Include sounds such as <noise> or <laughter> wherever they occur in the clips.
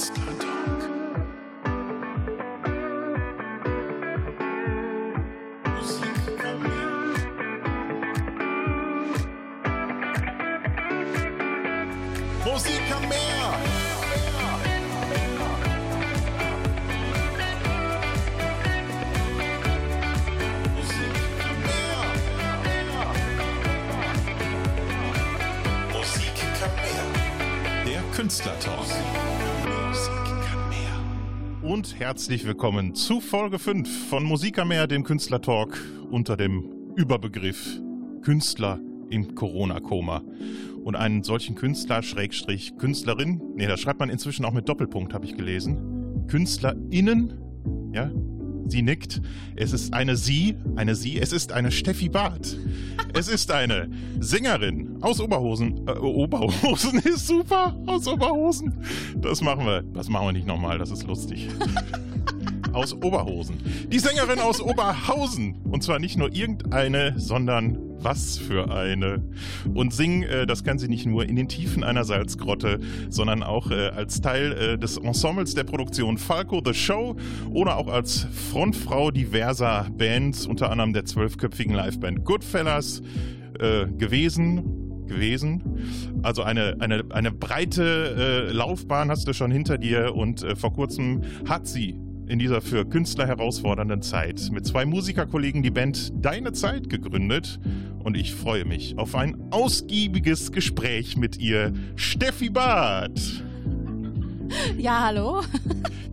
Künstlertalk. Musik herzlich willkommen zu Folge 5 von Musikermeer, dem Künstlertalk unter dem Überbegriff Künstler im Corona-Koma. Und einen solchen Künstler, Schrägstrich, Künstlerin, nee, da schreibt man inzwischen auch mit Doppelpunkt, habe ich gelesen. KünstlerInnen, ja, sie nickt. Es ist eine Sie, eine Sie, es ist eine Steffi Barth. Es ist eine Sängerin aus Oberhosen. Äh, Oberhosen <laughs> ist super, aus Oberhosen. Das machen wir, das machen wir nicht nochmal, das ist lustig. <laughs> aus Oberhosen. Die Sängerin aus Oberhausen. Und zwar nicht nur irgendeine, sondern was für eine. Und singen, äh, das kann sie nicht nur in den Tiefen einer Salzgrotte, sondern auch äh, als Teil äh, des Ensembles der Produktion Falco The Show oder auch als Frontfrau diverser Bands, unter anderem der zwölfköpfigen Liveband Goodfellas äh, gewesen gewesen. Also eine, eine, eine breite äh, Laufbahn hast du schon hinter dir und äh, vor kurzem hat sie in dieser für Künstler herausfordernden Zeit mit zwei Musikerkollegen die Band Deine Zeit gegründet und ich freue mich auf ein ausgiebiges Gespräch mit ihr, Steffi Barth. Ja, hallo?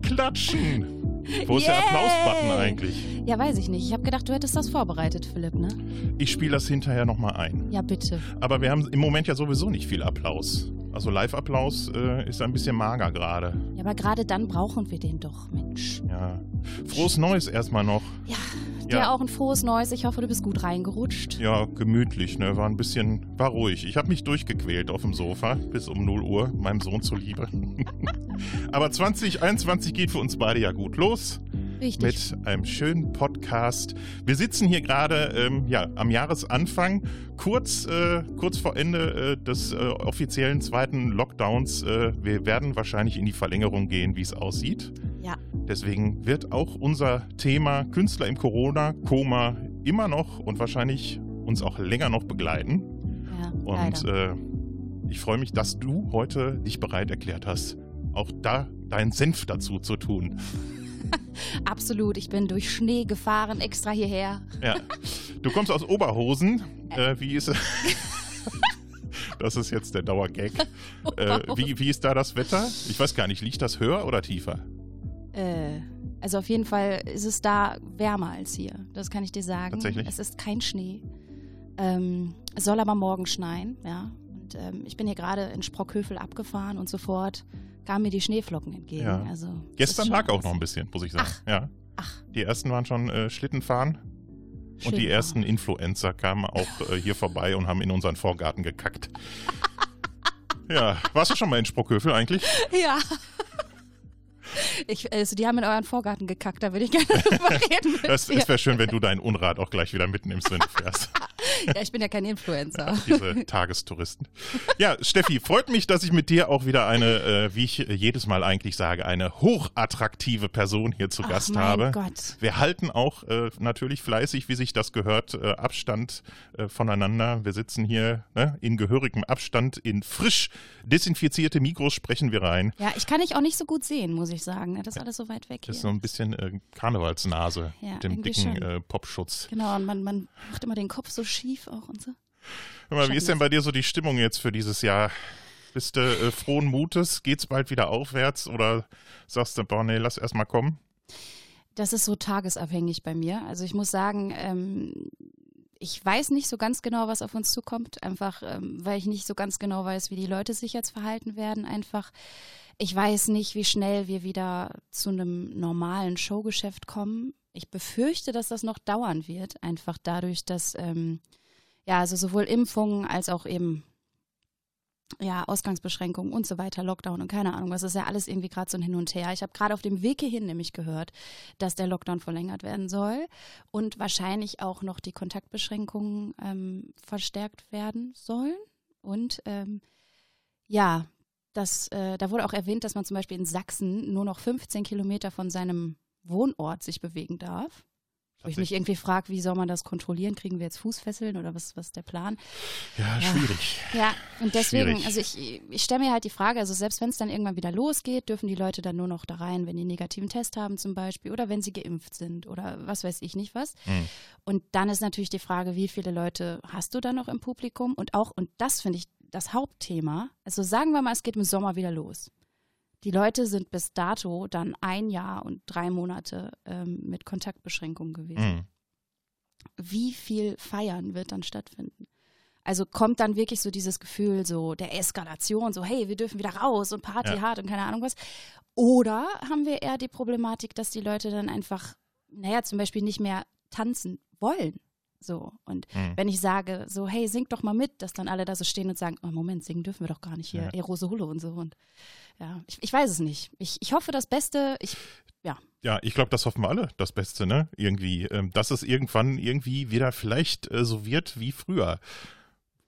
Klatschen! Wo ist der Yay! Applausbutton eigentlich? Ja, weiß ich nicht. Ich habe gedacht, du hättest das vorbereitet, Philipp, ne? Ich spiele das hinterher nochmal ein. Ja, bitte. Aber wir haben im Moment ja sowieso nicht viel Applaus. Also Live-Applaus äh, ist ein bisschen mager gerade. Ja, aber gerade dann brauchen wir den doch, Mensch. Ja. Frohes Neues erstmal noch. Ja, dir Ja. auch ein frohes Neues. Ich hoffe, du bist gut reingerutscht. Ja, gemütlich, ne? War ein bisschen, war ruhig. Ich habe mich durchgequält auf dem Sofa bis um 0 Uhr, meinem Sohn zuliebe. <laughs> Aber 2021 geht für uns beide ja gut los Richtig. mit einem schönen Podcast. Wir sitzen hier gerade ähm, ja, am Jahresanfang, kurz, äh, kurz vor Ende äh, des äh, offiziellen zweiten Lockdowns. Äh, wir werden wahrscheinlich in die Verlängerung gehen, wie es aussieht. Deswegen wird auch unser Thema Künstler im Corona-Koma immer noch und wahrscheinlich uns auch länger noch begleiten. Ja, Und äh, ich freue mich, dass du heute dich bereit erklärt hast, auch da deinen Senf dazu zu tun. <laughs> Absolut. Ich bin durch Schnee gefahren, extra hierher. Ja. Du kommst aus Oberhosen. Äh, wie ist <laughs> Das ist jetzt der Dauergag. <laughs> Äh, wie, wie ist da das Wetter? Ich weiß gar nicht, liegt das höher oder tiefer? Äh, also auf jeden Fall ist es da wärmer als hier. Das kann ich dir sagen. Tatsächlich? Es ist kein Schnee. Ähm, es soll aber morgen schneien, ja. Und ähm, ich bin hier gerade in Sprockhövel abgefahren und sofort kamen mir die Schneeflocken entgegen. Ja. Also, es Gestern lag auch noch ein bisschen, muss ich sagen. Ja. Ach, Die ersten waren schon äh, Schlittenfahren und die ersten Influencer kamen auch äh, hier vorbei und haben in unseren Vorgarten gekackt. <laughs> Ja, warst du schon mal in Sprockhövel eigentlich? Ja. Ich, also die haben in euren Vorgarten gekackt, da würde ich gerne drüber <laughs> reden. Mit Es, wäre schön, wenn du dein Unrat auch gleich wieder mitnimmst, wenn du fährst. <laughs> ja, ich bin ja kein Influencer. Diese Tagestouristen. Ja, Steffi, freut mich, dass ich mit dir auch wieder eine, äh, wie ich jedes Mal eigentlich sage, eine hochattraktive Person hier zu Ach, Gast mein habe. Gott. Wir halten auch äh, natürlich fleißig, wie sich das gehört, äh, Abstand äh, voneinander. Wir sitzen hier ne, in gehörigem Abstand, in frisch desinfizierte Mikros sprechen wir rein. Ja, ich kann dich auch nicht so gut sehen, muss ich sagen. Das ist alles so weit weg Das ist hier. so ein bisschen äh, Karnevalsnase Ja, mit dem dicken äh, Popschutz. Genau, und man, man macht immer den Kopf so schief auch und so. Hör mal, wie ist denn bei dir so die Stimmung jetzt für dieses Jahr? Bist du äh, frohen Mutes? Geht's bald wieder aufwärts oder sagst du, boah, nee, lass erst mal kommen? Das ist so tagesabhängig bei mir. Also ich muss sagen, ähm, ich weiß nicht so ganz genau, was auf uns zukommt, einfach ähm, weil ich nicht so ganz genau weiß, wie die Leute sich jetzt verhalten werden. Einfach, ich weiß nicht, wie schnell wir wieder zu einem normalen Showgeschäft kommen. Ich befürchte, dass das noch dauern wird, einfach dadurch, dass ähm, ja, also sowohl Impfungen als auch eben ja, Ausgangsbeschränkungen und so weiter, Lockdown und keine Ahnung, was ist ja alles irgendwie gerade so ein Hin und Her. Ich habe gerade auf dem Weg hierhin nämlich gehört, dass der Lockdown verlängert werden soll und wahrscheinlich auch noch die Kontaktbeschränkungen ähm, verstärkt werden sollen. Und ähm, ja, dass, äh, da wurde auch erwähnt, dass man zum Beispiel in Sachsen nur noch 15 Kilometer von seinem Wohnort sich bewegen darf. Wo ich mich irgendwie frage, wie soll man das kontrollieren? Kriegen wir jetzt Fußfesseln oder was, was ist der Plan? Ja, schwierig. Ja, und deswegen, Schwierig. also ich, ich stelle mir halt die Frage, also selbst wenn es dann irgendwann wieder losgeht, dürfen die Leute dann nur noch da rein, wenn die einen negativen Test haben zum Beispiel oder wenn sie geimpft sind oder was weiß ich nicht was. Hm. Und dann ist natürlich die Frage, wie viele Leute hast du da noch im Publikum? Und auch, und das finde ich das Hauptthema, also sagen wir mal, es geht im Sommer wieder los. Die Leute sind bis dato dann ein Jahr und drei Monate ähm, mit Kontaktbeschränkungen gewesen Hm. wie viel Feiern wird dann stattfinden? Also kommt dann wirklich so dieses Gefühl so der Eskalation, so hey, wir dürfen wieder raus und Party Ja. hart und keine Ahnung was. Oder haben wir eher die Problematik, dass die Leute dann einfach, naja, zum Beispiel nicht mehr tanzen wollen. So. Und Hm. wenn ich sage, so, hey, singt doch mal mit, dass dann alle da so stehen und sagen, oh Moment, singen dürfen wir doch gar nicht hier, Ja. Aerosole und so. Und ja, ich, ich weiß es nicht. Ich, ich hoffe das Beste. Ich, ja. Ja, ich glaube, das hoffen wir alle, das Beste, ne? Irgendwie, ähm, dass es irgendwann irgendwie wieder vielleicht äh, so wird wie früher.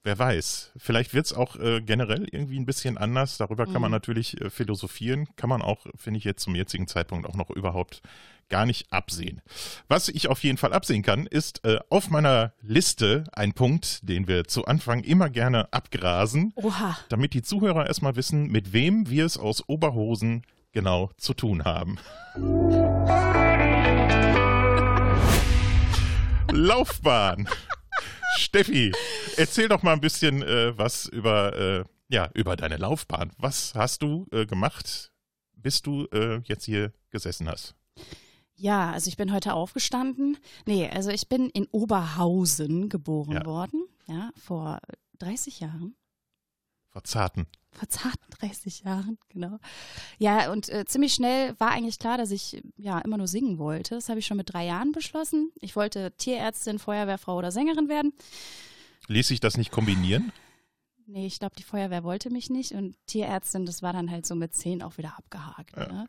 Wer weiß. Vielleicht wird es auch äh, generell irgendwie ein bisschen anders. Darüber kann man Mhm. natürlich äh, philosophieren. Kann man auch, finde ich jetzt zum jetzigen Zeitpunkt auch noch überhaupt gar nicht absehen. Was ich auf jeden Fall absehen kann, ist äh, auf meiner Liste ein Punkt, den wir zu Anfang immer gerne abgrasen, Oha. damit die Zuhörer erstmal wissen, mit wem wir es aus Oberhosen genau zu tun haben. <laughs> Laufbahn. Steffi, erzähl doch mal ein bisschen äh, was über, äh, ja, über deine Laufbahn. Was hast du äh, gemacht, bis du äh, jetzt hier gesessen hast? Ja, also ich bin heute aufgestanden. Nee, also ich bin in Oberhausen geboren Ja. worden, ja, vor 30 Jahren. Verzarten. Vor zarten 30 Jahren, genau. Ja, und äh, ziemlich schnell war eigentlich klar, dass ich ja immer nur singen wollte. Das habe ich schon mit drei Jahren beschlossen. Ich wollte Tierärztin, Feuerwehrfrau oder Sängerin werden. Ließ sich das nicht kombinieren? Nee, ich glaube, die Feuerwehr wollte mich nicht und Tierärztin, das war dann halt so mit zehn auch wieder abgehakt. Ja. Ne?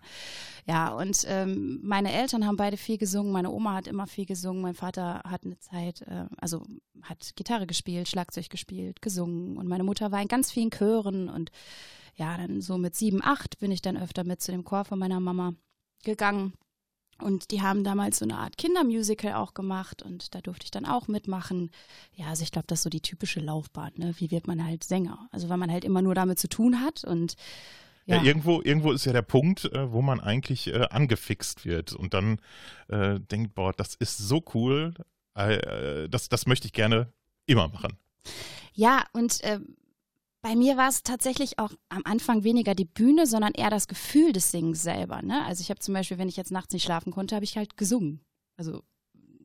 ja und ähm, meine Eltern haben beide viel gesungen, meine Oma hat immer viel gesungen, mein Vater hat eine Zeit, äh, also hat Gitarre gespielt, Schlagzeug gespielt, gesungen und meine Mutter war in ganz vielen Chören und ja, dann so mit sieben, acht bin ich dann öfter mit zu dem Chor von meiner Mama gegangen. Und die haben damals so eine Art Kindermusical auch gemacht und da durfte ich dann auch mitmachen. Ja, also ich glaube, das ist so die typische Laufbahn, ne? Wie wird man halt Sänger? Also weil man halt immer nur damit zu tun hat und Ja. ja, irgendwo, irgendwo ist ja der Punkt, äh, wo man eigentlich äh, angefixt wird und dann äh, denkt, boah, das ist so cool, äh, das, das möchte ich gerne immer machen. ja und äh, bei mir war es tatsächlich auch am Anfang weniger die Bühne, sondern eher das Gefühl des Singens selber. Ne? Also ich habe zum Beispiel, wenn ich jetzt nachts nicht schlafen konnte, habe ich halt gesungen. Also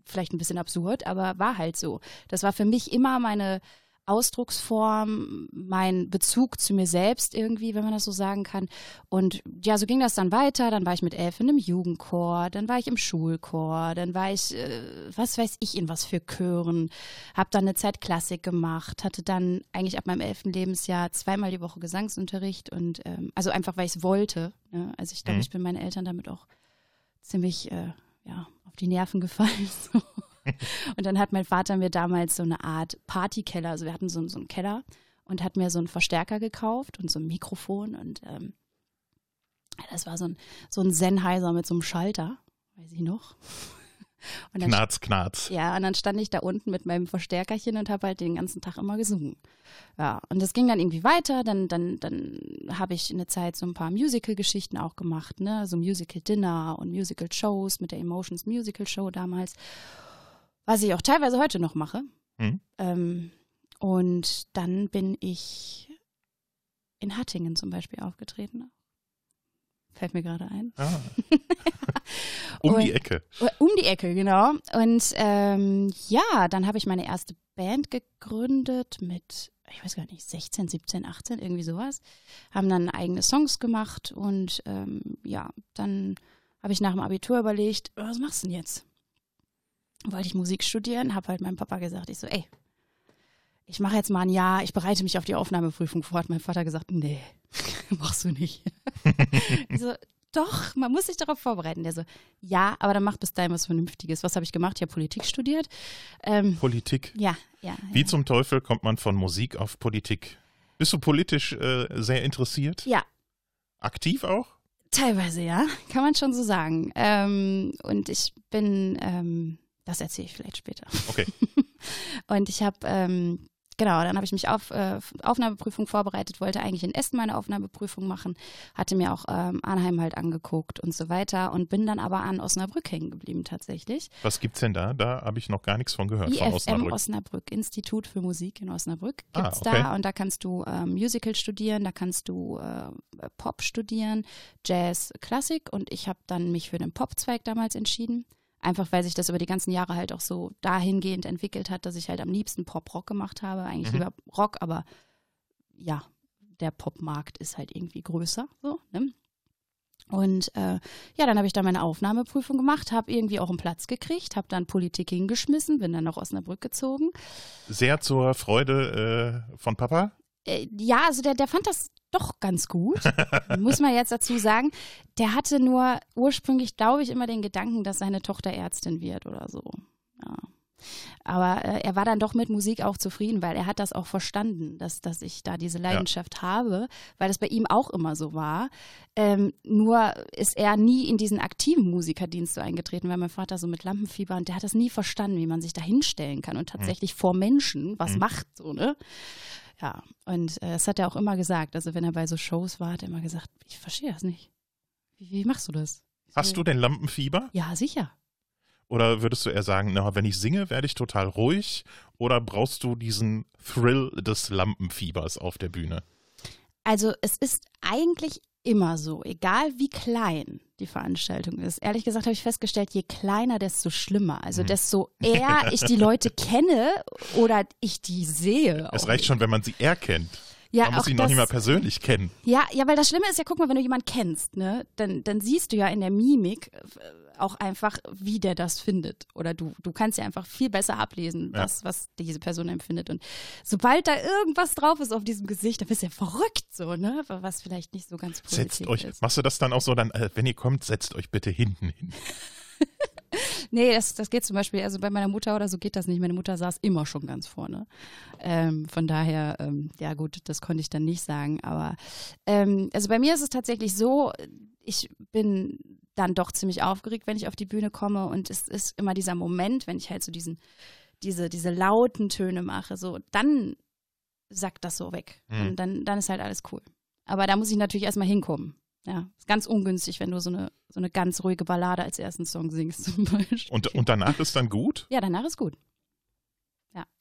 vielleicht ein bisschen absurd, aber war halt so. Das war für mich immer meine Ausdrucksform, mein Bezug zu mir selbst irgendwie, wenn man das so sagen kann. Und ja, so ging das dann weiter. Dann war ich mit elf in einem Jugendchor, dann war ich im Schulchor, dann war ich, äh, was weiß ich, in was für Chören, habe dann eine Zeit Klassik gemacht, hatte dann eigentlich ab meinem elften Lebensjahr zweimal die Woche Gesangsunterricht und ähm, also einfach, weil ich es wollte. Ne? Also ich glaube, Mhm. ich bin meinen Eltern damit auch ziemlich äh, ja, auf die Nerven gefallen. <laughs> So. Und dann hat mein Vater mir damals so eine Art Partykeller, also wir hatten so, so einen Keller und hat mir so einen Verstärker gekauft und so ein Mikrofon und ähm, das war so ein, so ein Sennheiser mit so einem Schalter, weiß ich noch. Und dann, Knarz, knarz. ja, und dann stand ich da unten mit meinem Verstärkerchen und habe halt den ganzen Tag immer gesungen. Ja, und das ging dann irgendwie weiter. Dann, dann, dann habe ich eine Zeit so ein paar Musical-Geschichten auch gemacht, ne? So Musical-Dinner und Musical-Shows mit der Emotions Musical Show damals. Was ich auch teilweise heute noch mache. Mhm. Ähm, und dann bin ich in Hattingen zum Beispiel aufgetreten. Fällt mir gerade ein. Ah. <laughs> um die Und- Ecke. Um die Ecke, genau. Und ähm, ja, dann habe ich meine erste Band gegründet mit, ich weiß gar nicht, 16, 17, 18, irgendwie sowas. Haben dann eigene Songs gemacht und ähm, ja, dann habe ich nach dem Abitur überlegt, was machst du denn jetzt? Wollte ich Musik studieren, habe halt meinem Papa gesagt, ich so, ey, ich mache jetzt mal ein Jahr, ich bereite mich auf die Aufnahmeprüfung vor. Hat mein Vater gesagt, nee, <laughs> machst du nicht. <laughs> ich so, doch, man muss sich darauf vorbereiten. Der so, ja, aber dann mach bis dahin was Vernünftiges. Was habe ich gemacht? Ich habe Politik studiert. Ähm, Politik. ja, ja. Wie ja. zum Teufel kommt man von Musik auf Politik? Bist du politisch äh, sehr interessiert? Ja, Aktiv auch? teilweise ja, kann man schon so sagen. Ähm, und ich bin, ähm, das erzähle ich vielleicht später. Okay. <laughs> Und ich habe, ähm, genau, dann habe ich mich auf äh, Aufnahmeprüfung vorbereitet, wollte eigentlich in Essen meine Aufnahmeprüfung machen, hatte mir auch ähm, Arnheim halt angeguckt und so weiter und bin dann aber an Osnabrück hängen geblieben tatsächlich. Was gibt's denn da? Da habe ich noch gar nichts von gehört, von IFM Osnabrück. Osnabrück. Institut für Musik in Osnabrück Ah, gibt's okay. da und da kannst du ähm, Musical studieren, da kannst du äh, Pop studieren, Jazz, Klassik und ich habe dann mich für den Popzweig damals entschieden. Einfach weil sich das über die ganzen Jahre halt auch so dahingehend entwickelt hat, dass ich halt am liebsten Pop-Rock gemacht habe. Eigentlich Mhm. lieber Rock, aber ja, der Popmarkt ist halt irgendwie größer. So, ne? Und äh, ja, dann habe ich da meine Aufnahmeprüfung gemacht, habe irgendwie auch einen Platz gekriegt, habe dann Politik hingeschmissen, bin dann nach Osnabrück gezogen. Sehr zur Freude äh, von Papa? Äh, ja, also der, der fand das doch ganz gut, <laughs> muss man jetzt dazu sagen. Der hatte nur ursprünglich, glaube ich, immer den Gedanken, dass seine Tochter Ärztin wird oder so. Ja. Aber äh, er war dann doch mit Musik auch zufrieden, weil er hat das auch verstanden, dass, dass ich da diese Leidenschaft habe, weil das bei ihm auch immer so war. Ähm, nur ist er nie in diesen aktiven Musikerdienst so eingetreten, weil mein Vater so mit Lampenfieber und der hat das nie verstanden, wie man sich da hinstellen kann und tatsächlich vor Menschen was Mhm. macht, so, ne? Ja, und äh, das hat er auch immer gesagt. Also wenn er bei so Shows war, hat er immer gesagt, ich verstehe das nicht. Wie, wie machst du das? Ich Hast so, du denn Lampenfieber? Ja, sicher. Oder würdest du eher sagen, na, wenn ich singe, werde ich total ruhig? Oder brauchst du diesen Thrill des Lampenfiebers auf der Bühne? Also es ist eigentlich immer so, egal wie klein die Veranstaltung ist. Ehrlich gesagt habe ich festgestellt, je kleiner, desto schlimmer. Also Mhm. desto <laughs> eher ich die Leute kenne oder ich die sehe. Es reicht schon, wenn man sie erkennt. ja, man muss ihn noch nicht mal persönlich kennen. Ja, ja, weil das Schlimme ist ja, guck mal, wenn du jemanden kennst, ne, dann, dann siehst du ja in der Mimik auch einfach, wie der das findet. Oder du, du kannst ja einfach viel besser ablesen, Ja. was, was diese Person empfindet. Und sobald da irgendwas drauf ist auf diesem Gesicht, dann bist du ja verrückt so, ne? Was vielleicht nicht so ganz positiv Setzt euch, ist. machst du das dann auch so, dann, äh, wenn ihr kommt, setzt euch bitte hinten hin. <laughs> Nee, das, das geht zum Beispiel, also bei meiner Mutter oder so geht das nicht. Meine Mutter saß immer schon ganz vorne. Ähm, von daher, ähm, ja gut, das konnte ich dann nicht sagen. Aber ähm, also bei mir ist es tatsächlich so, ich bin dann doch ziemlich aufgeregt, wenn ich auf die Bühne komme. Und es ist immer dieser Moment, wenn ich halt so diesen, diese, diese lauten Töne mache, so dann sackt das so weg. Hm. Und dann, dann ist halt alles cool. Aber da muss ich natürlich erstmal hinkommen. Ja, ist ganz ungünstig, wenn du so eine, so eine ganz ruhige Ballade als ersten Song singst <laughs> zum Beispiel. Und, und danach ist dann gut? Ja, danach ist gut.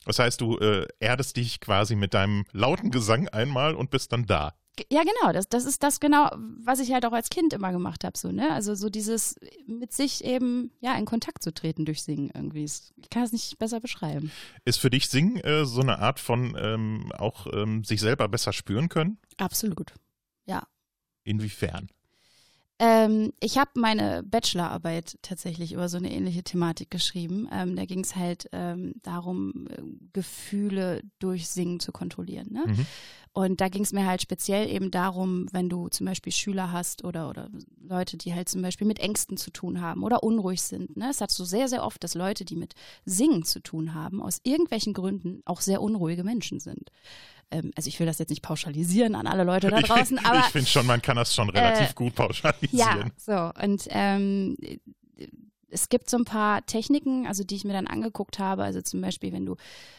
Das heißt, du äh, erdest dich quasi mit deinem lauten Gesang einmal und bist dann da. Ja, genau. Das, das ist das genau, was ich halt auch als Kind immer gemacht habe. So, ne? Also so dieses mit sich eben ja in Kontakt zu treten durch Singen irgendwie. Ist- Ich kann es nicht besser beschreiben. Ist für dich Singen äh, so eine Art von ähm, auch ähm, sich selber besser spüren können? Absolut. Inwiefern? Ähm, ich habe meine Bachelorarbeit tatsächlich über so eine ähnliche Thematik geschrieben. Ähm, da ging es halt ähm, darum, äh, Gefühle durch Singen zu kontrollieren. Ne? Mhm. Und da ging es mir halt speziell eben darum, wenn du zum Beispiel Schüler hast oder, oder Leute, die halt zum Beispiel mit Ängsten zu tun haben oder unruhig sind. Ne? Es hat so sehr, sehr oft, dass Leute, die mit Singen zu tun haben, aus irgendwelchen Gründen auch sehr unruhige Menschen sind. Ähm, also ich will das jetzt nicht pauschalisieren an alle Leute da <laughs> draußen, aber ich finde schon, man kann das schon relativ äh, gut pauschalisieren. ja, so. Und ähm, es gibt so ein paar Techniken, also die ich mir dann angeguckt habe. Also zum Beispiel, wenn du,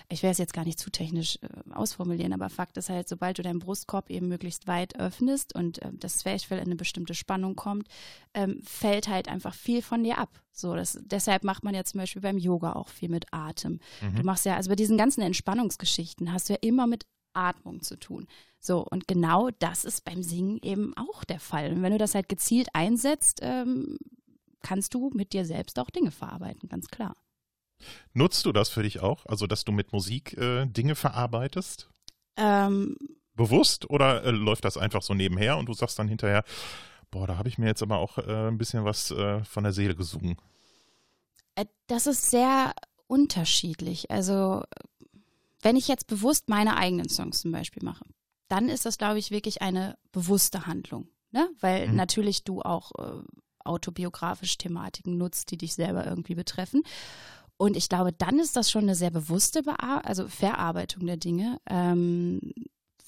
ich will es jetzt gar nicht zu technisch äh, ausformulieren, aber Fakt ist halt, sobald du deinen Brustkorb eben möglichst weit öffnest und äh, das Zwerchfell in eine bestimmte Spannung kommt, ähm, fällt halt einfach viel von dir ab. So, das, deshalb macht man ja zum Beispiel beim Yoga auch viel mit Atem. Du machst ja, also bei diesen ganzen Entspannungsgeschichten hast du ja immer mit Atmung zu tun. So, und genau das ist beim Singen eben auch der Fall. Und wenn du das halt gezielt einsetzt, ähm, kannst du mit dir selbst auch Dinge verarbeiten, ganz klar. Nutzt du das für dich auch? Also, dass du mit Musik äh, Dinge verarbeitest? Ähm, Bewusst oder äh, läuft das einfach so nebenher und du sagst dann hinterher, boah, da habe ich mir jetzt aber auch äh, ein bisschen was äh, von der Seele gesungen. äh, das ist sehr unterschiedlich. Also, wenn ich jetzt bewusst meine eigenen Songs zum Beispiel mache, dann ist das, glaube ich, wirklich eine bewusste Handlung. Ne? Weil Mhm. natürlich du auch äh, autobiografisch Thematiken nutzt, die dich selber irgendwie betreffen. Und ich glaube, dann ist das schon eine sehr bewusste Bear also Verarbeitung der Dinge. Ähm,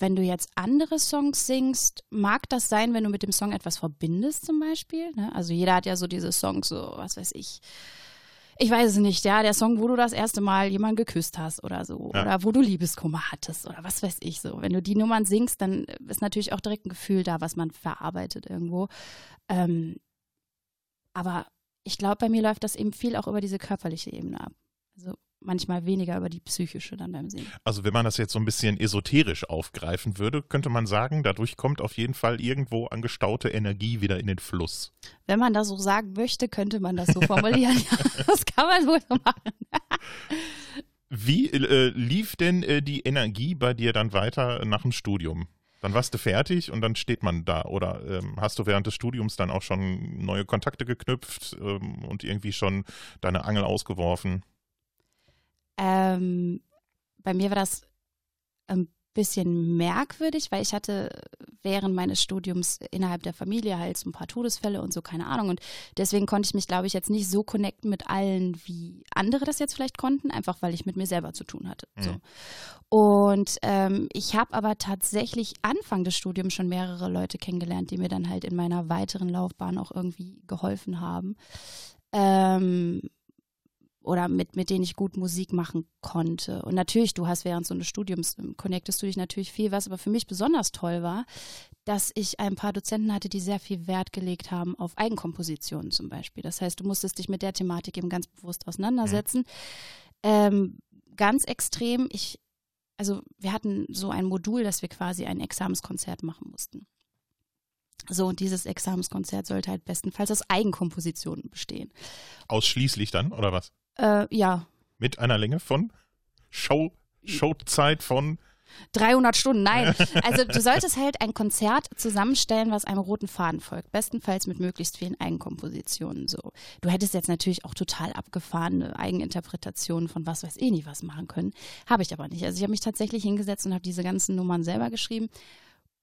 wenn du jetzt andere Songs singst, mag das sein, wenn du mit dem Song etwas verbindest zum Beispiel. Ne? Also jeder hat ja so diese Songs, so was weiß ich. Ich weiß es nicht, ja, der Song, wo du das erste Mal jemanden geküsst hast oder so. Ja. Oder wo du Liebeskummer hattest oder was weiß ich so. Wenn du die Nummern singst, dann ist natürlich auch direkt ein Gefühl da, was man verarbeitet irgendwo. Ähm, aber ich glaube, bei mir läuft das eben viel auch über diese körperliche Ebene ab. Also manchmal weniger über die psychische dann beim Singen. Also wenn man das jetzt so ein bisschen esoterisch aufgreifen würde, könnte man sagen, dadurch kommt auf jeden Fall irgendwo angestaute Energie wieder in den Fluss. Wenn man das so sagen möchte, könnte man das so formulieren. <laughs> ja, das kann man wohl so machen. Wie äh, lief denn äh, die Energie bei dir dann weiter nach dem Studium? Dann warst du fertig und dann steht man da. Oder ähm, hast du während des Studiums dann auch schon neue Kontakte geknüpft ähm, und irgendwie schon deine Angel ausgeworfen? Ähm, bei mir war das ein bisschen merkwürdig, weil ich hatte während meines Studiums innerhalb der Familie halt so ein paar Todesfälle und so, keine Ahnung. Und deswegen konnte ich mich, glaube ich, jetzt nicht so connecten mit allen, wie andere das jetzt vielleicht konnten, einfach weil ich mit mir selber zu tun hatte. Mhm. So. Und ähm, ich habe aber tatsächlich Anfang des Studiums schon mehrere Leute kennengelernt, die mir dann halt in meiner weiteren Laufbahn auch irgendwie geholfen haben. Ähm, oder mit, mit denen ich gut Musik machen konnte. Und natürlich, du hast während so eines Studiums, ähm, connectest du dich natürlich viel, was aber für mich besonders toll war, dass ich ein paar Dozenten hatte, die sehr viel Wert gelegt haben auf Eigenkompositionen zum Beispiel. Das heißt, du musstest dich mit der Thematik eben ganz bewusst auseinandersetzen. Ähm, ganz extrem, ich, also wir hatten so ein Modul, dass wir quasi ein Examenskonzert machen mussten. So, und dieses Examenskonzert sollte halt bestenfalls aus Eigenkompositionen bestehen. Ausschließlich dann, oder was? Äh, ja, Mit einer Länge von Show, Showzeit von 300 Stunden, nein. <laughs> Also du solltest halt ein Konzert zusammenstellen, was einem roten Faden folgt. Bestenfalls mit möglichst vielen Eigenkompositionen. So, du hättest jetzt natürlich auch total abgefahrene Eigeninterpretationen von was weiß ich nicht was machen können. Habe ich aber nicht. Also ich habe mich tatsächlich hingesetzt und habe diese ganzen Nummern selber geschrieben.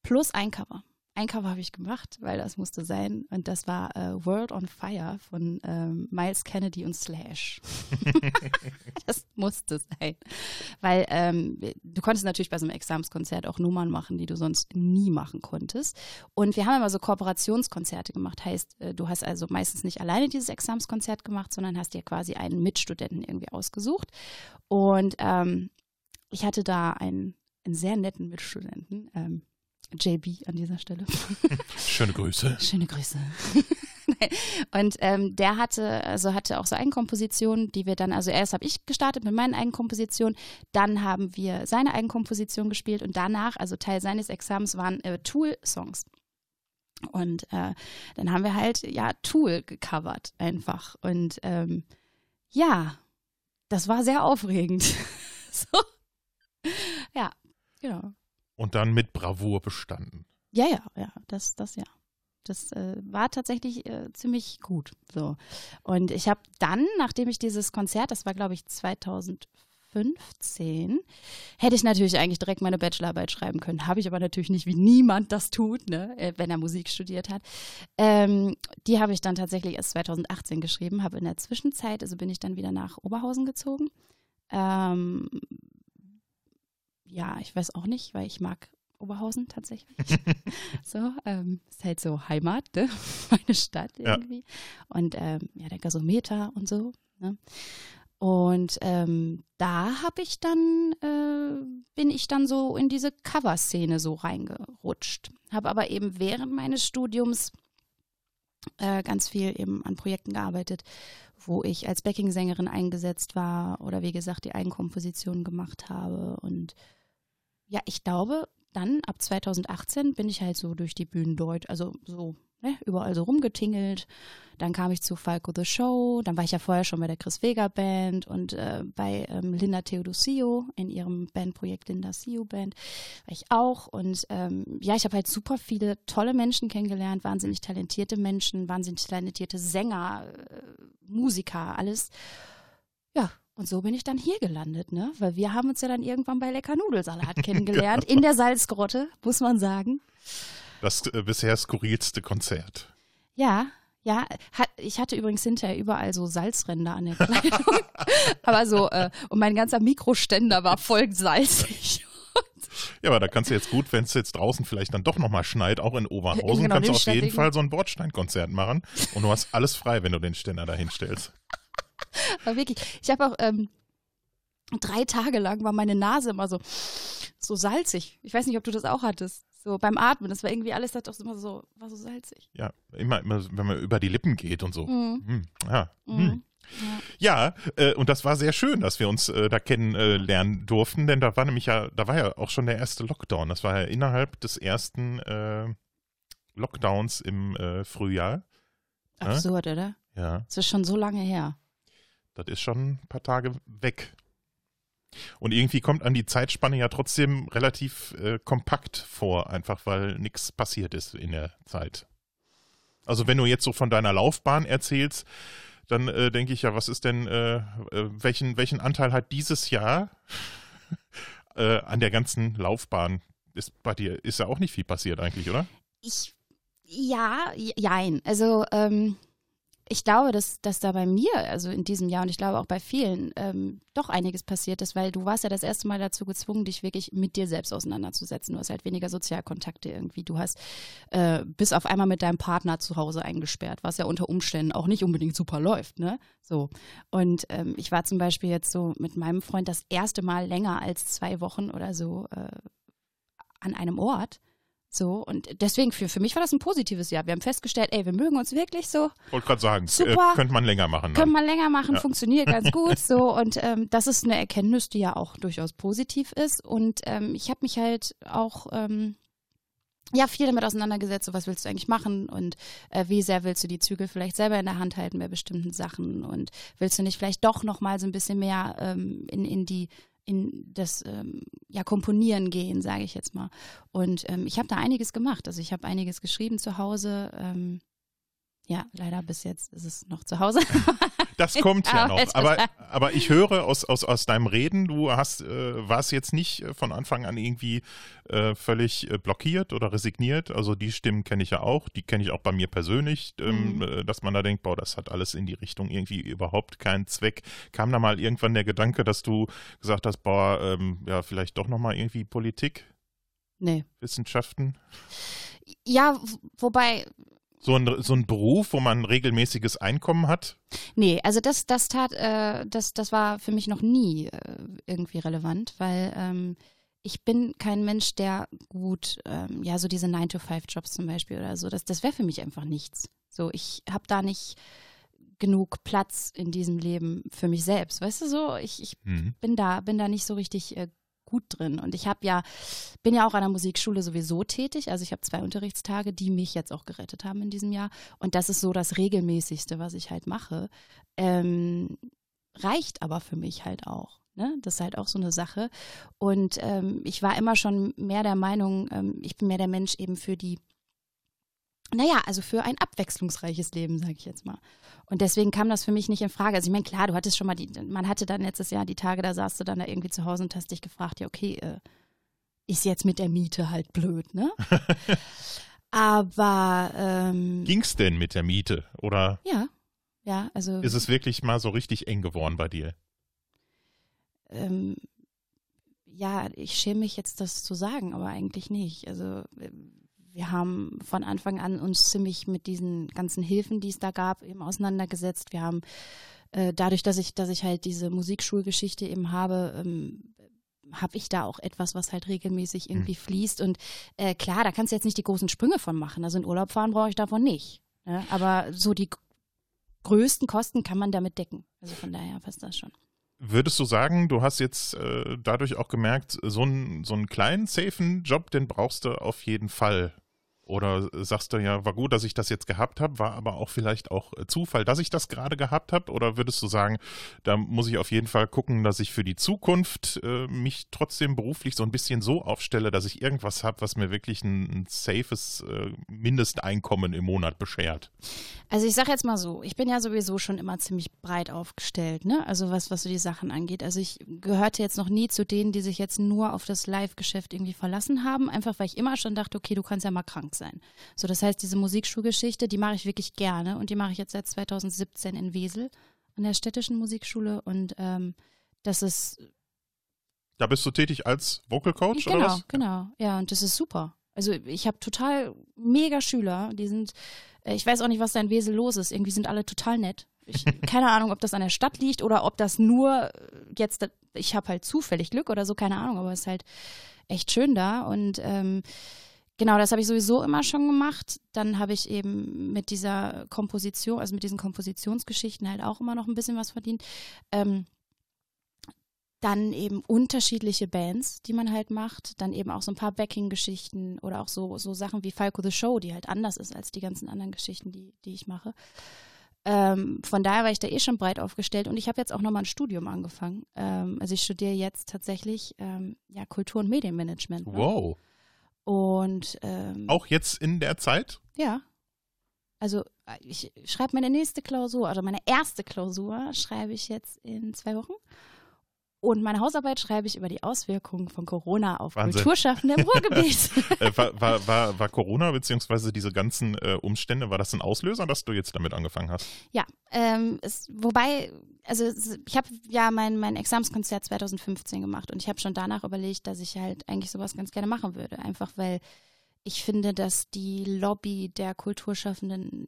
Plus ein Cover. Ein Cover habe ich gemacht, weil das musste sein. Und das war äh, World on Fire von ähm, Miles Kennedy und Slash. <laughs> das musste sein. Weil ähm, du konntest natürlich bei so einem Examenskonzert auch Nummern machen, die du sonst nie machen konntest. Und wir haben immer so Kooperationskonzerte gemacht. Heißt, äh, du hast also meistens nicht alleine dieses Examenskonzert gemacht, sondern hast dir quasi einen Mitstudenten irgendwie ausgesucht. Und ähm, ich hatte da einen, einen sehr netten Mitstudenten. JB an dieser Stelle. <laughs> Schöne Grüße. Schöne Grüße. <laughs> Und ähm, der hatte, also hatte auch so Eigenkompositionen, die wir dann, also erst habe ich gestartet mit meinen Eigenkompositionen, dann haben wir seine Eigenkomposition gespielt und danach, also Teil seines Examens waren äh, Tool-Songs. Und äh, dann haben wir halt, ja, Tool gecovert einfach. Und ähm, ja, das war sehr aufregend. <laughs> so. Ja, genau. Und dann mit Bravour bestanden. Ja, ja, ja, das, das ja. Das äh, war tatsächlich äh, ziemlich gut. So. Und ich habe dann, nachdem ich dieses Konzert, das war glaube ich 2015, hätte ich natürlich eigentlich direkt meine Bachelorarbeit schreiben können. Habe ich aber natürlich nicht, wie niemand das tut, ne, äh, wenn er Musik studiert hat. Ähm, die habe ich dann tatsächlich erst 2018 geschrieben, habe in der Zwischenzeit, also bin ich dann wieder nach Oberhausen gezogen. Ähm, ja, ich weiß auch nicht, weil ich mag Oberhausen tatsächlich. <laughs> so, ähm, ist halt so Heimat, ne? <laughs> meine Stadt Ja. irgendwie. Und ähm, ja, der Gasometer und so. Ne? Und ähm, da habe ich dann, äh, bin ich dann so in diese Cover-Szene so reingerutscht. Habe aber eben während meines Studiums äh, ganz viel eben an Projekten gearbeitet, wo ich als Backing-Sängerin eingesetzt war oder wie gesagt die Eigenkompositionen gemacht habe. Und ja, ich glaube, dann ab 2018 bin ich halt so durch die Bühnen dort, also so ne, überall so rumgetingelt. Dann kam ich zu Falco the Show, dann war ich ja vorher schon bei der Chris Vega Band und äh, bei ähm, Linda Theodosio in ihrem Bandprojekt Linda Sio Band war ich auch. Und ähm, ja, ich habe halt super viele tolle Menschen kennengelernt, wahnsinnig talentierte Menschen, wahnsinnig talentierte Sänger, äh, Musiker, alles. Ja, und so bin ich dann hier gelandet, ne? Weil wir haben uns ja dann irgendwann bei Lecker Nudelsalat <laughs> kennengelernt, in der Salzgrotte, muss man sagen. Das äh, bisher skurrilste Konzert. Ja, ja. Hat, ich hatte übrigens hinterher überall so Salzränder an der Kleidung. <laughs> Aber so, äh, und mein ganzer Mikroständer war voll salzig. <laughs> Ja, aber da kannst du jetzt gut, wenn es jetzt draußen vielleicht dann doch nochmal schneit, auch in Oberhausen, Genau, kannst du auf jeden. Fall so ein Bordsteinkonzert machen und du hast alles frei, wenn du den Ständer da hinstellst. Aber wirklich, ich habe auch ähm, drei Tage lang war meine Nase immer so, so salzig. Ich weiß nicht, ob du das auch hattest. So beim Atmen, das war irgendwie alles, das doch immer so, war so salzig. Ja, immer, immer, wenn man über die Lippen geht und so. Mhm. Hm, ja. Mhm. Hm. Ja, äh, und das war sehr schön, dass wir uns äh, da kennenlernen durften, denn da war nämlich ja, da war ja auch schon der erste Lockdown. Das war ja innerhalb des ersten äh, Lockdowns im äh, Frühjahr. Ja? Absurd, oder? Ja, Das ist schon so lange her. Das ist schon ein paar Tage weg. Und irgendwie kommt an die Zeitspanne ja trotzdem relativ äh, kompakt vor, einfach weil nichts passiert ist in der Zeit. Also wenn du jetzt so von deiner Laufbahn erzählst, dann äh, denke ich ja, was ist denn, äh, äh, welchen, welchen Anteil hat dieses Jahr <laughs> äh, an der ganzen Laufbahn? Ist bei dir ist ja auch nicht viel passiert eigentlich, oder? Ich, ja, jein. Also, ähm, ich glaube, dass, dass da bei mir, also in diesem Jahr und ich glaube auch bei vielen, ähm, doch einiges passiert ist, weil du warst ja das erste Mal dazu gezwungen, dich wirklich mit dir selbst auseinanderzusetzen. Du hast halt weniger Sozialkontakte irgendwie. Du hast äh, bis auf einmal mit deinem Partner zu Hause eingesperrt, was ja unter Umständen auch nicht unbedingt super läuft, ne? So. Und ähm, ich war zum Beispiel jetzt so mit meinem Freund das erste Mal länger als zwei Wochen oder so äh, an einem Ort. So, und deswegen für, für mich war das ein positives Jahr. Wir haben festgestellt, ey, wir mögen uns wirklich so, Wollte gerade sagen, Super. Äh, könnte man länger machen. können Dann. wir länger machen, Ja. funktioniert ganz <laughs> gut. So, und ähm, das ist eine Erkenntnis, die ja auch durchaus positiv ist. Und ähm, ich habe mich halt auch ähm, ja viel damit auseinandergesetzt, so was willst du eigentlich machen und äh, wie sehr willst du die Zügel vielleicht selber in der Hand halten bei bestimmten Sachen und willst du nicht vielleicht doch noch mal so ein bisschen mehr ähm, in, in die in das ähm, ja Komponieren gehen, sage ich jetzt mal. Und ähm, ich habe da einiges gemacht. Also ich habe einiges geschrieben zu Hause. Ähm, ja, leider bis jetzt ist es noch zu Hause. <laughs> Das kommt ja noch. Aber- Aber, ich höre aus, aus, aus deinem Reden, du hast, äh, warst jetzt nicht äh, von Anfang an irgendwie äh, völlig äh, blockiert oder resigniert. Also die Stimmen kenne ich ja auch, die kenne ich auch bei mir persönlich, ähm, Mhm. äh, dass man da denkt, boah, das hat alles in die Richtung irgendwie überhaupt keinen Zweck. Kam da mal irgendwann der Gedanke, dass du gesagt hast, boah, ähm, ja, vielleicht doch nochmal irgendwie Politik, nee. Wissenschaften? Ja, wobei, So ein, so ein Beruf, wo man ein regelmäßiges Einkommen hat? nee, also das, das tat, äh, das, das war für mich noch nie äh, irgendwie relevant, weil ähm, ich bin kein Mensch, der gut, ähm, ja, so diese 9-to-5-Jobs zum Beispiel oder so, das, das wäre für mich einfach nichts. So, ich habe da nicht genug Platz in diesem Leben für mich selbst. Weißt du so, ich, ich Hm. bin da, bin da nicht so richtig äh, gut drin. Und ich habe ja, bin ja auch an der Musikschule sowieso tätig. Also ich habe zwei Unterrichtstage, die mich jetzt auch gerettet haben in diesem Jahr. Und das ist so das regelmäßigste, was ich halt mache. Ähm, reicht aber für mich halt auch. Ne? Das ist halt auch so eine Sache. Und ähm, ich war immer schon mehr der Meinung, ähm, ich bin mehr der Mensch eben für die naja, also für ein abwechslungsreiches Leben, sage ich jetzt mal. Und deswegen kam das für mich nicht in Frage. Also ich meine, klar, du hattest schon mal die, man hatte dann letztes Jahr die Tage, da saßt du dann da irgendwie zu Hause und hast dich gefragt, ja, okay, äh, ist jetzt mit der Miete halt blöd, ne? <laughs> Aber ähm, Ging's denn mit der Miete? Oder ja, ja, also ist es wirklich mal so richtig eng geworden bei dir? ähm, ja, ich schäme mich jetzt, das zu sagen, aber eigentlich nicht. Also äh, wir haben von Anfang an uns ziemlich mit diesen ganzen Hilfen, die es da gab, eben auseinandergesetzt. Wir haben äh, dadurch, dass ich, dass ich halt diese Musikschulgeschichte eben habe, ähm, habe ich da auch etwas, was halt regelmäßig irgendwie fließt. Und äh, klar, da kannst du jetzt nicht die großen Sprünge von machen. Also in Urlaub fahren brauche ich davon nicht. Ne? Aber so die größten Kosten kann man damit decken. Also von daher passt das schon. Würdest du sagen, du hast jetzt äh, dadurch auch gemerkt, so einen, so einen kleinen, safen Job, den brauchst du auf jeden Fall? Oder sagst du ja, war gut, dass ich das jetzt gehabt habe, war aber auch vielleicht auch äh, Zufall, dass ich das gerade gehabt habe? Oder würdest du sagen, da muss ich auf jeden Fall gucken, dass ich für die Zukunft äh, mich trotzdem beruflich so ein bisschen so aufstelle, dass ich irgendwas habe, was mir wirklich ein, ein safes äh, Mindesteinkommen im Monat beschert? Also ich sag jetzt mal so, ich bin ja sowieso schon immer ziemlich breit aufgestellt, ne? Also was, was so die Sachen angeht. Also ich gehörte jetzt noch nie zu denen, die sich jetzt nur auf das Live-Geschäft irgendwie verlassen haben, einfach weil ich immer schon dachte, okay, du kannst ja mal krank sein. So, das heißt, diese Musikschulgeschichte, die mache ich wirklich gerne und die mache ich jetzt seit 2017 in Wesel an der städtischen Musikschule und ähm, das ist Da bist du tätig als Vocal Coach genau, oder was? genau. Ja, und das ist super. Also ich habe total mega Schüler, die sind, äh, ich weiß auch nicht, was da in Wesel los ist. Irgendwie sind alle total nett. Ich, <laughs> keine Ahnung, ob das an der Stadt liegt oder ob das nur jetzt, ich habe halt zufällig Glück oder so, keine Ahnung, aber es ist halt echt schön da. Und ähm, genau, das habe ich sowieso immer schon gemacht. Dann habe ich eben mit dieser Komposition, also mit diesen Kompositionsgeschichten halt auch immer noch ein bisschen was verdient. Ähm, dann eben unterschiedliche Bands, die man halt macht, dann eben auch so ein paar Backing-Geschichten oder auch so, so Sachen wie Falco the Show, die halt anders ist als die ganzen anderen Geschichten, die, die ich mache. Ähm, von daher war ich da eh schon breit aufgestellt und ich habe jetzt auch nochmal ein Studium angefangen. Ähm, also ich studiere jetzt tatsächlich ähm, ja, Kultur- und Medienmanagement. Ne? Wow. Und ähm, Auch jetzt in der Zeit? ja. Also ich schreibe meine nächste Klausur, also meine erste Klausur schreibe ich jetzt in zwei Wochen. Und meine Hausarbeit schreibe ich über die Auswirkungen von Corona auf Wahnsinn. Kulturschaffende im Ruhrgebiet. <laughs> äh, war, war, war, war Corona beziehungsweise diese ganzen äh, Umstände, war das ein Auslöser, dass du jetzt damit angefangen hast? ja, ähm, es, wobei, also ich habe ja mein, mein Examenskonzert 2015 gemacht und ich habe schon danach überlegt, dass ich halt eigentlich sowas ganz gerne machen würde. Einfach weil ich finde, dass die Lobby der Kulturschaffenden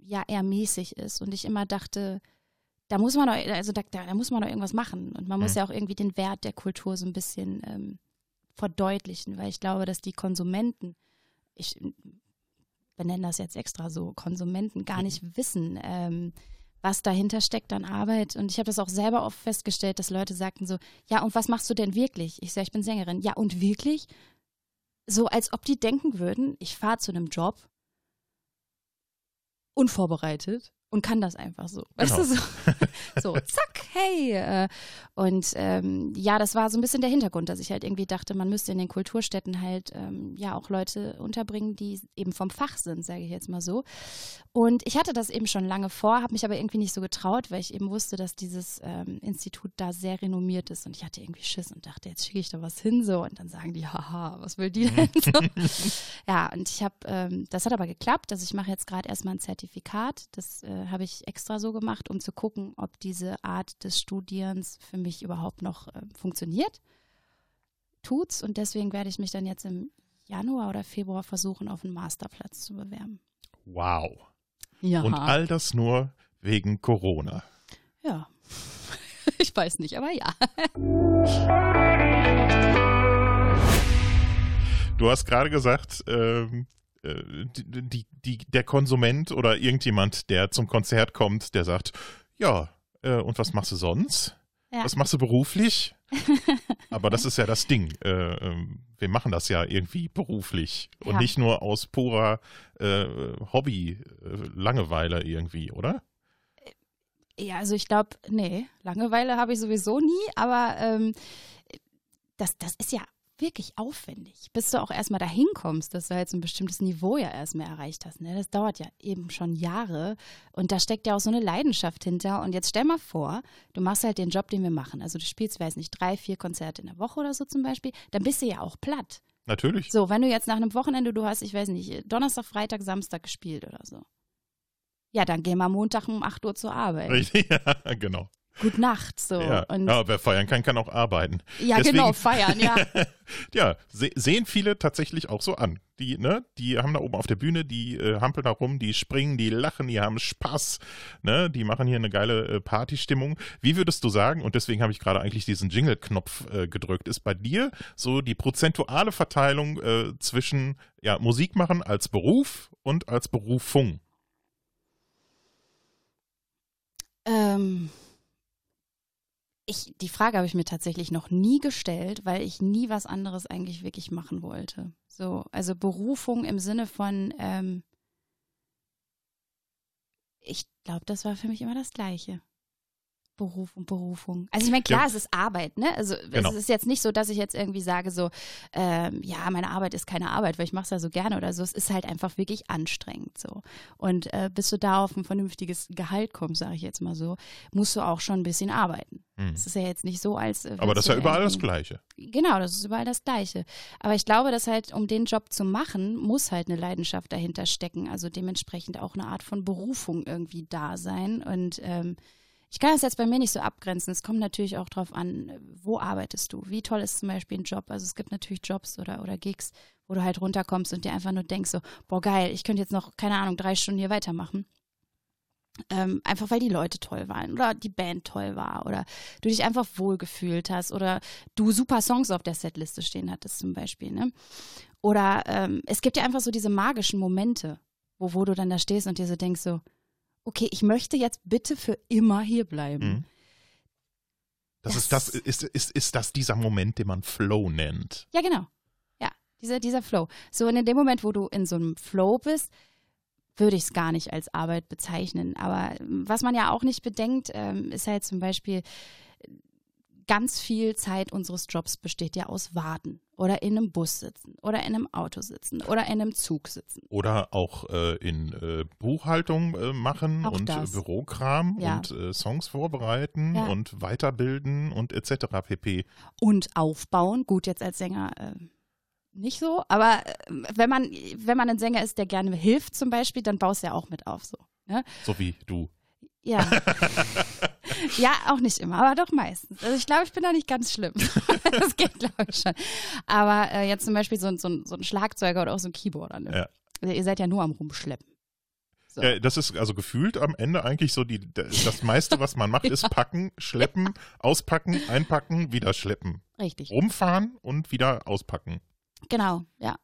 ja eher mäßig ist und ich immer dachte, da muss man doch, also da, da muss man doch irgendwas machen und man muss Mhm. ja auch irgendwie den Wert der Kultur so ein bisschen ähm, verdeutlichen, weil ich glaube, dass die Konsumenten, ich benenne das jetzt extra so, Konsumenten gar nicht wissen, ähm, was dahinter steckt an Arbeit. Und ich habe das auch selber oft festgestellt, dass Leute sagten so, ja, und was machst du denn wirklich? Ich sage, ich bin Sängerin. Ja, und wirklich? So, als ob die denken würden, ich fahre zu einem Job unvorbereitet und kann das einfach so. Weißt Genau. du, so, <laughs> so zack, hey. äh, Und ähm, ja, das war so ein bisschen der Hintergrund, dass ich halt irgendwie dachte, man müsste in den Kulturstädten halt ähm, ja auch Leute unterbringen, die eben vom Fach sind, sage ich jetzt mal so. Und ich hatte das eben schon lange vor, habe mich aber irgendwie nicht so getraut, weil ich eben wusste, dass dieses ähm, Institut da sehr renommiert ist und ich hatte irgendwie Schiss und dachte, jetzt schicke ich da was hin so und dann sagen die, haha, was will die denn so? <laughs> ja, und ich habe, ähm, das hat aber geklappt, also ich mache jetzt gerade erstmal ein Zertifikat, das äh, habe ich extra so gemacht, um zu gucken, ob diese Art des Studierens für mich überhaupt noch äh, funktioniert. Tut's und deswegen werde ich mich dann jetzt im Januar oder Februar versuchen, auf einen Masterplatz zu bewerben. Wow. Ja. Und all das nur wegen Corona. Ja. <laughs> Ich weiß nicht, aber ja. Du hast gerade gesagt, ähm, äh, die, die, die, der Konsument oder irgendjemand, der zum Konzert kommt, der sagt, ja, äh, und was machst du sonst? Ja. Was machst du beruflich? <laughs> Aber das ist ja das Ding. Äh, ähm, wir machen das ja irgendwie beruflich und Ja. nicht nur aus purer äh, Hobby, äh, irgendwie, oder? Ja, also ich glaube, nee, Langeweile habe ich sowieso nie, aber ähm, das, das ist ja wirklich aufwendig, bis du auch erstmal dahin kommst, dass du halt so ein bestimmtes Niveau ja erstmal erreicht hast. Ne? Das dauert ja eben schon Jahre und da steckt ja auch so eine Leidenschaft hinter. Und jetzt stell mal vor, du machst halt den Job, den wir machen. Also du spielst, weiß nicht, drei, vier Konzerte in der Woche oder so zum Beispiel, dann bist du ja auch platt. Natürlich. So, wenn du jetzt nach einem Wochenende, du hast, ich weiß nicht, Donnerstag, Freitag, Samstag gespielt oder so. Ja, dann geh mal Montag um 8 Uhr zur Arbeit. Richtig, <laughs> ja, genau. Gut Nacht, so. Ja. Und, ja, wer feiern kann, kann auch arbeiten. ja deswegen- genau, feiern, ja. <laughs> ja, se sehen viele tatsächlich auch so an. Die, ne, die haben da oben auf der Bühne, die äh, hampeln da rum, die springen, die lachen, die haben Spaß, ne, die machen hier eine geile äh, Partystimmung. Wie würdest du sagen, und deswegen habe ich gerade eigentlich diesen Jingle-Knopf äh, gedrückt, ist bei dir so die prozentuale Verteilung äh, zwischen ja, Musik machen als Beruf und als Berufung? Ähm, ich, die Frage habe ich mir tatsächlich noch nie gestellt, weil ich nie was anderes eigentlich wirklich machen wollte. So, also Berufung im Sinne von, ähm, ich glaube, das war für mich immer das Gleiche. Beruf und Berufung. Also ich meine, klar, Ja. es ist Arbeit, ne? Also Genau. es ist jetzt nicht so, dass ich jetzt irgendwie sage so, ähm, ja, meine Arbeit ist keine Arbeit, weil ich mache es ja so gerne oder so. Es ist halt einfach wirklich anstrengend so. Und äh, bis du da auf ein vernünftiges Gehalt kommst, sage ich jetzt mal so, musst du auch schon ein bisschen arbeiten. Hm. Es ist ja jetzt nicht so, als äh, Aber das ist ja überall das Gleiche. Genau, das ist überall das Gleiche. Aber ich glaube, dass halt, um den Job zu machen, muss halt eine Leidenschaft dahinter stecken. Also dementsprechend auch eine Art von Berufung irgendwie da sein. Und ähm, Ich kann das jetzt bei mir nicht so abgrenzen. Es kommt natürlich auch drauf an, wo arbeitest du? Wie toll ist zum Beispiel ein Job? Also es gibt natürlich Jobs oder, oder Gigs, wo du halt runterkommst und dir einfach nur denkst so, boah geil, ich könnte jetzt noch, keine Ahnung, drei Stunden hier weitermachen. Ähm, einfach weil die Leute toll waren oder die Band toll war oder du dich einfach wohlgefühlt hast oder du super Songs auf der Setliste stehen hattest zum Beispiel. Ne? Oder ähm, es gibt ja einfach so diese magischen Momente, wo, wo du dann da stehst und dir so denkst so, okay, ich möchte jetzt bitte für immer hier bleiben. Mhm. Das, Das- ist das, ist, ist, ist das dieser Moment, den man Flow nennt. Ja, genau. Ja, dieser, dieser Flow. So, und in dem Moment, wo du in so einem Flow bist, würde ich es gar nicht als Arbeit bezeichnen. Aber ähm, was man ja auch nicht bedenkt, ähm, ist halt zum Beispiel, ganz viel Zeit unseres Jobs besteht ja aus Warten oder in einem Bus sitzen oder in einem Auto sitzen oder in einem Zug sitzen. Oder auch äh, in äh, Buchhaltung äh, machen Auch und äh, das. Bürokram Ja. und äh, Songs vorbereiten Ja. und weiterbilden und etc. pp. und aufbauen. Gut, jetzt als Sänger äh, nicht so, aber wenn man, wenn man ein Sänger ist, der gerne hilft zum Beispiel, dann baust du ja auch mit auf so. Ne? So wie du. Ja. <laughs> <laughs> ja, auch nicht immer, aber doch meistens. Also ich glaube, ich bin da nicht ganz schlimm. <laughs> das geht, glaube ich schon. Aber äh, jetzt zum Beispiel so, ein- so, so ein Schlagzeuger oder auch so ein Keyboarder. Ne? Ja. Also Ihr seid ja nur am Rumschleppen. So. Ja, das ist also gefühlt am Ende eigentlich so die, das meiste, was man macht, <laughs> ist packen, schleppen, auspacken, einpacken, wieder schleppen. Richtig. Rumfahren und wieder auspacken. Genau, ja.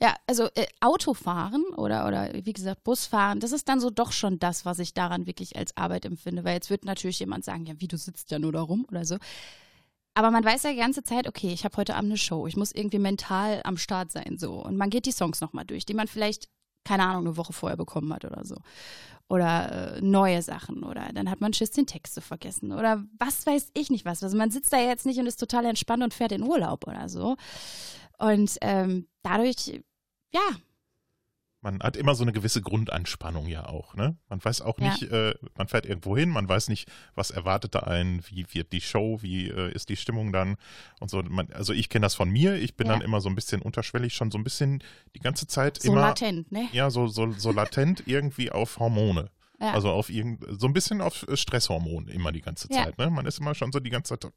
Ja, also äh, Autofahren oder, oder wie gesagt Busfahren, das ist dann so doch schon das, was ich daran wirklich als Arbeit empfinde. Weil jetzt wird natürlich jemand sagen, ja, wie du sitzt ja nur da rum oder so. Aber man weiß ja die ganze Zeit, okay, ich habe heute Abend eine Show, ich muss irgendwie mental am Start sein so. Und man geht die Songs nochmal durch, die man vielleicht, keine Ahnung, eine Woche vorher bekommen hat oder so. Oder äh, neue Sachen. Oder dann hat man Schiss, den Text zu vergessen. Oder was weiß ich nicht was. Also man sitzt da jetzt nicht und ist total entspannt und fährt in Urlaub oder so. Und ähm, dadurch, ja, Man hat immer so eine gewisse Grundanspannung ja auch, ne? Man weiß auch Ja. nicht, äh, man fährt irgendwo hin, man weiß nicht, was erwartet da einen, wie wird die Show, wie äh, ist die Stimmung dann und so. Man, also ich kenne das von mir, ich bin Ja. dann immer so ein bisschen unterschwellig, schon so ein bisschen die ganze Zeit so immer, latent, ne? ja, so, so, so <laughs> latent irgendwie auf Hormone. Ja. Also auf irgend, so ein bisschen auf Stresshormon immer die ganze. Zeit, ne? Man ist immer schon so die ganze Zeit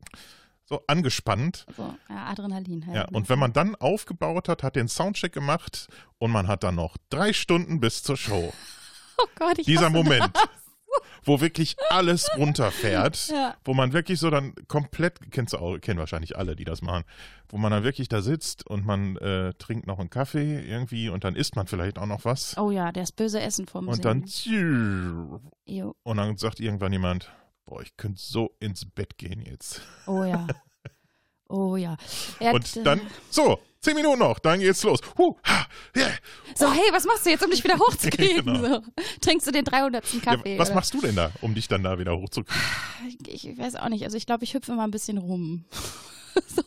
so angespannt. So, ja, Adrenalin halt. Ja, ne? und wenn man dann aufgebaut hat, hat den Soundcheck gemacht und man hat dann noch drei Stunden bis zur Show. <laughs> oh Gott, ich Dieser Moment, wo wirklich alles runterfährt, <laughs> Ja. wo man wirklich so dann komplett, kennst du auch, kennen wahrscheinlich alle, die das machen, wo man dann wirklich da sitzt und man äh, trinkt noch einen Kaffee irgendwie und dann isst man vielleicht auch noch was. Oh ja, das böse Essen vom und dann Singen. Jo. und dann sagt irgendwann jemand, boah, ich könnte so ins Bett gehen jetzt. Oh ja. <laughs> Oh ja. ja Und d- dann, so, zehn Minuten noch, dann geht's los. Huh, ha, yeah. So, hey, was machst du jetzt, um dich wieder <laughs> hochzukriegen? Genau. so. Trinkst du den 300. Kaffee? Ja, was oder? machst du denn da, um dich dann da wieder hochzukriegen? Ich, ich weiß auch nicht. Also ich glaube, ich hüpfe immer ein bisschen rum. <laughs> so.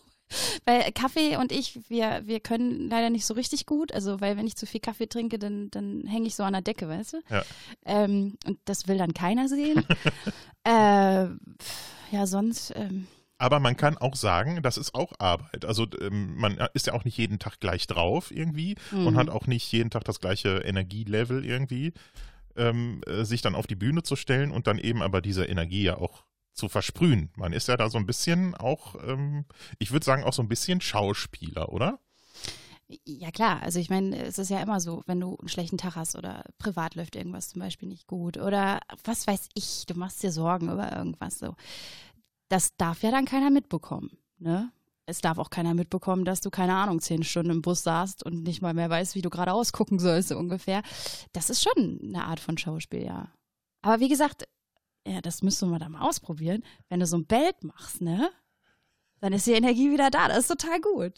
Weil Kaffee und ich, wir, wir können leider nicht so richtig gut. Also, weil wenn ich zu viel Kaffee trinke, dann, dann hänge ich so an der Decke, weißt du? Ja. Ähm, und das will dann keiner sehen. Äh, ja, sonst, ähm, Aber man kann auch sagen, das ist auch Arbeit. Also ähm, man ist ja auch nicht jeden Tag gleich drauf irgendwie und Mhm. hat auch nicht jeden Tag das gleiche Energielevel irgendwie, ähm, äh, sich dann auf die Bühne zu stellen und dann eben aber diese Energie ja auch zu versprühen. Man ist ja da so ein bisschen auch, ähm, ich würde sagen, auch so ein bisschen Schauspieler, oder? Ja klar, also ich meine, es ist ja immer so, wenn du einen schlechten Tag hast oder privat läuft irgendwas zum Beispiel nicht gut oder was weiß ich, du machst dir Sorgen über irgendwas so. Das darf ja dann keiner mitbekommen, ne? Es darf auch keiner mitbekommen, dass du, keine Ahnung, zehn Stunden im Bus saßt und nicht mal mehr weißt, wie du gerade ausgucken sollst, so ungefähr. Das ist schon eine Art von Schauspiel, ja. Aber wie gesagt, ja, das müsste man da mal ausprobieren. Wenn du so ein Bild machst, ne? Dann ist die Energie wieder da. Das ist total gut.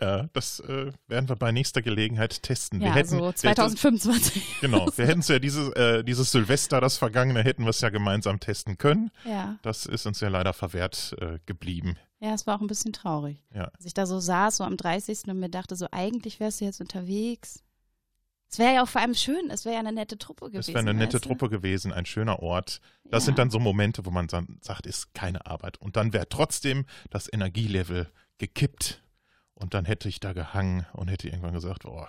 Ja, das äh, werden wir bei nächster Gelegenheit testen. Ja, <laughs> wir hätten, so 2025. Genau, wir hätten es ja dieses, äh, dieses Silvester, das vergangene, hätten wir es ja gemeinsam testen können. Ja. Das ist uns ja leider verwehrt äh, geblieben. Ja, es war auch ein bisschen traurig. Ja. Als ich da so saß, so am 30. und mir dachte, so eigentlich wärst du jetzt unterwegs. Es wäre ja auch vor allem schön, es wäre ja eine nette Truppe gewesen. Das wäre eine nette weißt du? Truppe gewesen, ein schöner Ort. Das Ja. sind dann so Momente, wo man sagt, ist keine Arbeit. Und dann wäre trotzdem das Energielevel gekippt. Und dann hätte ich da gehangen und hätte irgendwann gesagt, oh,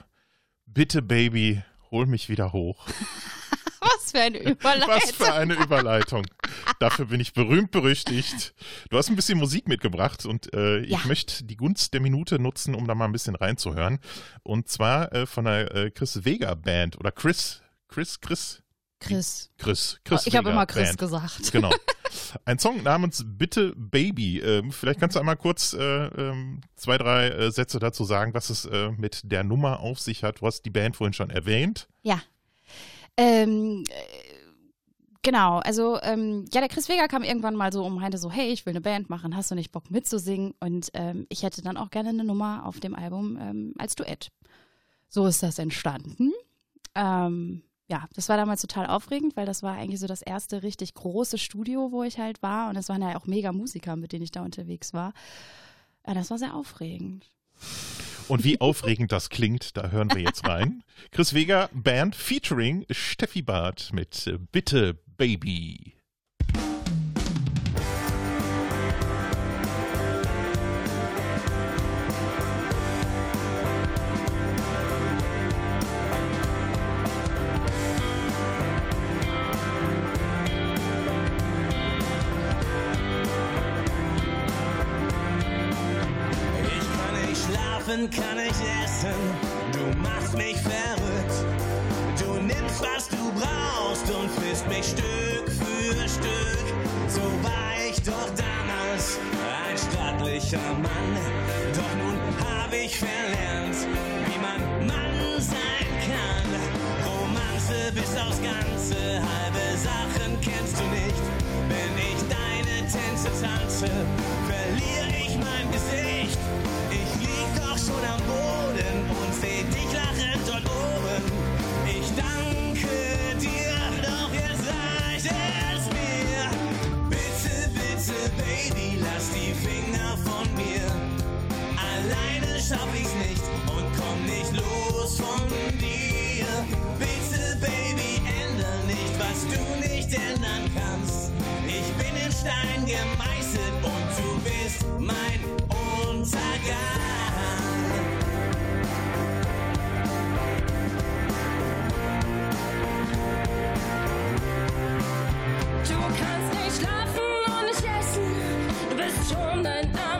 bitte Baby, hol mich wieder hoch. <laughs> <laughs> Was für eine Überleitung. Was für eine Überleitung. Dafür bin ich berühmt berüchtigt. Du hast ein bisschen Musik mitgebracht und äh, Ja. ich möchte die Gunst der Minute nutzen, um da mal ein bisschen reinzuhören. Und zwar äh, von der äh, Chris Vega Band oder Chris, Chris, Chris, Chris. Chris, Chris ich habe immer Chris Band. gesagt. Genau. <laughs> Ein Song namens Bitte Baby. Ähm, vielleicht kannst du einmal kurz äh, ähm, zwei, drei äh, Sätze dazu sagen, was es äh, mit der Nummer auf sich hat. Du hast die Band vorhin schon erwähnt. Ja. Ähm, äh, genau, also ähm, ja, der Chris Vega kam irgendwann mal so und meinte so, hey, ich will eine Band machen, hast du nicht Bock mitzusingen? Und ähm, ich hätte dann auch gerne eine Nummer auf dem Album ähm, als Duett. So ist das entstanden. Ähm, ja, das war damals total aufregend, weil das war eigentlich so das erste richtig große Studio, wo ich halt war. Und es waren ja auch mega Musiker, mit denen ich da unterwegs war. Ja, das war sehr aufregend. Und wie aufregend das klingt, da hören wir jetzt rein. Chris Vega Band featuring Steffi Barth mit Bitte Baby. Nicht essen. Du machst mich verrückt. Du nimmst, was du brauchst und frisst mich Stück für Stück. So war ich doch damals ein stattlicher Mann. Doch nun habe ich verlernt, wie man Mann sein kann. Romanze bis aufs Ganze, halbe Sachen kennst du nicht. Wenn ich deine Tänze tanze, verliere ich mein Gesicht. Am Boden und seh dich lachend dort oben. Ich danke dir, doch jetzt reicht es mir. Bitte, bitte, Baby, lass die Finger von mir. Alleine schaff ich's nicht und komm nicht los von dir. Bitte, Baby, änder nicht, was du nicht ändern kannst. Ich bin in Stein gemeißelt und du bist mein Untergang. Du bist schon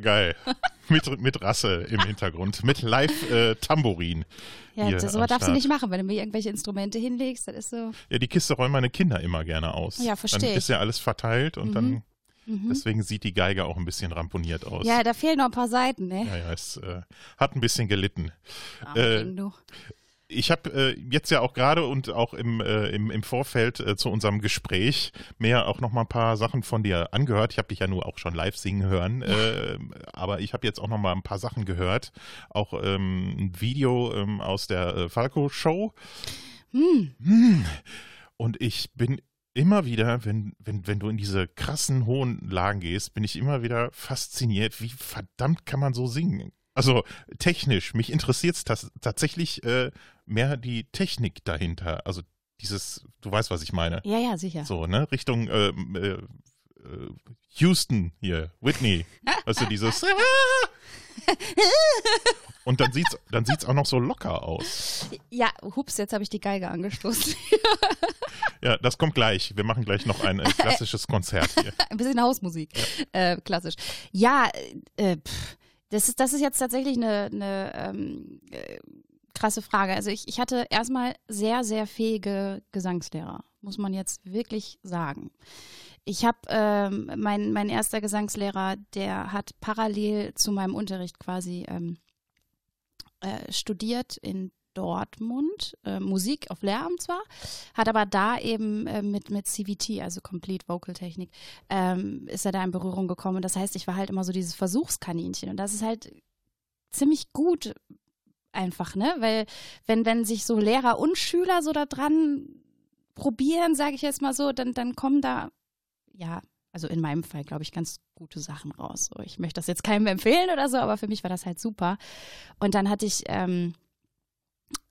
geil. mit, mit Rasse im Hintergrund, mit Live-Tambourin. Ja, das am aber darfst du nicht machen, wenn du mir irgendwelche Instrumente hinlegst, das ist so. Ja, die Kiste räumen meine Kinder immer gerne aus. Ja, versteh Dann ist ja alles verteilt und dann, Mhm. deswegen sieht die Geige auch ein bisschen ramponiert aus. Ja, da fehlen noch ein paar Seiten, ne? ja, ja es äh, hat ein bisschen gelitten. Arme äh. Ich habe äh, jetzt ja auch gerade und auch im, äh, im, im Vorfeld äh, zu unserem Gespräch mehr auch noch mal ein paar Sachen von dir angehört. Ich habe dich ja nur auch schon live singen hören, äh, aber ich habe jetzt auch noch mal ein paar Sachen gehört. Auch ähm, ein Video ähm, aus der äh, Falco-Show. Hm. Und ich bin immer wieder, wenn, wenn, wenn du in diese krassen hohen Lagen gehst, bin ich immer wieder fasziniert, wie verdammt kann man so singen. Also technisch, mich interessiert es tatsächlich äh, mehr die Technik dahinter. Also dieses, du weißt, was ich meine. Ja, ja, sicher. So, ne? Richtung ähm, äh, äh, Houston hier, Whitney. <laughs> Also dieses <laughs> Und dann sieht's, dann sieht's auch noch so locker aus. Ja, hups, jetzt habe ich die Geige angestoßen. <laughs> Ja, das kommt gleich. Wir machen gleich noch ein äh, klassisches Konzert hier. Ein bisschen Hausmusik. Äh, klassisch. Ja, äh, pff, das, ist, das ist jetzt tatsächlich eine, eine ähm, äh, krasse Frage. Also ich, ich hatte erstmal sehr, sehr fähige Gesangslehrer, muss man jetzt wirklich sagen. Ich habe ähm, mein, mein erster Gesangslehrer, der hat parallel zu meinem Unterricht quasi ähm, äh, studiert in Dortmund, äh, Musik auf Lehramt zwar, hat aber da eben äh, mit, mit CVT, also Complete Vocal Technik, ähm, ist er da in Berührung gekommen. Das heißt, ich war halt immer so dieses Versuchskaninchen. Und das ist halt ziemlich gut einfach, ne? Weil wenn, wenn sich so Lehrer und Schüler so da dran probieren, sage ich jetzt mal so, dann, dann kommen da, ja, also in meinem Fall, glaube ich, ganz gute Sachen raus. So, ich möchte das jetzt keinem empfehlen oder so, aber für mich war das halt super. Und dann hatte ich ähm,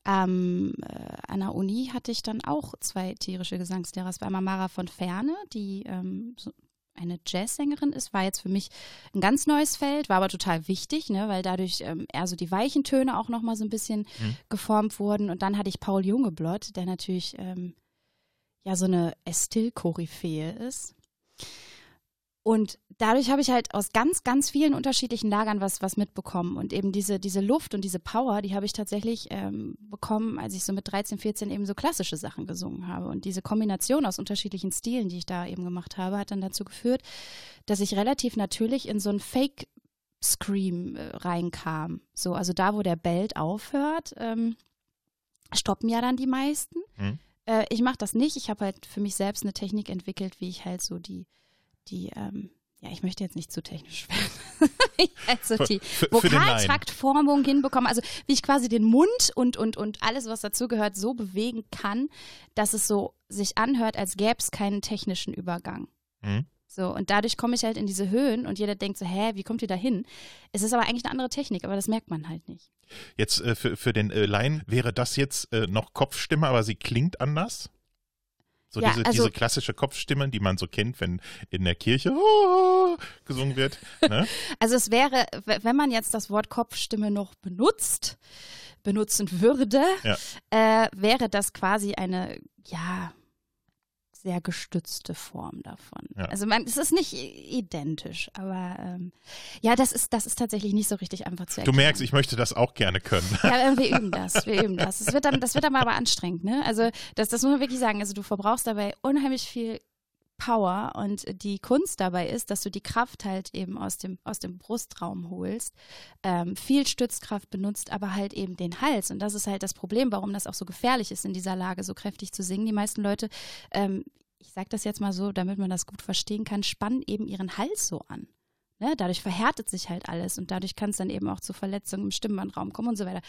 ähm, äh, an der Uni hatte ich dann auch zwei tierische Gesangslehrer. Es war einmal Mara von Ferne, die ähm, so eine Jazzsängerin ist, war jetzt für mich ein ganz neues Feld, war aber total wichtig, ne, weil dadurch ähm, eher so die weichen Töne auch nochmal so ein bisschen Mhm. geformt wurden. Und dann hatte ich Paul Jungeblott, der natürlich ähm, ja so eine Estil-Koryphäe ist. Und dadurch habe ich halt aus ganz, ganz vielen unterschiedlichen Lagern was, was mitbekommen. Und eben diese, diese Luft und diese Power, die habe ich tatsächlich ähm, bekommen, als ich so mit 13, 14 eben so klassische Sachen gesungen habe. Und diese Kombination aus unterschiedlichen Stilen, die ich da eben gemacht habe, hat dann dazu geführt, dass ich relativ natürlich in so ein Fake Scream äh, reinkam. So, also da, wo der bellt aufhört, ähm, stoppen ja dann die meisten. Mhm. Äh, ich mache das nicht. Ich habe halt für mich selbst eine Technik entwickelt, wie ich halt so die, die, ähm, ja, ich möchte jetzt nicht zu technisch werden. <laughs> also die. Vokaltraktformung hinbekommen. Also wie ich quasi den Mund und, und, und alles, was dazugehört, so bewegen kann, dass es so sich anhört, als gäbe es keinen technischen Übergang. Mhm. So, und dadurch komme ich halt in diese Höhen und jeder denkt so, hä, wie kommt ihr da hin? Es ist aber eigentlich eine andere Technik, aber das merkt man halt nicht. Jetzt äh, für, für den äh, Laien wäre das jetzt äh, noch Kopfstimme, aber sie klingt anders? So Ja, diese, also- diese klassische Kopfstimme, die man so kennt, wenn in der Kirche oh, gesungen wird. Ne? <laughs> Also es wäre, wenn man jetzt das Wort Kopfstimme noch benutzt, benutzen würde, Ja. äh, wäre das quasi eine, ja, sehr gestützte Form davon. Ja. Also man, es ist nicht identisch, aber ähm, ja, das ist, das ist tatsächlich nicht so richtig einfach zu Du erklären. merkst, ich möchte das auch gerne können. Ja, <laughs> wir üben das, wir üben das. Das wird dann, das wird dann aber anstrengend, ne? Also das, das muss man wirklich sagen. Also du verbrauchst dabei unheimlich viel Power und die Kunst dabei ist, dass du die Kraft halt eben aus dem, aus dem Brustraum holst, ähm, viel Stützkraft benutzt, aber halt eben den Hals. Und das ist halt das Problem, warum das auch so gefährlich ist, in dieser Lage so kräftig zu singen. Die meisten Leute, ähm, ich sage das jetzt mal so, damit man das gut verstehen kann, spannen eben ihren Hals so an. Ne? Dadurch verhärtet sich halt alles und dadurch kann es dann eben auch zu Verletzungen im Stimmbandraum kommen und so weiter.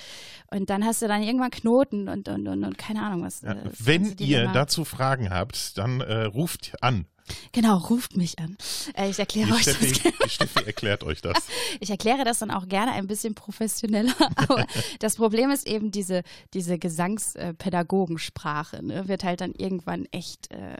Und dann hast du dann irgendwann Knoten und, und, und, und keine Ahnung was. Ja, äh, das wenn ihr immer- dazu Fragen habt, dann äh, ruft an. Genau, ruft mich an. Äh, ich erkläre Die euch das Steffi, die Steffi erklärt euch das. <laughs> Ich erkläre das dann auch gerne ein bisschen professioneller. <laughs> Aber das Problem ist eben diese, diese Gesangspädagogensprache, ne, wird halt dann irgendwann echt, äh,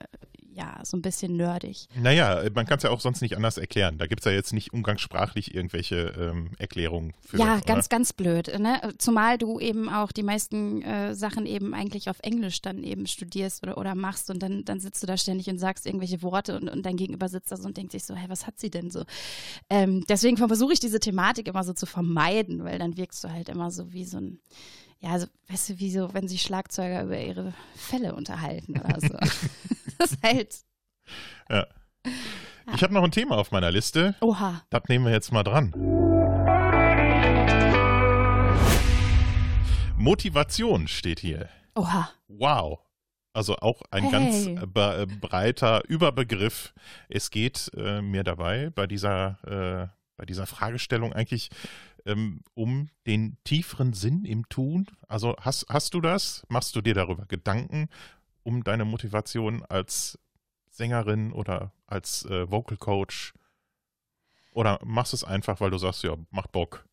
ja, so ein bisschen nerdig. Naja, man kann es ja auch sonst nicht anders erklären. Da gibt es ja jetzt nicht umgangssprachlich irgendwelche ähm, Erklärungen für. Ja, oder? ganz, ganz blöd. Ne? Zumal du eben auch die meisten äh, Sachen eben eigentlich auf Englisch dann eben studierst oder, oder machst und dann, dann sitzt du da ständig und sagst irgendwelche Worte und, und dein Gegenüber sitzt da so und denkt sich so, hä, was hat sie denn so? Ähm, deswegen versuche ich diese Thematik immer so zu vermeiden, weil dann wirkst du halt immer so wie so ein, ja, so, weißt du, wie so, wenn sich Schlagzeuger über ihre Fälle unterhalten oder so. <laughs> das ist halt, Ja. Ich habe noch ein Thema auf meiner Liste. oha. Das nehmen wir jetzt mal dran. Motivation steht hier. Oha. Wow. Also auch ein Hey. ganz äh, äh, breiter Überbegriff. Es geht äh, mir dabei bei dieser, äh, bei dieser Fragestellung eigentlich ähm, um den tieferen Sinn im Tun. Also hast, hast du das? Machst du dir darüber Gedanken um deine Motivation als Sängerin oder als äh, Vocal Coach? Oder machst du es einfach, weil du sagst, ja, macht Bock?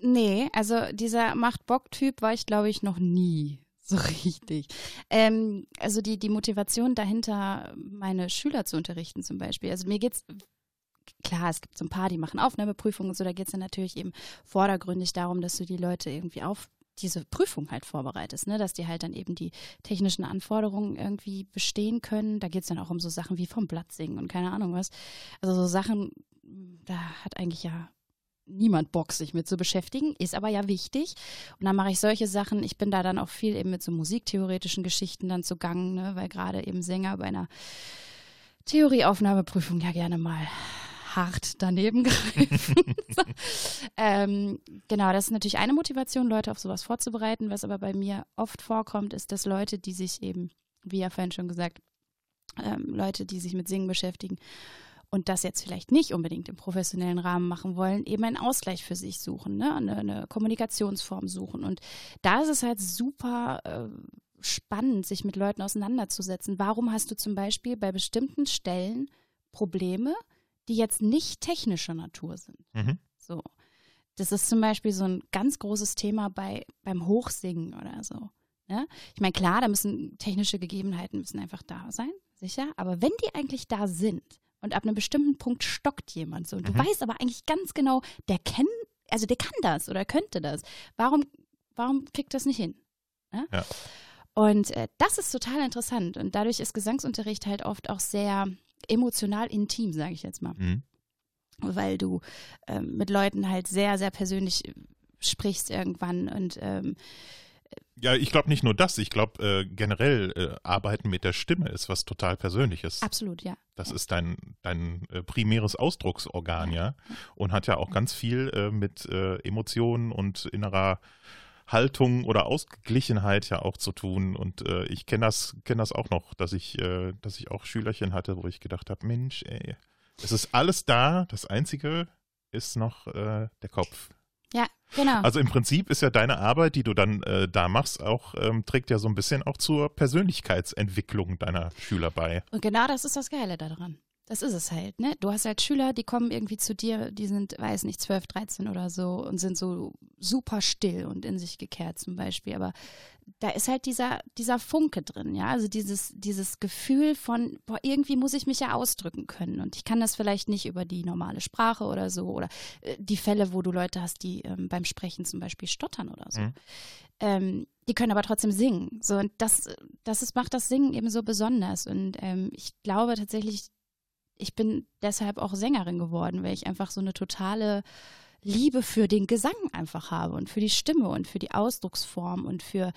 Nee, also dieser Macht-Bock-Typ war ich, glaube ich, noch nie so <laughs> richtig. Ähm, also die, die Motivation dahinter, meine Schüler zu unterrichten zum Beispiel. Also mir geht's, klar, es gibt so ein paar, die machen Aufnahmeprüfungen und so, da geht's dann natürlich eben vordergründig darum, dass du die Leute irgendwie auf diese Prüfung halt vorbereitest, ne? dass die halt dann eben die technischen Anforderungen irgendwie bestehen können. Da geht's dann auch um so Sachen wie vom Blatt singen und keine Ahnung was. Also so Sachen, da hat eigentlich ja niemand Bock, sich mit zu beschäftigen, ist aber ja wichtig. Und dann mache ich solche Sachen. Ich bin da dann auch viel eben mit so musiktheoretischen Geschichten dann zugange, ne? weil gerade eben Sänger bei einer Theorieaufnahmeprüfung ja gerne mal hart daneben <laughs> greifen. ähm, genau, das ist natürlich eine Motivation, Leute auf sowas vorzubereiten. Was aber bei mir oft vorkommt, ist, dass Leute, die sich eben, wie ja vorhin schon gesagt, ähm, Leute, die sich mit Singen beschäftigen und das jetzt vielleicht nicht unbedingt im professionellen Rahmen machen wollen, eben einen Ausgleich für sich suchen, ne? eine, eine Kommunikationsform suchen. Und da ist es halt super äh, spannend, sich mit Leuten auseinanderzusetzen. Warum hast du zum Beispiel bei bestimmten Stellen Probleme, die jetzt nicht technischer Natur sind? Mhm. So. Das ist zum Beispiel so ein ganz großes Thema bei, beim Hochsingen oder so. Ne? Ich meine, klar, da müssen technische Gegebenheiten müssen einfach da sein, sicher. Aber wenn die eigentlich da sind und ab einem bestimmten Punkt stockt jemand so und du Mhm. weißt aber eigentlich ganz genau, der kennt, also der kann das oder könnte das. Warum, warum kriegt das nicht hin? Ne? Ja. Und äh, das ist total interessant. Und dadurch ist Gesangsunterricht halt oft auch sehr emotional intim, sage ich jetzt mal Mhm. weil du ähm, mit Leuten halt sehr, sehr persönlich äh, sprichst irgendwann und ähm, Ja, ich glaube nicht nur das. Ich glaube äh, generell äh, Arbeiten mit der Stimme ist was total Persönliches. absolut, ja. Das ist dein, dein äh, primäres Ausdrucksorgan, ja. Und hat ja auch ganz viel äh, mit äh, Emotionen und innerer Haltung oder Ausgeglichenheit ja auch zu tun. Und äh, ich kenne das, kenn das auch noch, dass ich, äh, dass ich auch Schülerchen hatte, wo ich gedacht habe, Mensch, ey, es ist alles da. Das Einzige ist noch äh, der Kopf. Ja, genau. Also im Prinzip ist ja deine Arbeit, die du dann äh, da machst, auch ähm, trägt ja so ein bisschen auch zur Persönlichkeitsentwicklung deiner Schüler bei. und genau das ist das Geile daran. Das ist es halt, ne? Du hast halt Schüler, die kommen irgendwie zu dir, die sind, weiß nicht, 12, 13 oder so und sind so super still und in sich gekehrt zum Beispiel. Aber da ist halt dieser, dieser Funke drin, ja. Also dieses, dieses Gefühl von, boah, irgendwie muss ich mich ja ausdrücken können. Und ich kann das vielleicht nicht über die normale Sprache oder so. Oder äh, die Fälle, wo du Leute hast, die ähm, beim Sprechen zum Beispiel stottern oder so. Mhm. Ähm, die können aber trotzdem singen. So, und das, das ist, macht das Singen eben so besonders. Und ähm, ich glaube tatsächlich, ich bin deshalb auch Sängerin geworden, weil ich einfach so eine totale Liebe für den Gesang einfach habe und für die Stimme und für die Ausdrucksform und für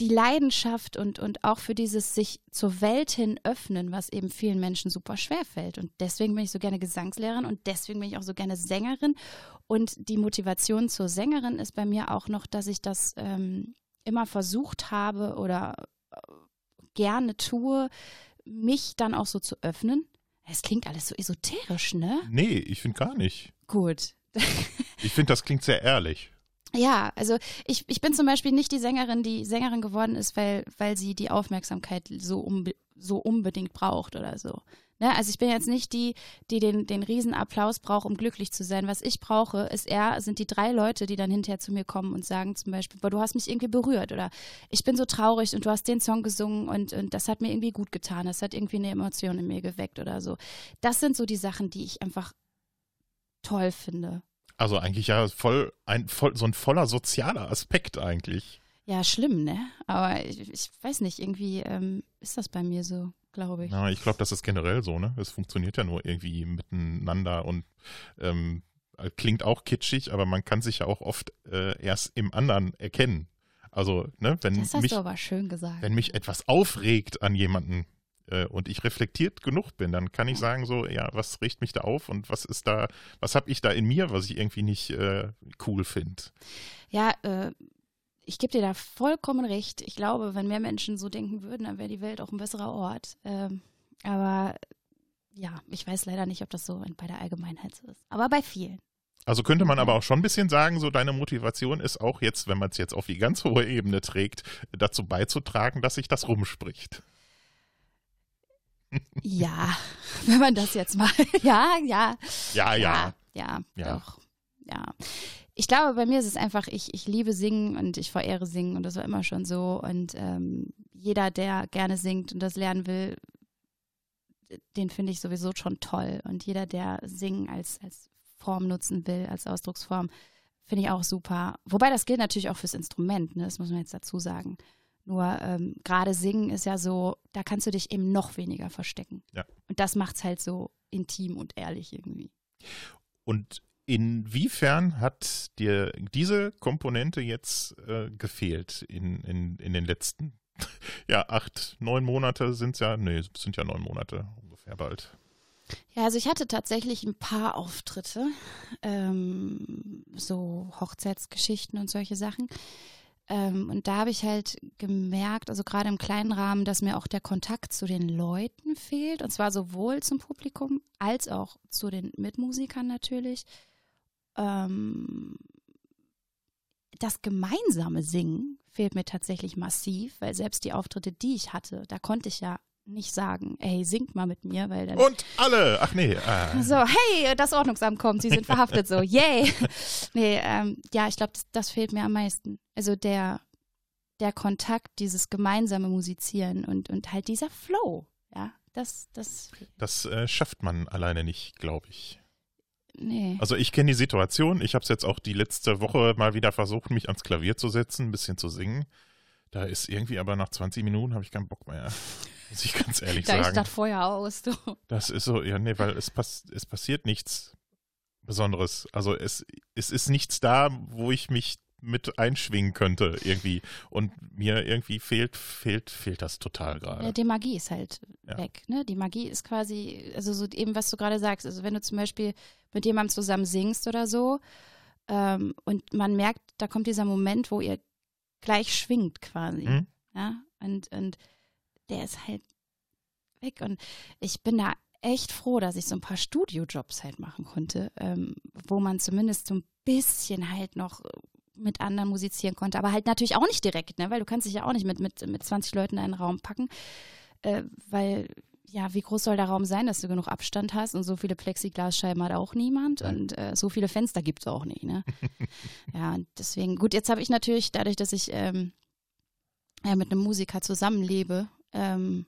die Leidenschaft und, und auch für dieses sich zur Welt hin öffnen, was eben vielen Menschen super schwer fällt. Und deswegen bin ich so gerne Gesangslehrerin und deswegen bin ich auch so gerne Sängerin. Und die Motivation zur Sängerin ist bei mir auch noch, dass ich das ähm, immer versucht habe oder äh, gerne tue, mich dann auch so zu öffnen. Es klingt alles so esoterisch, ne? Nee, ich finde gar nicht. Gut. <laughs> Ich finde, das klingt sehr ehrlich. Ja, also ich, ich bin zum Beispiel nicht die Sängerin, die Sängerin geworden ist, weil, weil sie die Aufmerksamkeit so, unbe so unbedingt braucht oder so. Ne? Also ich bin jetzt nicht die, die den, den Riesenapplaus braucht, um glücklich zu sein. Was ich brauche, ist eher, sind die drei Leute, die dann hinterher zu mir kommen und sagen zum Beispiel, boah, du hast mich irgendwie berührt oder ich bin so traurig und du hast den Song gesungen und, und das hat mir irgendwie gut getan. Das hat irgendwie eine Emotion in mir geweckt oder so. Das sind so die Sachen, die ich einfach toll finde. Also eigentlich ja voll ein voll, so ein voller sozialer Aspekt eigentlich. Ja, schlimm, ne? Aber ich, ich weiß nicht, irgendwie ähm, ist das bei mir so, glaube ich. Ja, ich glaube, das ist generell so, ne? Es funktioniert ja nur irgendwie miteinander und ähm, klingt auch kitschig, aber man kann sich ja auch oft äh, erst im anderen erkennen. Also, ne, wenn Das hast mich, du aber schön gesagt. wenn mich etwas aufregt an jemanden äh, und ich reflektiert genug bin, dann kann ich sagen so, ja, was regt mich da auf und was ist da, was habe ich da in mir, was ich irgendwie nicht äh, cool finde. Ja, äh, ich gebe dir da vollkommen recht. Ich glaube, wenn mehr Menschen so denken würden, dann wäre die Welt auch ein besserer Ort. Ähm, aber ja, ich weiß leider nicht, ob das so bei der Allgemeinheit so ist. Aber bei vielen. Also könnte man aber auch schon ein bisschen sagen, so deine Motivation ist auch jetzt, wenn man es jetzt auf die ganz hohe Ebene trägt, dazu beizutragen, dass sich das rumspricht. Ja, <laughs> wenn man das jetzt mal. <laughs> ja, ja. Ja, ja. Ja, Ja. doch. Ja. Ich glaube, bei mir ist es einfach, ich, ich liebe Singen und ich verehre Singen und das war immer schon so. Und ähm, jeder, der gerne singt und das lernen will, den finde ich sowieso schon toll. Und jeder, der Singen als, als Form nutzen will, als Ausdrucksform, finde ich auch super. Wobei das gilt natürlich auch fürs Instrument, ne? das muss man jetzt dazu sagen. Nur ähm, gerade Singen ist ja so, da kannst du dich eben noch weniger verstecken. Ja. Und das macht es halt so intim und ehrlich irgendwie. Und inwiefern hat dir diese Komponente jetzt äh, gefehlt in, in, in den letzten, <laughs> ja, acht, neun Monate sind es ja, nee, sind ja neun Monate ungefähr bald. Ja, also ich hatte tatsächlich ein paar Auftritte, ähm, so Hochzeitsgeschichten und solche Sachen. Ähm, und da habe ich halt gemerkt, also gerade im kleinen Rahmen, dass mir auch der Kontakt zu den Leuten fehlt. Und zwar sowohl zum Publikum als auch zu den Mitmusikern natürlich. Ähm, das gemeinsame Singen fehlt mir tatsächlich massiv, weil selbst die Auftritte, die ich hatte, da konnte ich ja nicht sagen, ey, singt mal mit mir, weil dann Und alle, ach nee, äh, so, hey, das Ordnungsamt kommt, Sie sind verhaftet, so, yay. <laughs> Nee, ähm, ja, ich glaube, das, das fehlt mir am meisten. Also der, der Kontakt, dieses gemeinsame Musizieren und, und halt dieser Flow, ja, das, das, das äh, schafft man alleine nicht, glaube ich. Nee. Also ich kenne die Situation. Ich habe es jetzt auch die letzte Woche mal wieder versucht, mich ans Klavier zu setzen, ein bisschen zu singen. Da ist irgendwie aber nach 20 Minuten habe ich keinen Bock mehr. <laughs> Muss ich ganz ehrlich da ist sagen. das Feuer aus, du. Das ist so, ja, nee, weil es, pass es passiert nichts Besonderes. Also es, es ist nichts da, wo ich mich mit einschwingen könnte irgendwie. Und mir irgendwie fehlt, fehlt, fehlt das total Ja, gerade. die Magie ist halt Ja. weg, ne? Die Magie ist quasi, also so eben, was du gerade sagst, also wenn du zum Beispiel mit jemandem zusammen singst oder so ähm, und man merkt, da kommt dieser Moment, wo ihr gleich schwingt quasi. Mhm. Ja, und, und der ist halt weg. Und ich bin da echt froh, dass ich so ein paar Studiojobs halt machen konnte, ähm, wo man zumindest so ein bisschen halt noch mit anderen musizieren konnte, aber halt natürlich auch nicht direkt, ne? weil du kannst dich ja auch nicht mit, mit, mit 20 Leuten in einen Raum packen, äh, weil ja, wie groß soll der Raum sein, dass du genug Abstand hast und so viele Plexiglasscheiben hat auch niemand und äh, so viele Fenster gibt es auch nicht. Ne? <laughs> ja, und deswegen, gut, jetzt habe ich natürlich, dadurch, dass ich ähm, ja, mit einem Musiker zusammenlebe, ähm,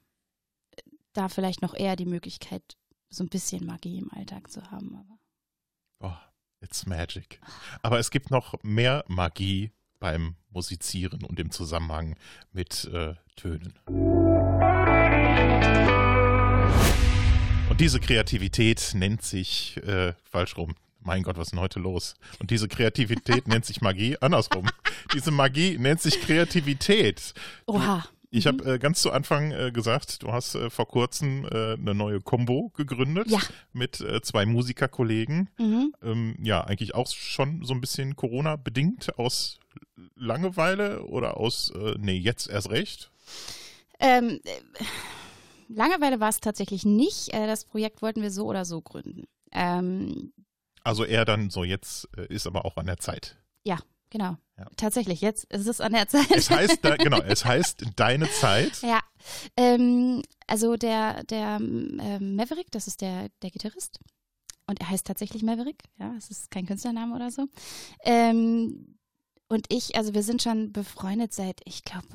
da vielleicht noch eher die Möglichkeit, so ein bisschen Magie im Alltag zu haben. Aber it's magic. Aber es gibt noch mehr Magie beim Musizieren und im Zusammenhang mit äh, Tönen. Und diese Kreativität nennt sich, äh, falsch rum, mein Gott, was ist denn heute los? Und diese Kreativität nennt sich Magie, andersrum. <laughs> Diese Magie nennt sich Kreativität. Oha. Ich habe äh, ganz zu Anfang äh, gesagt, du hast äh, vor kurzem äh, eine neue Combo gegründet Ja. mit äh, zwei Musikerkollegen. Mhm. Ähm, ja, eigentlich auch schon so ein bisschen Corona-bedingt aus Langeweile oder aus, äh, nee, jetzt erst recht. Ähm, äh, Langeweile war es tatsächlich nicht. Das Projekt wollten wir so oder so gründen. Ähm, Also eher dann so, jetzt ist aber auch an der Zeit. genau. Ja. Tatsächlich, jetzt ist es an der Zeit. Es heißt, da, genau, <laughs> es heißt deine Zeit. Ja, Ähm, also der, der ähm, Maverick, das ist der, der Gitarrist. Und er heißt tatsächlich Maverick, ja, es ist kein Künstlername oder so. Ähm, und ich, also wir sind schon befreundet seit, ich glaube,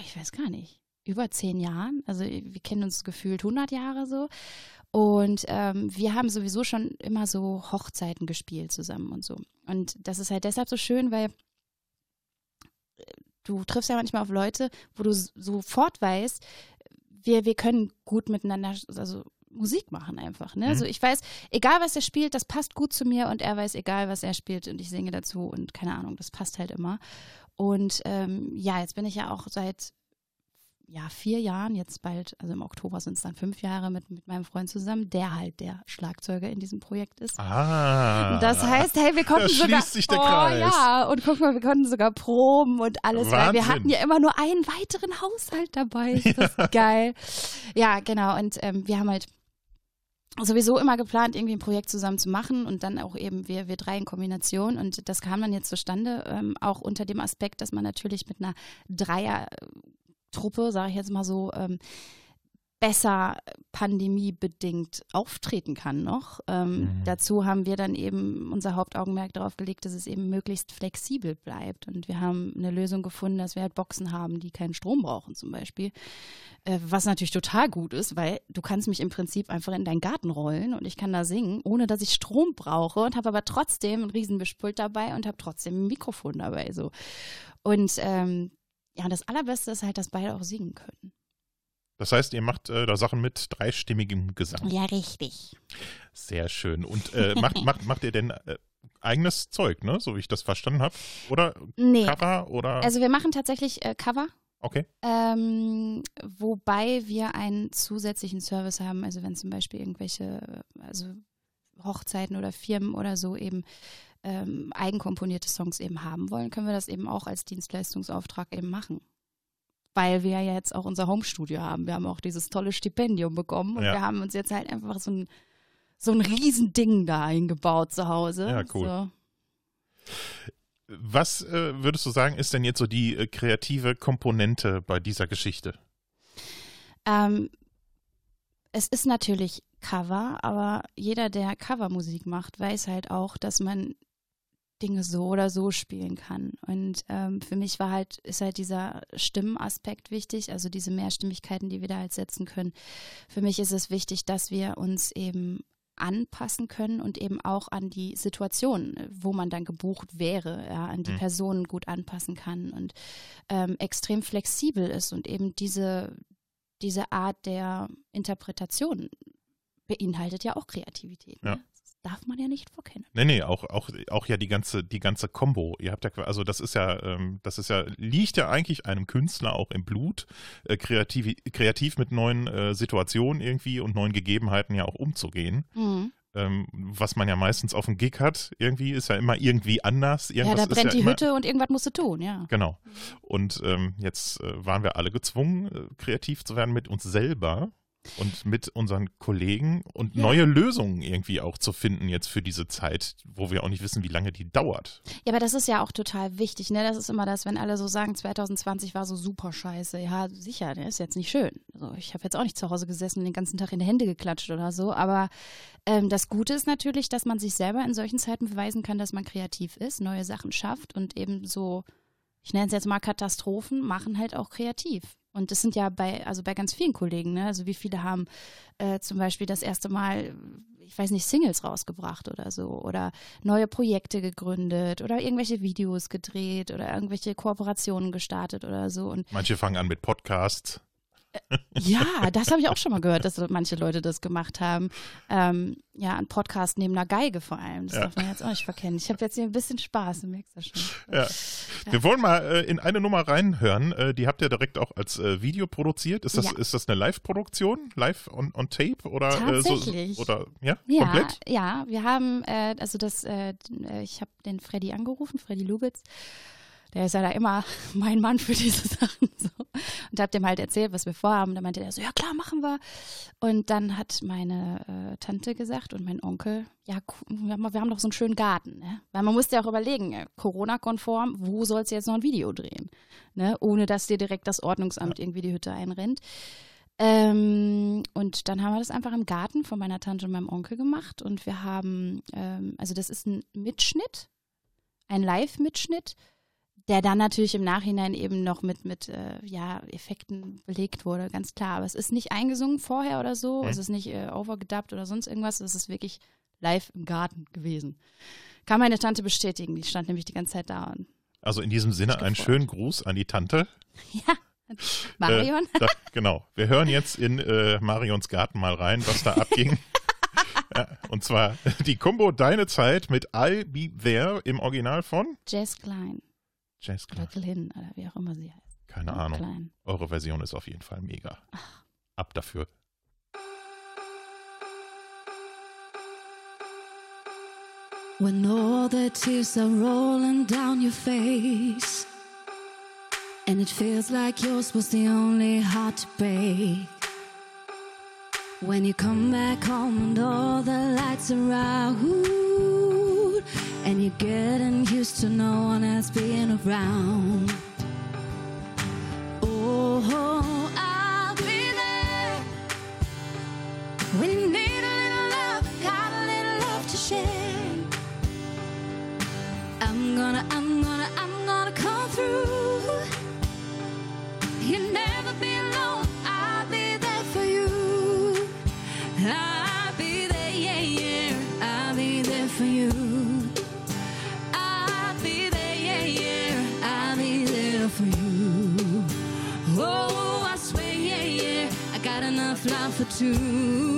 ich weiß gar nicht, über zehn Jahren. Also wir kennen uns gefühlt 100 Jahre so. Und ähm, wir haben sowieso schon immer so Hochzeiten gespielt zusammen und so. Und das ist halt deshalb so schön, weil du triffst ja manchmal auf Leute, wo du sofort weißt, wir, wir können gut miteinander, also Musik machen einfach. Ne? Mhm. Also ich weiß, egal was er spielt, das passt gut zu mir und er weiß, egal was er spielt und ich singe dazu und keine Ahnung, das passt halt immer. Und ähm, ja, jetzt bin ich ja auch seit ja, vier Jahren, jetzt bald, also im Oktober sind es dann fünf Jahre mit, mit meinem Freund zusammen, der halt der Schlagzeuger in diesem Projekt ist. Ah. Das heißt, hey, wir konnten sogar. sich der oh, Kreis. ja, und guck mal, wir konnten sogar proben und alles, weil wir Wahnsinn. hatten ja immer nur einen weiteren Haushalt dabei. Ist <laughs> das geil. Ja, genau. Und ähm, wir haben halt sowieso immer geplant, irgendwie ein Projekt zusammen zu machen und dann auch eben wir, wir drei in Kombination. Und das kam dann jetzt zustande, ähm, auch unter dem Aspekt, dass man natürlich mit einer Dreier-Truppe, sage ich jetzt mal so, ähm, besser pandemiebedingt auftreten kann noch. Ähm, Mhm. Dazu haben wir dann eben unser Hauptaugenmerk darauf gelegt, dass es eben möglichst flexibel bleibt. Und wir haben eine Lösung gefunden, dass wir halt Boxen haben, die keinen Strom brauchen zum Beispiel. Äh, was natürlich total gut ist, weil du kannst mich im Prinzip einfach in deinen Garten rollen und ich kann da singen, ohne dass ich Strom brauche und habe aber trotzdem ein Riesenmischpult dabei und habe trotzdem ein Mikrofon dabei. So. Und ähm, ja, das Allerbeste ist halt, dass beide auch singen können. Das heißt, ihr macht äh, da Sachen mit dreistimmigem Gesang. Ja, richtig. Sehr schön. Und äh, macht, <laughs> macht, macht ihr denn äh, eigenes Zeug, ne? So wie ich das verstanden habe? Oder Nee. Cover oder Also wir machen tatsächlich äh, Cover, okay. ähm, wobei wir einen zusätzlichen Service haben. Also wenn zum Beispiel irgendwelche, äh, also Hochzeiten oder Firmen oder so eben ähm, eigenkomponierte Songs eben haben wollen, können wir das eben auch als Dienstleistungsauftrag eben machen. Weil wir ja jetzt auch unser Homestudio haben. Wir haben auch dieses tolle Stipendium bekommen und Ja. wir haben uns jetzt halt einfach so ein, so ein Riesending da eingebaut zu Hause. Ja, cool. So. Was äh, würdest du sagen, ist denn jetzt so die äh, kreative Komponente bei dieser Geschichte? Ähm, es ist natürlich Cover, aber jeder, der Covermusik macht, weiß halt auch, dass man Dinge so oder so spielen kann. Und ähm, für mich war halt, ist halt dieser Stimmenaspekt wichtig, also diese Mehrstimmigkeiten, die wir da halt setzen können. Für mich ist es wichtig, dass wir uns eben anpassen können und eben auch an die Situation, wo man dann gebucht wäre, ja, an die Mhm. Personen gut anpassen kann und ähm, extrem flexibel ist und eben diese, diese Art der Interpretation beinhaltet ja auch Kreativität. Ja. Ne? Darf man ja nicht vorkennen. Nee, nee, auch, auch, auch ja die ganze, die ganze Combo. Ihr habt ja, also das ist ja, ähm, das ist ja, liegt ja eigentlich einem Künstler auch im Blut, äh, kreativ, kreativ mit neuen äh, Situationen irgendwie und neuen Gegebenheiten ja auch umzugehen. Mhm. Ähm, was man ja meistens auf dem Gig hat, irgendwie, ist ja immer irgendwie anders. Ja, Irgendwas da ist brennt ja die immer, Hütte und irgendwas musst du tun, ja. Genau. Und ähm, jetzt äh, waren wir alle gezwungen, äh, kreativ zu werden mit uns selber und mit unseren Kollegen und Ja. neue Lösungen irgendwie auch zu finden jetzt für diese Zeit, wo wir auch nicht wissen, wie lange die dauert. Ja, aber das ist ja auch total wichtig, ne? Das ist immer das, wenn alle so sagen, 2020 war so super scheiße. Ja, sicher, ne? Ist jetzt nicht schön. Also ich habe jetzt auch nicht zu Hause gesessen und den ganzen Tag in die Hände geklatscht oder so. Aber ähm, das Gute ist natürlich, dass man sich selber in solchen Zeiten beweisen kann, dass man kreativ ist, neue Sachen schafft und eben so, ich nenne es jetzt mal Katastrophen, machen halt auch kreativ. Und das sind ja bei, also bei ganz vielen Kollegen, ne? Also wie viele haben äh, zum Beispiel das erste Mal, ich weiß nicht, Singles rausgebracht oder so oder neue Projekte gegründet oder irgendwelche Videos gedreht oder irgendwelche Kooperationen gestartet oder so. Und Manche fangen an mit Podcasts. Ja, das habe ich auch schon mal gehört, dass manche Leute das gemacht haben. Ähm, ja, ein Podcast neben einer Geige vor allem. Das Ja. darf man jetzt auch nicht verkennen. Ich habe jetzt hier ein bisschen Spaß, du merkst das schon. Ja. Wir wollen mal äh, in eine Nummer reinhören. Äh, die habt ihr direkt auch als äh, Video produziert. Ist das, Ja. ist das eine Live-Produktion? Live on, on Tape? Oder, Äh, Tatsächlich. so, oder ja, Ja, komplett? ja, wir haben, äh, also das, äh, ich habe den Freddy angerufen, Freddy Lubitz. Der ist ja da immer <laughs> mein Mann für diese Sachen. So. Und hab dem halt erzählt, was wir vorhaben. Da meinte er so, ja klar, machen wir. Und dann hat meine äh, Tante gesagt und mein Onkel, ja, wir haben, wir haben doch so einen schönen Garten. Ne? Weil man musste ja auch überlegen, äh, Corona-konform, wo sollst du jetzt noch ein Video drehen? Ne? Ohne dass dir direkt das Ordnungsamt irgendwie die Hütte einrennt. Ähm, und dann haben wir das einfach im Garten von meiner Tante und meinem Onkel gemacht. Und wir haben, ähm, also das ist ein Mitschnitt, ein Live-Mitschnitt, der dann natürlich im Nachhinein eben noch mit, mit äh, ja, Effekten belegt wurde, ganz klar. Aber es ist nicht eingesungen vorher oder so, Mhm. es ist nicht äh, overgedubbt oder sonst irgendwas, es ist wirklich live im Garten gewesen. Kann meine Tante bestätigen, die stand nämlich die ganze Zeit da. Und, Also in diesem Sinne einen schönen Gruß an die Tante. <laughs> ja, Marion, Äh, da, genau. Wir hören jetzt in äh, Marions Garten mal rein, was da abging. <laughs> ja, und zwar die Combo Deine Zeit mit I'll Be There im Original von Jess Klein Jazz oder Club. Glyn oder wie auch immer sie heißt. Keine Ahnung. Klein. Eure Version ist auf jeden Fall mega. Ab dafür. When all the tears are rolling down your face, and it feels like yours was the only heart to break. When you come back home and all the lights are out, and you're getting used to no one else being around. Oh, I'll be there when you need to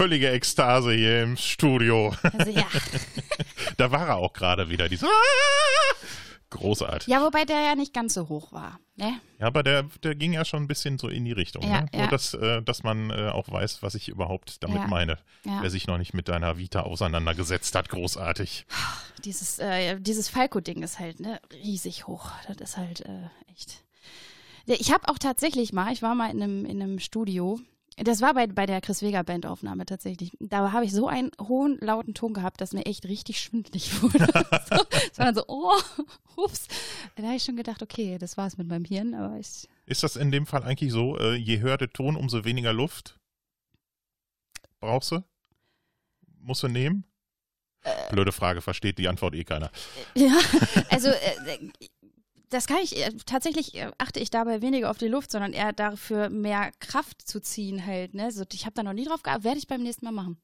Völlige Ekstase hier im Studio. Also ja. <laughs> da war er auch gerade wieder. Diese <laughs> Großartig. ja, wobei der ja nicht ganz so hoch war. Ne? Ja, aber der, der ging ja schon ein bisschen so in die Richtung. Ja, ne? ja. Nur, dass, äh, dass man äh, auch weiß, was ich überhaupt damit Ja. meine. Ja. Wer sich noch nicht mit deiner Vita auseinandergesetzt hat, großartig. <sighs> Dieses, äh, dieses Falco-Ding ist halt ne, riesig hoch. Das ist halt äh, echt. Ich habe auch tatsächlich mal, ich war mal in einem, in einem Studio. Das war bei, bei der Chris Vega Bandaufnahme tatsächlich. Da habe ich so einen hohen, lauten Ton gehabt, dass mir echt richtig schwindelig <laughs> wurde. so, es war dann so, oh, ups. Da habe ich schon gedacht, okay, das war's mit meinem Hirn, aber ich. Ist das in dem Fall eigentlich so, äh, je höher der Ton, umso weniger Luft brauchst du? Musst du nehmen? Äh. Blöde Frage, versteht die Antwort eh keiner. Ja, also äh, das kann ich, äh, tatsächlich äh, achte ich dabei weniger auf die Luft, sondern eher dafür mehr Kraft zu ziehen halt. Ne? So, ich habe da noch nie drauf geachtet, werde ich beim nächsten Mal machen.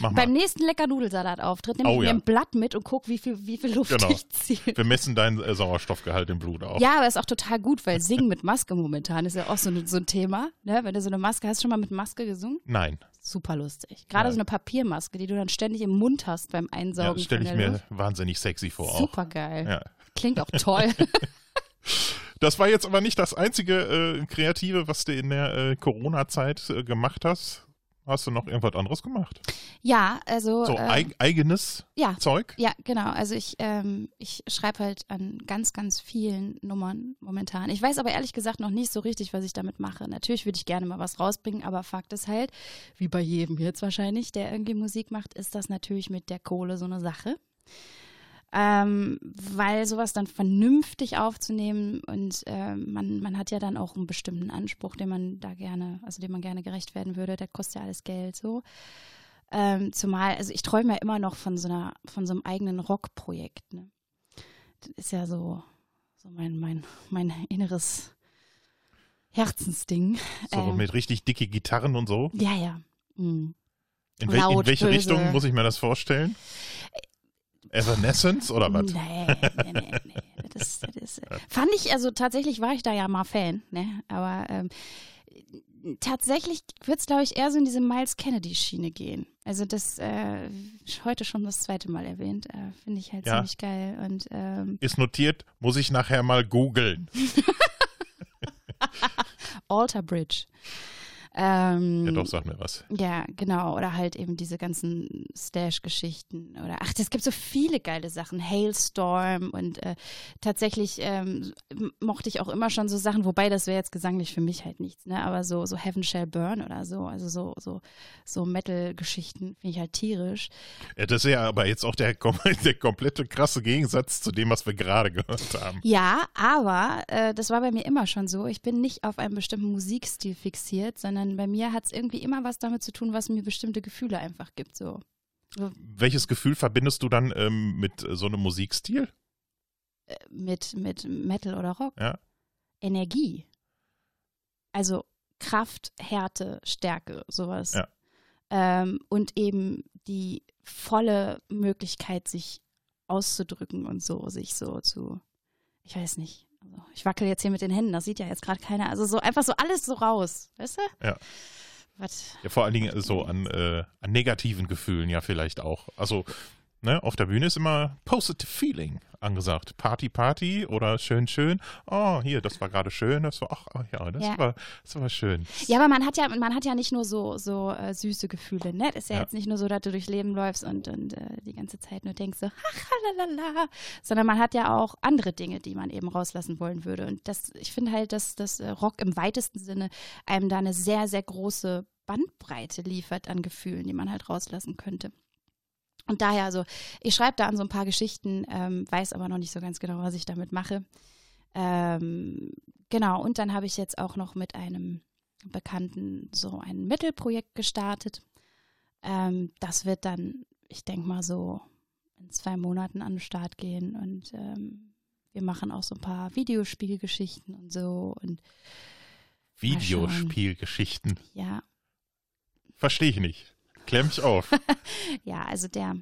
Mach mal. Beim nächsten lecker Nudelsalat-Auftritt nehme Oh, ich mir ja. ein Blatt mit und guck, wie viel, wie viel Luft Genau. ich ziehe. Wir messen deinen äh, Sauerstoffgehalt im Blut auch. Ja, aber ist auch total gut, weil Singen mit Maske momentan ist ja auch so, ne, so ein Thema. Ne? Wenn du so eine Maske hast, schon mal mit Maske gesungen? Nein, Super lustig. Gerade Ja. so eine Papiermaske, die du dann ständig im Mund hast beim ja, Einsaugen stelle von ich mir wahnsinnig sexy vor. Super geil. Ja. Klingt auch toll. <laughs> Das war jetzt aber nicht das einzige äh, Kreative, was du in der äh, Corona-Zeit äh, gemacht hast. hast du noch irgendwas anderes gemacht? Ja, also. So ähm, eig eigenes ja, Zeug? Ja, genau. Also ich, ähm, ich schreibe halt an ganz, ganz vielen Nummern momentan. Ich weiß aber ehrlich gesagt noch nicht so richtig, was ich damit mache. Natürlich würde ich gerne mal was rausbringen, aber Fakt ist halt, wie bei jedem jetzt wahrscheinlich, der irgendwie Musik macht, ist das natürlich mit der Kohle so eine Sache. Ähm, weil sowas dann vernünftig aufzunehmen und ähm, man, man hat ja dann auch einen bestimmten Anspruch, den man da gerne, also dem man gerne gerecht werden würde, der kostet ja alles Geld so. Ähm, zumal, also ich träume ja immer noch von so einer, von so einem eigenen Rockprojekt. Ne? Das ist ja so, so mein, mein, mein inneres Herzensding. So Ähm, mit richtig dicke Gitarren und so? ja, ja. Mhm. In, wel laut, in welche böse. Richtung muss ich mir das vorstellen? Evanescence oder was? Nee, nee, nee, nee. Das, das fand ich, also tatsächlich war ich da ja mal Fan, ne? Aber ähm, tatsächlich wird es, glaube ich, eher so in diese Miles Kennedy-Schiene gehen. Also das äh, heute schon das zweite Mal erwähnt, äh, finde ich halt Ja. ziemlich geil. Und ähm, Ist notiert, muss ich nachher mal googeln. <laughs> Alter Bridge. Ähm, Ja, doch, sag mir was. Ja, genau. Oder halt eben diese ganzen Stash-Geschichten. Oder ach, es gibt so viele geile Sachen. Hailstorm und äh, tatsächlich ähm, mochte ich auch immer schon so Sachen, wobei das wäre jetzt gesanglich für mich halt nichts, ne? Aber so, so Heaven Shall Burn oder so, also so, so, so Metal-Geschichten finde ich halt tierisch. Ja, das ist ja aber jetzt auch der, <laughs> der komplette krasse Gegensatz zu dem, was wir gerade gehört haben. Ja, aber äh, das war bei mir immer schon so. Ich bin nicht auf einen bestimmten Musikstil fixiert, sondern bei mir hat es irgendwie immer was damit zu tun, was mir bestimmte Gefühle einfach gibt. So. Welches Gefühl verbindest du dann ähm, mit äh, so einem Musikstil? mit, mit Metal oder Rock. Ja. Energie. Also Kraft, Härte, Stärke, sowas. Ja. Ähm, und eben die volle Möglichkeit, sich auszudrücken und so, sich so zu, ich weiß nicht. Also ich wackel jetzt hier mit den Händen, das sieht ja jetzt gerade keiner. Also so einfach so alles so raus, weißt du? Ja. Was? Ja, vor allen Dingen so an, äh, an negativen Gefühlen ja vielleicht auch. Also, ne, auf der Bühne ist immer Positive Feeling angesagt. Party, Party oder schön, schön. Oh, hier, das war gerade schön. Das war, ach, ach ja, das Ja. war, das war schön. Ja, aber man hat ja, man hat ja nicht nur so, so äh, süße Gefühle, ne? Das ist ja, Ja. jetzt nicht nur so, dass du durchs Leben läufst und, und äh, die ganze Zeit nur denkst so, ach, lalala, sondern man hat ja auch andere Dinge, die man eben rauslassen wollen würde. Und das, ich finde halt, dass das äh, Rock im weitesten Sinne einem da eine sehr, sehr große Bandbreite liefert an Gefühlen, die man halt rauslassen könnte. Und daher, also, ich schreibe da an so ein paar Geschichten, ähm, weiß aber noch nicht so ganz genau, was ich damit mache. Ähm, genau, und dann habe ich jetzt auch noch mit einem Bekannten so ein Mittelprojekt gestartet. Ähm, das wird dann, ich denke mal, so in zwei Monaten an den Start gehen und ähm, wir machen auch so ein paar Videospielgeschichten und so und Videospielgeschichten. ja, Verstehe ich nicht. Klär mich auf. <laughs> ja, also der,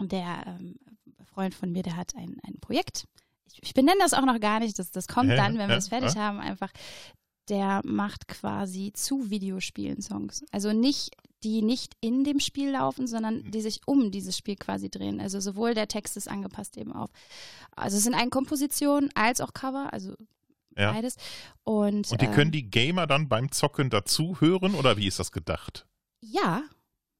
der ähm, Freund von mir, der hat ein, ein Projekt. Ich, ich benenne das auch noch gar nicht, das, das kommt Ja, dann, wenn wir ja, es fertig ja. haben, einfach. Der macht quasi zu Videospielen Songs. Also nicht, die nicht in dem Spiel laufen, sondern die sich um dieses Spiel quasi drehen. Also sowohl der Text ist angepasst eben auf. Also es sind Eigenkompositionen als auch Cover, also Ja. beides. Und, Und die ähm, können die Gamer dann beim Zocken dazu hören oder wie ist das gedacht? Ja,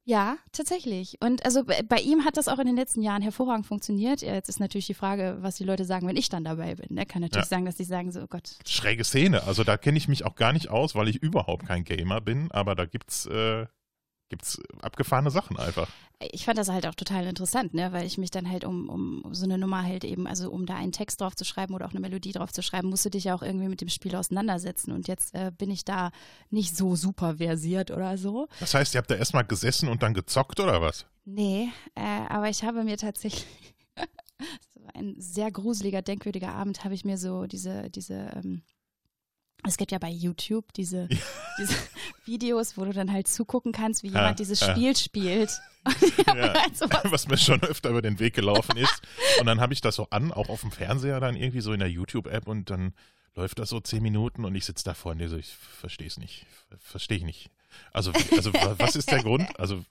ja, tatsächlich. Und also bei bei ihm hat das auch in den letzten Jahren hervorragend funktioniert. Jetzt ist natürlich die Frage, was die Leute sagen, wenn ich dann dabei bin. Er kann natürlich Ja. sagen, dass die sagen so, oh Gott, Schräge Szene. Also da kenne ich mich auch gar nicht aus, weil ich überhaupt kein Gamer bin, aber da gibt's, äh, gibt's abgefahrene Sachen einfach. ich fand das halt auch total interessant, ne, weil ich mich dann halt um, um so eine Nummer halt eben, also um da einen Text drauf zu schreiben oder auch eine Melodie drauf zu schreiben, musst du dich ja auch irgendwie mit dem Spiel auseinandersetzen. Und jetzt äh, bin ich da nicht so super versiert oder so. Das heißt, ihr habt da erstmal gesessen und dann gezockt oder was? Nee, äh, aber ich habe mir tatsächlich, <laughs> ein sehr gruseliger, denkwürdiger Abend, habe ich mir so diese, diese, ähm, es gibt ja bei YouTube diese, <laughs> diese Videos, wo du dann halt zugucken kannst, wie Ja, jemand dieses ja. Spiel spielt. <laughs> Ja. halt was mir schon öfter über den Weg gelaufen ist. Und dann habe ich das so an, auch auf dem Fernseher dann irgendwie so in der YouTube-App und dann läuft das so zehn Minuten und ich sitze da vorne so, ich verstehe es nicht. Verstehe ich nicht. Also, also wa- was ist der Grund? Also,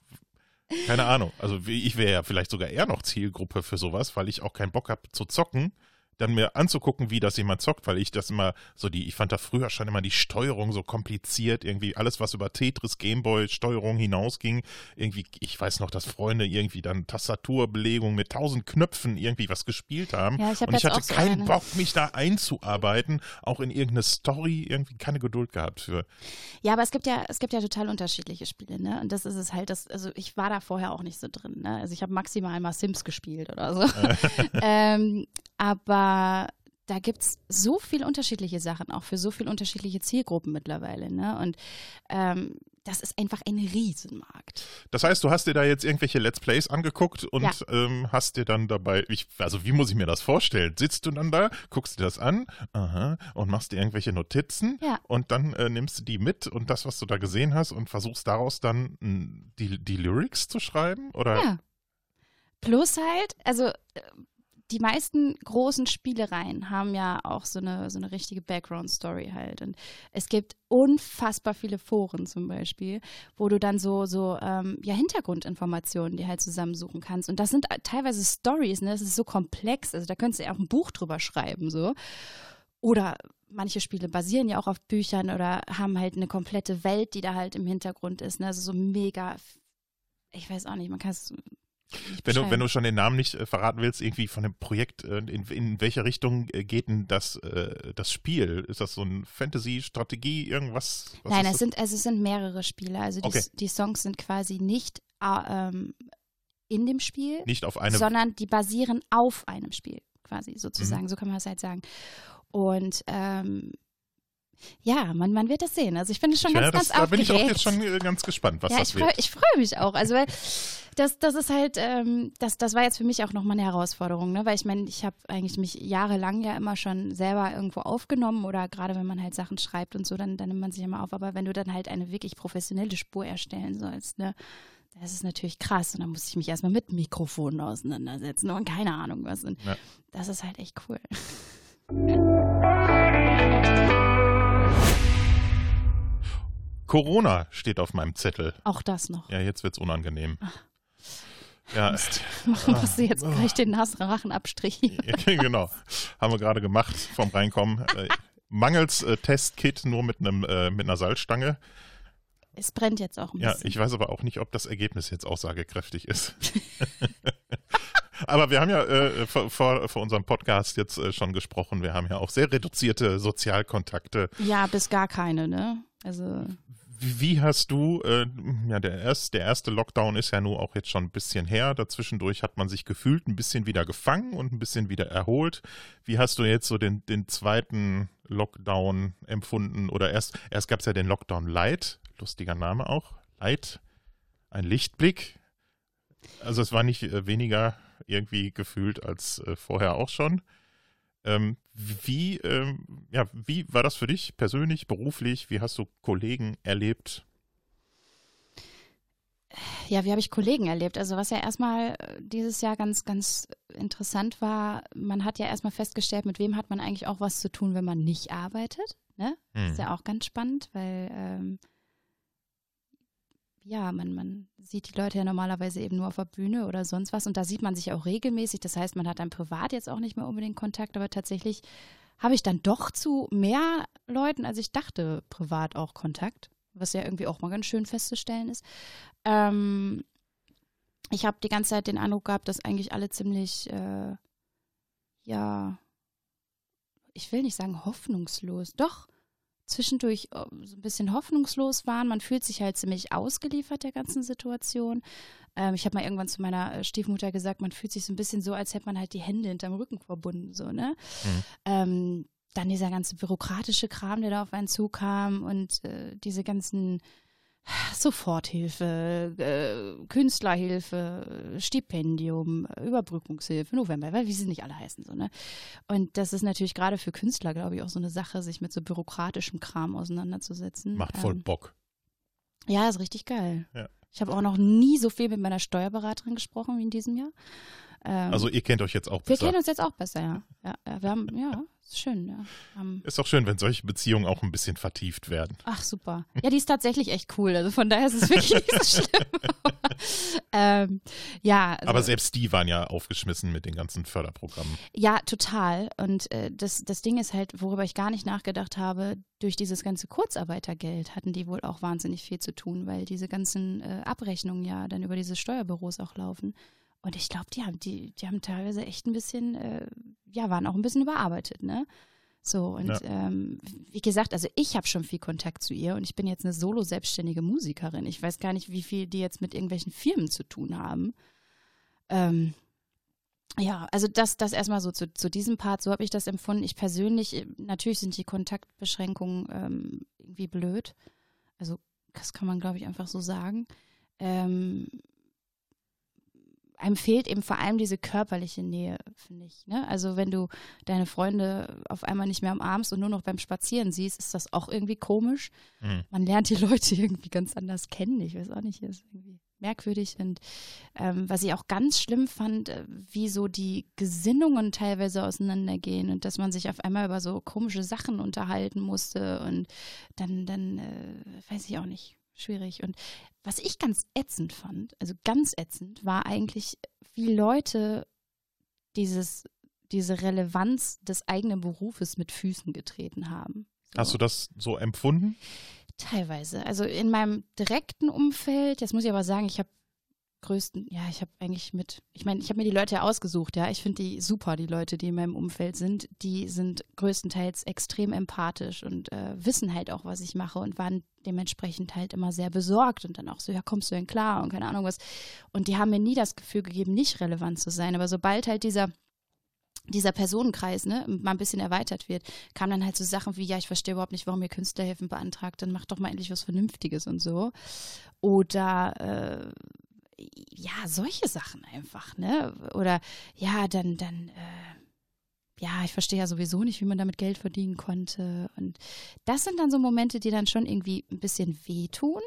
keine Ahnung. Also ich wäre ja vielleicht sogar eher noch Zielgruppe für sowas, weil ich auch keinen Bock habe zu zocken. Dann mir anzugucken, wie das jemand zockt, weil ich das immer so die, ich fand da früher schon immer die Steuerung so kompliziert, irgendwie alles, was über Tetris, Gameboy, Steuerung hinausging, irgendwie, ich weiß noch, dass Freunde irgendwie dann Tastaturbelegung mit tausend Knöpfen irgendwie was gespielt haben. Ja, ich hab und ich hatte so keinen eine. Bock, mich da einzuarbeiten, auch in irgendeine Story, irgendwie keine Geduld gehabt für. Ja, aber es gibt ja, es gibt ja total unterschiedliche Spiele, ne? Und das ist es halt, das, also ich war da vorher auch nicht so drin, ne? Also ich habe maximal mal Sims gespielt oder so. <laughs> <laughs> ähm, aber da gibt's so viel unterschiedliche Sachen, auch für so viel unterschiedliche Zielgruppen mittlerweile, ne? Und ähm, das ist einfach ein Riesenmarkt. Das heißt, du hast dir da jetzt irgendwelche Let's Plays angeguckt und Ja. ähm, hast dir dann dabei, ich, also wie muss ich mir das vorstellen? Sitzt du dann da, guckst dir das an, aha, und machst dir irgendwelche Notizen Ja. und dann äh, nimmst du die mit und das, was du da gesehen hast und versuchst daraus dann mh, die, die Lyrics zu schreiben? Oder? Ja. Plus halt, also äh, die meisten großen Spielereien haben ja auch so eine, so eine richtige Background-Story halt. Und es gibt unfassbar viele Foren zum Beispiel, wo du dann so, so ähm, ja, Hintergrundinformationen dir halt zusammensuchen kannst. Und das sind teilweise Stories, ne? Das ist so komplex. Also da könntest du ja auch ein Buch drüber schreiben, so. Oder manche Spiele basieren ja auch auf Büchern oder haben halt eine komplette Welt, die da halt im Hintergrund ist. Ne? Also so mega, ich weiß auch nicht, man kann es. Wenn du, wenn du schon den Namen nicht äh, verraten willst, irgendwie von dem Projekt, äh, in, in welche Richtung äh, geht denn das, äh, das Spiel? Ist das so ein Fantasy, Strategie, irgendwas? Was Nein, es sind, also es sind mehrere Spiele. Also die, Okay. die Songs sind quasi nicht äh, ähm, in dem Spiel, nicht auf eine sondern die basieren auf einem Spiel, quasi Mhm. sozusagen. So kann man das halt sagen. Und ähm, ja, man, man wird das sehen. Also ich bin schon ja, ganz, das, ganz da bin ich aufgeregt. auch jetzt schon ganz gespannt, was ja, das ich freue wird. ich freu mich auch. Also weil das, das ist halt, ähm, das, das war jetzt für mich auch nochmal eine Herausforderung, ne? Weil ich meine, ich habe eigentlich mich jahrelang ja immer schon selber irgendwo aufgenommen oder gerade wenn man halt Sachen schreibt und so, dann, dann nimmt man sich immer auf. Aber wenn du dann halt eine wirklich professionelle Spur erstellen sollst, ne? Das ist natürlich krass. Und dann muss ich mich erstmal mit Mikrofonen auseinandersetzen und keine Ahnung was. Und Ja. das ist halt echt cool. Corona steht auf meinem Zettel. Auch das noch. Ja, jetzt wird's unangenehm. Ja, <laughs> Musst du jetzt gleich den Nasenrachen abstrichen. <laughs> genau. Haben wir gerade gemacht vom Reinkommen. Äh, mangels äh, Testkit nur mit einem äh, mit einer Salzstange. Es brennt jetzt auch ein Ja, bisschen. ich weiß aber auch nicht, ob das Ergebnis jetzt aussagekräftig ist. <laughs> aber wir haben ja äh, vor, vor, vor unserem Podcast jetzt äh, schon gesprochen. Wir haben ja auch sehr reduzierte Sozialkontakte. Ja, bis gar keine, ne? Also, Wie, hast du, äh, ja, der, erst, der erste Lockdown ist ja nur auch jetzt schon ein bisschen her. Dazwischendurch hat man sich gefühlt ein bisschen wieder gefangen und ein bisschen wieder erholt. Wie hast du jetzt so den, den zweiten Lockdown empfunden? Oder erst, erst gab es ja den Lockdown Light, lustiger Name auch, Light, ein Lichtblick. Also es war nicht äh, weniger irgendwie gefühlt als äh, vorher auch schon. Ähm, wie, ähm, ja, wie war das für dich persönlich, beruflich? Wie hast du Kollegen erlebt? ja, wie habe ich Kollegen erlebt? Also, was ja erstmal äh, dieses Jahr ganz, ganz interessant war, man hat ja erstmal festgestellt, mit wem hat man eigentlich auch was zu tun, wenn man nicht arbeitet. Ne? Das ist ja auch ganz spannend, weil ähm, ja, man, man sieht die Leute ja normalerweise eben nur auf der Bühne oder sonst was und da sieht man sich auch regelmäßig. Das heißt, man hat dann privat jetzt auch nicht mehr unbedingt Kontakt, aber tatsächlich habe ich dann doch zu mehr Leuten, als ich dachte, privat auch Kontakt, was ja irgendwie auch mal ganz schön festzustellen ist. Ähm, ich habe die ganze Zeit den Eindruck gehabt, dass eigentlich alle ziemlich, äh, ja, ich will nicht sagen hoffnungslos, doch zwischendurch äh, so ein bisschen hoffnungslos waren. Man fühlt sich halt ziemlich ausgeliefert der ganzen Situation. Ähm, ich habe mal irgendwann zu meiner äh, Stiefmutter gesagt, man fühlt sich so ein bisschen so, als hätte man halt die Hände hinterm Rücken verbunden, so, ne? Mhm. Ähm, dann dieser ganze bürokratische Kram, der da auf einen zukam und äh, diese ganzen Soforthilfe, äh, Künstlerhilfe, Stipendium, Überbrückungshilfe, November, weil wie sie nicht alle heißen so, ne? Und das ist natürlich gerade für Künstler, glaube ich, auch so eine Sache, sich mit so bürokratischem Kram auseinanderzusetzen. Macht voll Ähm, Bock. ja, ist richtig geil. Ja. Ich habe auch noch nie so viel mit meiner Steuerberaterin gesprochen wie in diesem Jahr. Ähm, Also ihr kennt euch jetzt auch wir besser. kennen uns jetzt auch besser, ja. Ja, ja wir haben, ja, ist schön, ja. Haben, Ist doch schön, wenn solche Beziehungen auch ein bisschen vertieft werden. ach, super. Ja, die ist tatsächlich echt cool. Also von daher ist es wirklich nicht so schlimm. Aber, <laughs> ähm, ja, also, Aber selbst die waren ja aufgeschmissen mit den ganzen Förderprogrammen. Ja, total. Und äh, das, das Ding ist halt, worüber ich gar nicht nachgedacht habe, durch dieses ganze Kurzarbeitergeld hatten die wohl auch wahnsinnig viel zu tun, weil diese ganzen äh, Abrechnungen ja dann über diese Steuerbüros auch laufen. Und ich glaube, die haben, die, die haben teilweise echt ein bisschen, äh, ja, waren auch ein bisschen überarbeitet, ne? So, und Ja. ähm, wie gesagt, also ich habe schon viel Kontakt zu ihr und ich bin jetzt eine solo-selbstständige Musikerin. Ich weiß gar nicht, wie viel die jetzt mit irgendwelchen Firmen zu tun haben. Ähm, ja, also das, das erstmal so zu, zu diesem Part, so habe ich das empfunden. Ich persönlich, äh, natürlich sind die Kontaktbeschränkungen ähm, irgendwie blöd. Also das kann man, glaube ich, einfach so sagen. Ähm, einem fehlt eben vor allem diese körperliche Nähe, finde ich. Ne? Also wenn du deine Freunde auf einmal nicht mehr umarmst und nur noch beim Spazieren siehst, ist das auch irgendwie komisch. Mhm. Man lernt die <laughs> Leute irgendwie ganz anders kennen. Ich weiß auch nicht, ist irgendwie merkwürdig. Und ähm, was ich auch ganz schlimm fand, äh, wie so die Gesinnungen teilweise auseinandergehen und dass man sich auf einmal über so komische Sachen unterhalten musste und dann, dann äh, weiß ich auch nicht, schwierig. Und was ich ganz ätzend fand, also ganz ätzend, war eigentlich, wie Leute dieses, diese Relevanz des eigenen Berufes mit Füßen getreten haben. So. Hast du das so empfunden? Teilweise. Also in meinem direkten Umfeld, jetzt muss ich aber sagen, ich habe größten, ja, ich habe eigentlich mit, ich meine, ich habe mir die Leute ja ausgesucht, ja. Ich finde die super, die Leute, die in meinem Umfeld sind. Die sind größtenteils extrem empathisch und äh, wissen halt auch, was ich mache und waren dementsprechend halt immer sehr besorgt und dann auch so, ja, kommst du denn klar und keine Ahnung was. Und die haben mir nie das Gefühl gegeben, nicht relevant zu sein. Aber sobald halt dieser dieser Personenkreis ne, mal ein bisschen erweitert wird, kamen dann halt so Sachen wie, ja, ich verstehe überhaupt nicht, warum ihr Künstlerhilfen beantragt, dann macht doch mal endlich was Vernünftiges und so. Oder äh, ja, solche Sachen einfach, ne? Oder ja, dann, dann, äh, ja, ich verstehe ja sowieso nicht, wie man damit Geld verdienen konnte. Und das sind dann so Momente, die dann schon irgendwie ein bisschen wehtun.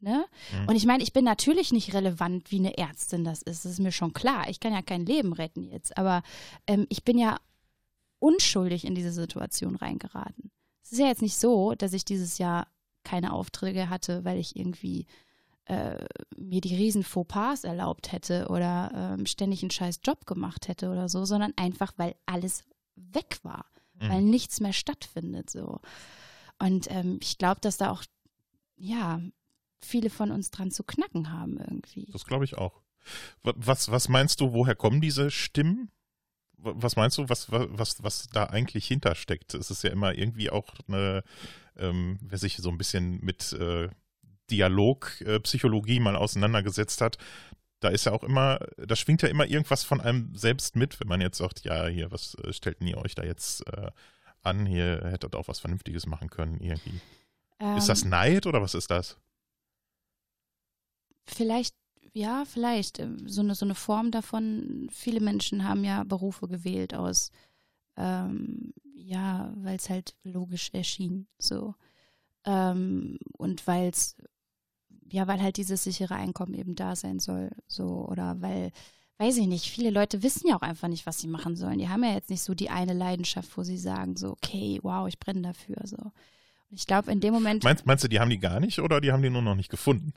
Ne? Mhm. Und ich meine, ich bin natürlich nicht relevant, wie eine Ärztin das ist. Das ist mir schon klar. Ich kann ja kein Leben retten jetzt. Aber ähm, ich bin ja unschuldig in diese Situation reingeraten. Es ist ja jetzt nicht so, dass ich dieses Jahr keine Aufträge hatte, weil ich irgendwie äh, mir die riesen Fauxpas erlaubt hätte oder ähm, ständig einen scheiß Job gemacht hätte oder so, sondern einfach, weil alles weg war, Mhm. weil nichts mehr stattfindet so. Und ähm, ich glaube, dass da auch, ja, viele von uns dran zu knacken haben irgendwie. Das glaube ich auch. Wa- Was, was meinst du, woher kommen diese Stimmen? Wa- Was meinst du, was, wa- was, was da eigentlich hintersteckt? Es ist ja immer irgendwie auch eine, ähm, wer sich so ein bisschen mit äh, Dialogpsychologie äh, mal auseinandergesetzt hat, da ist ja auch immer, da schwingt ja immer irgendwas von einem selbst mit, wenn man jetzt sagt, ja, hier, was äh, stellt denn ihr euch da jetzt äh, an? Hier hättet auch was Vernünftiges machen können, irgendwie. Ist das Ähm, Neid oder was ist das? Vielleicht, ja, vielleicht. ähm, So eine, so eine Form davon. Viele Menschen haben ja Berufe gewählt aus, ähm, ja, weil es halt logisch erschien. So. Ähm, und weil es, ja, weil halt dieses sichere Einkommen eben da sein soll. So, oder weil, weiß ich nicht, viele Leute wissen ja auch einfach nicht, was sie machen sollen. Die haben ja jetzt nicht so die eine Leidenschaft, wo sie sagen, so, okay, wow, ich brenne dafür. So. Und ich glaube, in dem Moment. Meinst, meinst du, die haben die gar nicht oder die haben die nur noch nicht gefunden?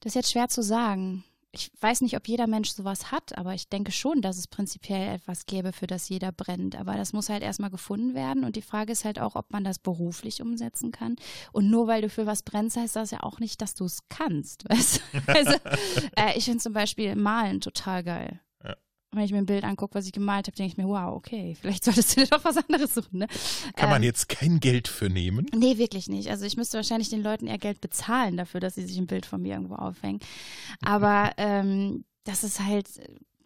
Das ist jetzt schwer zu sagen. Ich weiß nicht, ob jeder Mensch sowas hat, aber ich denke schon, dass es prinzipiell etwas gäbe, für das jeder brennt. Aber das muss halt erstmal gefunden werden. Und die Frage ist halt auch, ob man das beruflich umsetzen kann. Und nur weil du für was brennst, heißt das ja auch nicht, dass <laughs> du es kannst. Weißt? Also, äh, ich finde zum Beispiel Malen total geil. Ja. Wenn ich mir ein Bild angucke, was ich gemalt habe, denke ich mir, wow, okay, <laughs> vielleicht solltest du dir doch was anderes suchen. Ne? Kann man Ähm, jetzt kein Geld für nehmen? Nee, wirklich nicht. Also ich müsste wahrscheinlich den Leuten eher Geld bezahlen dafür, dass sie sich ein Bild von mir irgendwo aufhängen. Aber ähm, das ist halt,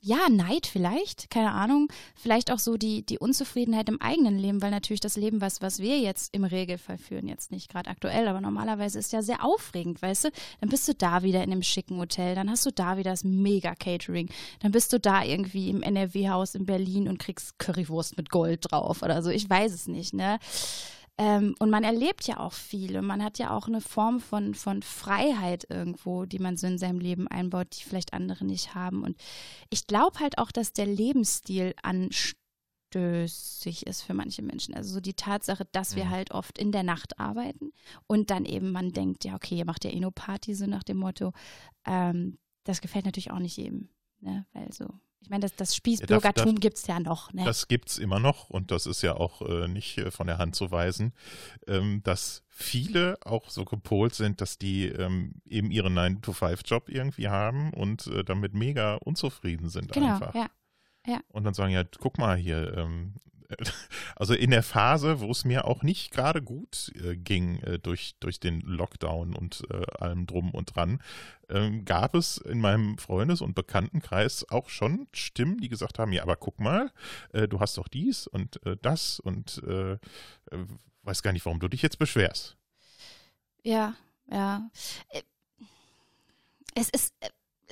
ja, Neid vielleicht, keine Ahnung. Vielleicht auch so die, die Unzufriedenheit im eigenen Leben, weil natürlich das Leben, was, was wir jetzt im Regelfall führen, jetzt nicht gerade aktuell, aber normalerweise ist ja sehr aufregend, weißt du? Dann bist du da wieder in einem schicken Hotel, dann hast du da wieder das Mega-Catering, dann bist du da irgendwie im NRW-Haus in Berlin und kriegst Currywurst mit Gold drauf oder so. Ich weiß es nicht, ne? Ähm, und man erlebt ja auch viel und man hat ja auch eine Form von, von Freiheit irgendwo, die man so in seinem Leben einbaut, die vielleicht andere nicht haben. Und ich glaube halt auch, dass der Lebensstil anstößig ist für manche Menschen. Also so die Tatsache, dass wir Mhm. halt oft in der Nacht arbeiten und dann eben man denkt, ja, okay, ihr macht ja eh nur Party, so nach dem Motto. Ähm, das gefällt natürlich auch nicht jedem. Ne? Weil so, ich meine, das, das Spießbürgertum darf- gibt es ja noch. Ne? Das gibt's immer noch und das ist ja auch äh, nicht äh, von der Hand zu weisen, ähm, dass viele auch so gepolt sind, dass die ähm, eben ihren 9-to-5-Job irgendwie haben und äh, damit mega unzufrieden sind genau, einfach. ja. Und dann sagen, ja, guck mal hier, ähm, <laughs> also in der Phase, wo es mir auch nicht gerade gut äh, ging äh, durch, durch den Lockdown und äh, allem drum und dran, ähm, gab es in meinem Freundes- und Bekanntenkreis auch schon Stimmen, die gesagt haben, ja, aber guck mal, äh, du hast doch dies und äh, das und äh, weiß gar nicht, warum du dich jetzt beschwerst. Ja, ja. Es ist,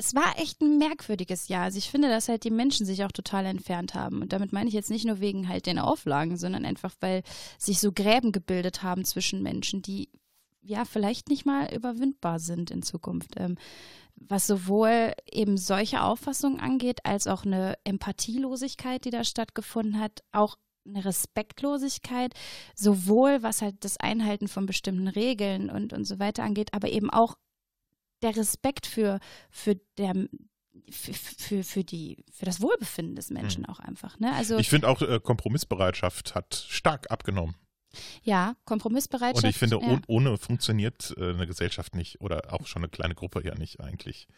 es war echt ein merkwürdiges Jahr. Also ich finde, dass halt die Menschen sich auch total entfernt haben. Und damit meine ich jetzt nicht nur wegen halt den Auflagen, sondern einfach, weil sich so Gräben gebildet haben zwischen Menschen, die ja vielleicht nicht mal überwindbar sind in Zukunft. Ähm, was sowohl eben solche Auffassungen angeht, als auch eine Empathielosigkeit, die da stattgefunden hat, auch eine Respektlosigkeit, sowohl was halt das Einhalten von bestimmten Regeln und, und so weiter angeht, aber eben auch der Respekt für, für, der, für, für, für, die, für das Wohlbefinden des Menschen auch einfach. Ne? Also Ich finde auch, äh, Kompromissbereitschaft hat stark abgenommen. ja, Kompromissbereitschaft. Und ich finde, ja. oh, ohne funktioniert äh, eine Gesellschaft nicht oder auch schon eine kleine Gruppe ja nicht eigentlich.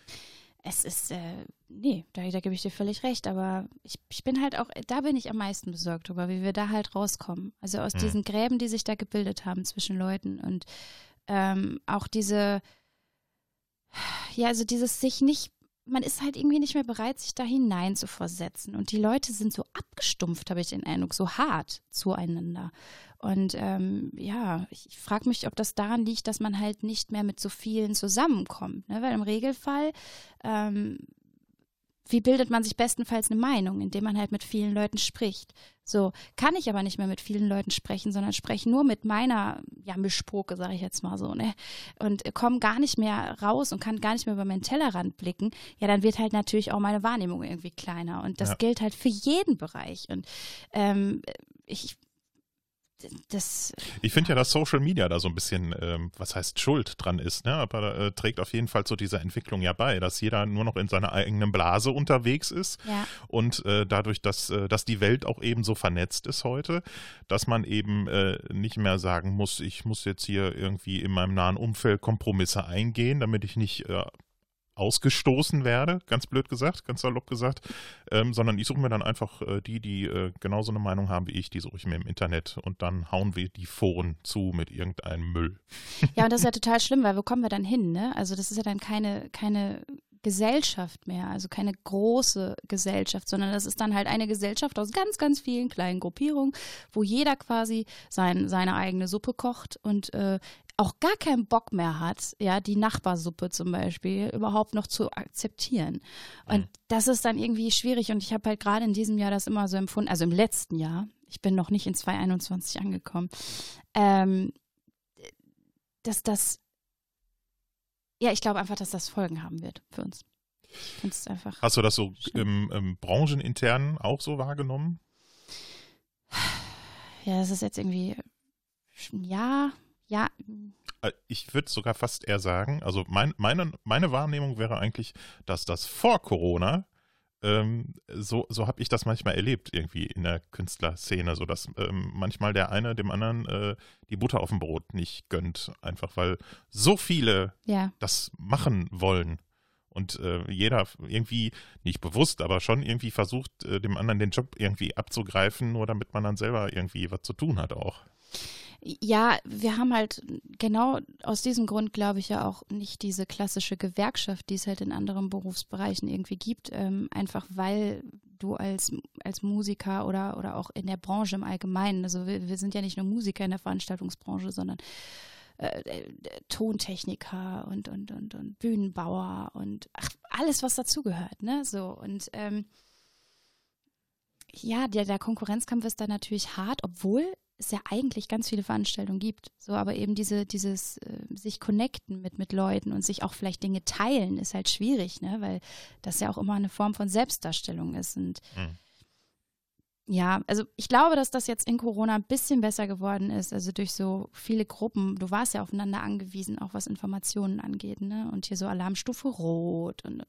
Es ist, äh, nee, da, da gebe ich dir völlig recht, aber ich, ich bin halt auch, da bin ich am meisten besorgt drüber, wie wir da halt rauskommen. Also aus Hm. diesen Gräben, die sich da gebildet haben zwischen Leuten und ähm, auch diese, ja, also dieses sich nicht, man ist halt irgendwie nicht mehr bereit, sich da hinein zu versetzen. Und die Leute sind so abgestumpft, habe ich den Eindruck, so hart zueinander. Und ähm, ja, ich, frage mich, ob das daran liegt, dass man halt nicht mehr mit so vielen zusammenkommt. Ne? Weil im Regelfall, ähm, wie bildet man sich bestenfalls eine Meinung, indem man halt mit vielen Leuten spricht. So kann ich aber nicht mehr mit vielen Leuten sprechen, sondern spreche nur mit meiner ja, Mischpoke, sage ich jetzt mal so, ne? Und komme gar nicht mehr raus und kann gar nicht mehr über meinen Tellerrand blicken. Ja, dann wird halt natürlich auch meine Wahrnehmung irgendwie kleiner. Und das Ja. gilt halt für jeden Bereich. Und ähm, ich das Ich finde ja, dass Social Media da so ein bisschen, ähm, was heißt Schuld dran ist, ne? aber äh, trägt auf jeden Fall zu dieser Entwicklung ja bei, dass jeder nur noch in seiner eigenen Blase unterwegs ist ja und äh, dadurch, dass, äh, dass die Welt auch eben so vernetzt ist heute, dass man eben äh, nicht mehr sagen muss, ich muss jetzt hier irgendwie in meinem nahen Umfeld Kompromisse eingehen, damit ich nicht äh, ausgestoßen werde, ganz blöd gesagt, ganz salopp gesagt, ähm, sondern ich suche mir dann einfach äh, die, die äh, genauso eine Meinung haben wie ich, die suche ich mir im Internet und dann hauen wir die Foren zu mit irgendeinem Müll. Ja, und das ist ja total schlimm, weil wo kommen wir dann hin, ne? Also das ist ja dann keine, keine Gesellschaft mehr, also keine große Gesellschaft, sondern das ist dann halt eine Gesellschaft aus ganz, ganz vielen kleinen Gruppierungen, wo jeder quasi sein, seine eigene Suppe kocht und äh, auch gar keinen Bock mehr hat, ja, die Nachbarsuppe zum Beispiel überhaupt noch zu akzeptieren. Und Mhm. das ist dann irgendwie schwierig und ich habe halt gerade in diesem Jahr das immer so empfunden, also im letzten Jahr, ich bin noch nicht in 2021 angekommen, ähm, dass das, ja, ich glaube einfach, dass das Folgen haben wird für uns. Ich finde es einfach. Hast du das so im, im branchenintern auch so wahrgenommen? Ja, das ist jetzt irgendwie, ja, ja, Äh, Ich würde sogar fast eher sagen, also mein, meine, meine Wahrnehmung wäre eigentlich, dass das vor Corona, ähm, so, so habe ich das manchmal erlebt, irgendwie in der Künstlerszene, so dass ähm, manchmal der eine dem anderen äh, die Butter auf dem Brot nicht gönnt, einfach weil so viele ja, das machen wollen. Und äh, jeder irgendwie, nicht bewusst, aber schon irgendwie versucht, äh, dem anderen den Job irgendwie abzugreifen, nur damit man dann selber irgendwie was zu tun hat auch. Ja, wir haben halt genau aus diesem Grund, glaube ich, ja auch nicht diese klassische Gewerkschaft, die es halt in anderen Berufsbereichen irgendwie gibt, ähm, einfach weil du als, als Musiker oder, oder auch in der Branche im Allgemeinen, also wir, wir sind ja nicht nur Musiker in der Veranstaltungsbranche, sondern äh, äh, Tontechniker und, und, und, und Bühnenbauer und ach, alles, was dazugehört, ne? So und ähm, ja, der, der Konkurrenzkampf ist da natürlich hart, obwohl es ja eigentlich ganz viele Veranstaltungen gibt. So, aber eben diese, dieses äh, sich connecten mit, mit Leuten und sich auch vielleicht Dinge teilen, ist halt schwierig, ne? Weil das ja auch immer eine Form von Selbstdarstellung ist. Und Mhm. ja, also ich glaube, dass das jetzt in Corona ein bisschen besser geworden ist. Also durch so viele Gruppen. Du warst ja aufeinander angewiesen, auch was Informationen angeht, ne? Und hier so Alarmstufe Rot und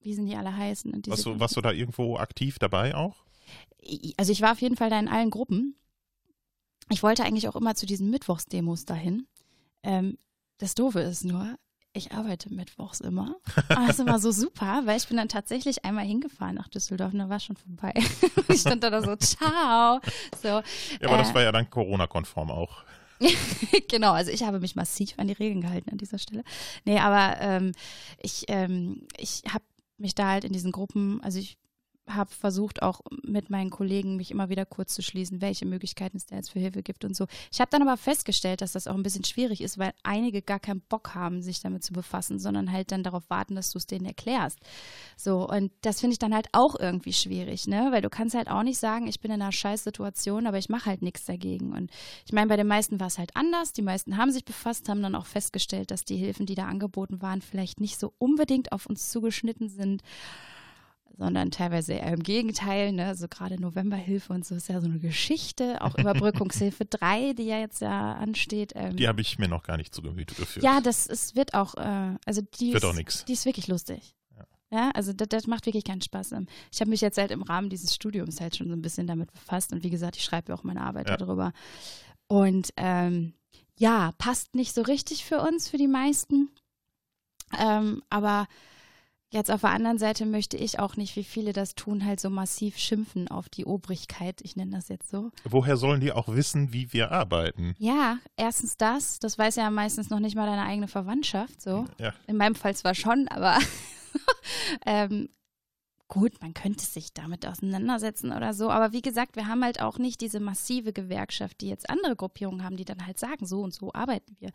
wie sind die alle heißen? Und Warst du, warst du da irgendwo aktiv dabei auch? also ich war auf jeden Fall da in allen Gruppen. Ich wollte eigentlich auch immer zu diesen Mittwochsdemos dahin. Ähm, das Doofe ist nur, ich arbeite mittwochs immer. Aber das ist immer so super, weil ich bin dann tatsächlich einmal hingefahren nach Düsseldorf und da war schon vorbei. <laughs> ich stand da so, ciao. So, Ja, aber das Äh. war ja dann Corona-konform auch. <laughs> genau, also ich habe mich massiv an die Regeln gehalten an dieser Stelle. Nee, aber ähm, ich, ähm, ich habe mich da halt in diesen Gruppen, also ich habe versucht auch mit meinen Kollegen mich immer wieder kurz zu schließen, welche Möglichkeiten es da jetzt für Hilfe gibt und so. Ich habe dann aber festgestellt, dass das auch ein bisschen schwierig ist, weil einige gar keinen Bock haben, sich damit zu befassen, sondern halt dann darauf warten, dass du es denen erklärst. So, und das finde ich dann halt auch irgendwie schwierig, ne? Weil du kannst halt auch nicht sagen, ich bin in einer scheiß Situation, aber ich mache halt nichts dagegen. Und ich meine, bei den meisten war es halt anders. Die meisten haben sich befasst, haben dann auch festgestellt, dass die Hilfen, die da angeboten waren, vielleicht nicht so unbedingt auf uns zugeschnitten sind, sondern teilweise eher im Gegenteil. Ne? So gerade Novemberhilfe und so ist ja so eine Geschichte. Auch <laughs> Überbrückungshilfe 3, die ja jetzt ja ansteht. Ähm, Die habe ich mir noch gar nicht zu Gemüte geführt. ja, das ist, wird auch, äh, also die Wird ist, auch nix. Die ist wirklich lustig. Ja, also das, das macht wirklich keinen Spaß. Ähm, Ich habe mich jetzt halt im Rahmen dieses Studiums halt schon so ein bisschen damit befasst und wie gesagt, ich schreibe ja auch meine Arbeit Ja. darüber. Und ähm, ja, passt nicht so richtig für uns, für die meisten. Ähm, aber jetzt auf der anderen Seite möchte ich auch nicht, wie viele das tun, halt so massiv schimpfen auf die Obrigkeit. Ich nenne das jetzt so. Woher sollen die auch wissen, wie wir arbeiten? Ja, erstens das, das weiß ja meistens noch nicht mal deine eigene Verwandtschaft, so. Ja, In meinem Fall zwar schon, aber <laughs> ähm, gut, man könnte sich damit auseinandersetzen oder so. Aber wie gesagt, wir haben halt auch nicht diese massive Gewerkschaft, die jetzt andere Gruppierungen haben, die dann halt sagen, so und so arbeiten wir.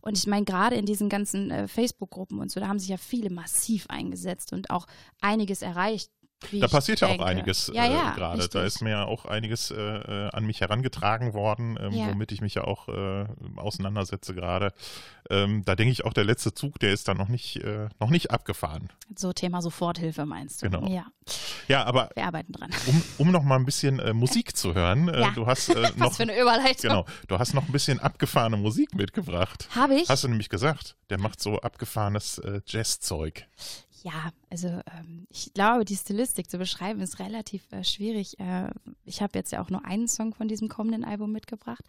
Und ich meine, gerade in diesen ganzen äh, Facebook-Gruppen und so, da haben sich ja viele massiv eingesetzt und auch einiges erreicht. Da passiert ja auch einiges ja, äh, ja, gerade. Da ist mir ja auch einiges äh, äh, an mich herangetragen worden, ähm, Ja. womit ich mich ja auch äh, auseinandersetze gerade. Ähm, da denke ich auch, der letzte Zug, der ist dann noch nicht, äh, noch nicht abgefahren. So Thema Soforthilfe meinst du? Genau. Ja, Ja, aber wir arbeiten dran. um, um noch mal ein bisschen äh, Musik zu hören, äh, Ja. du hast äh, <laughs> noch Was für eine Überleitung. genau, du hast noch ein bisschen abgefahrene Musik mitgebracht. Habe ich? Hast du nämlich gesagt, der macht so abgefahrenes äh, Jazzzeug. Ja, also ähm, ich glaube, die Stilistik zu beschreiben ist relativ äh, schwierig. Äh, ich habe jetzt ja auch nur einen Song von diesem kommenden Album mitgebracht.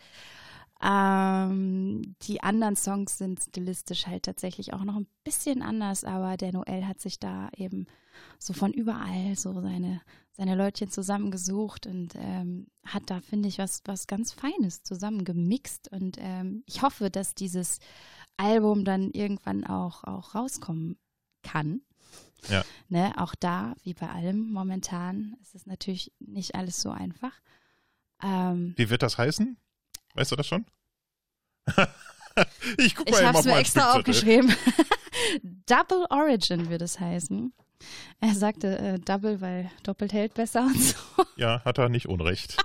Ähm, die anderen Songs sind stilistisch halt tatsächlich auch noch ein bisschen anders, aber der Noel hat sich da eben so von überall so seine, seine Leutchen zusammengesucht und ähm, hat da, finde ich, was, was ganz Feines zusammengemixt. Und ähm, ich hoffe, dass dieses Album dann irgendwann auch, auch rauskommen kann. Ja. Ne, auch da, wie bei allem momentan, ist es natürlich nicht alles so einfach. Ähm, Wie wird das heißen? Weißt du das schon? <laughs> ich guck mal ich habe es mir extra aufgeschrieben. <laughs> Double Origin wird es heißen. Er sagte äh, Double, weil doppelt hält besser und so. <laughs> Ja, hat er nicht unrecht.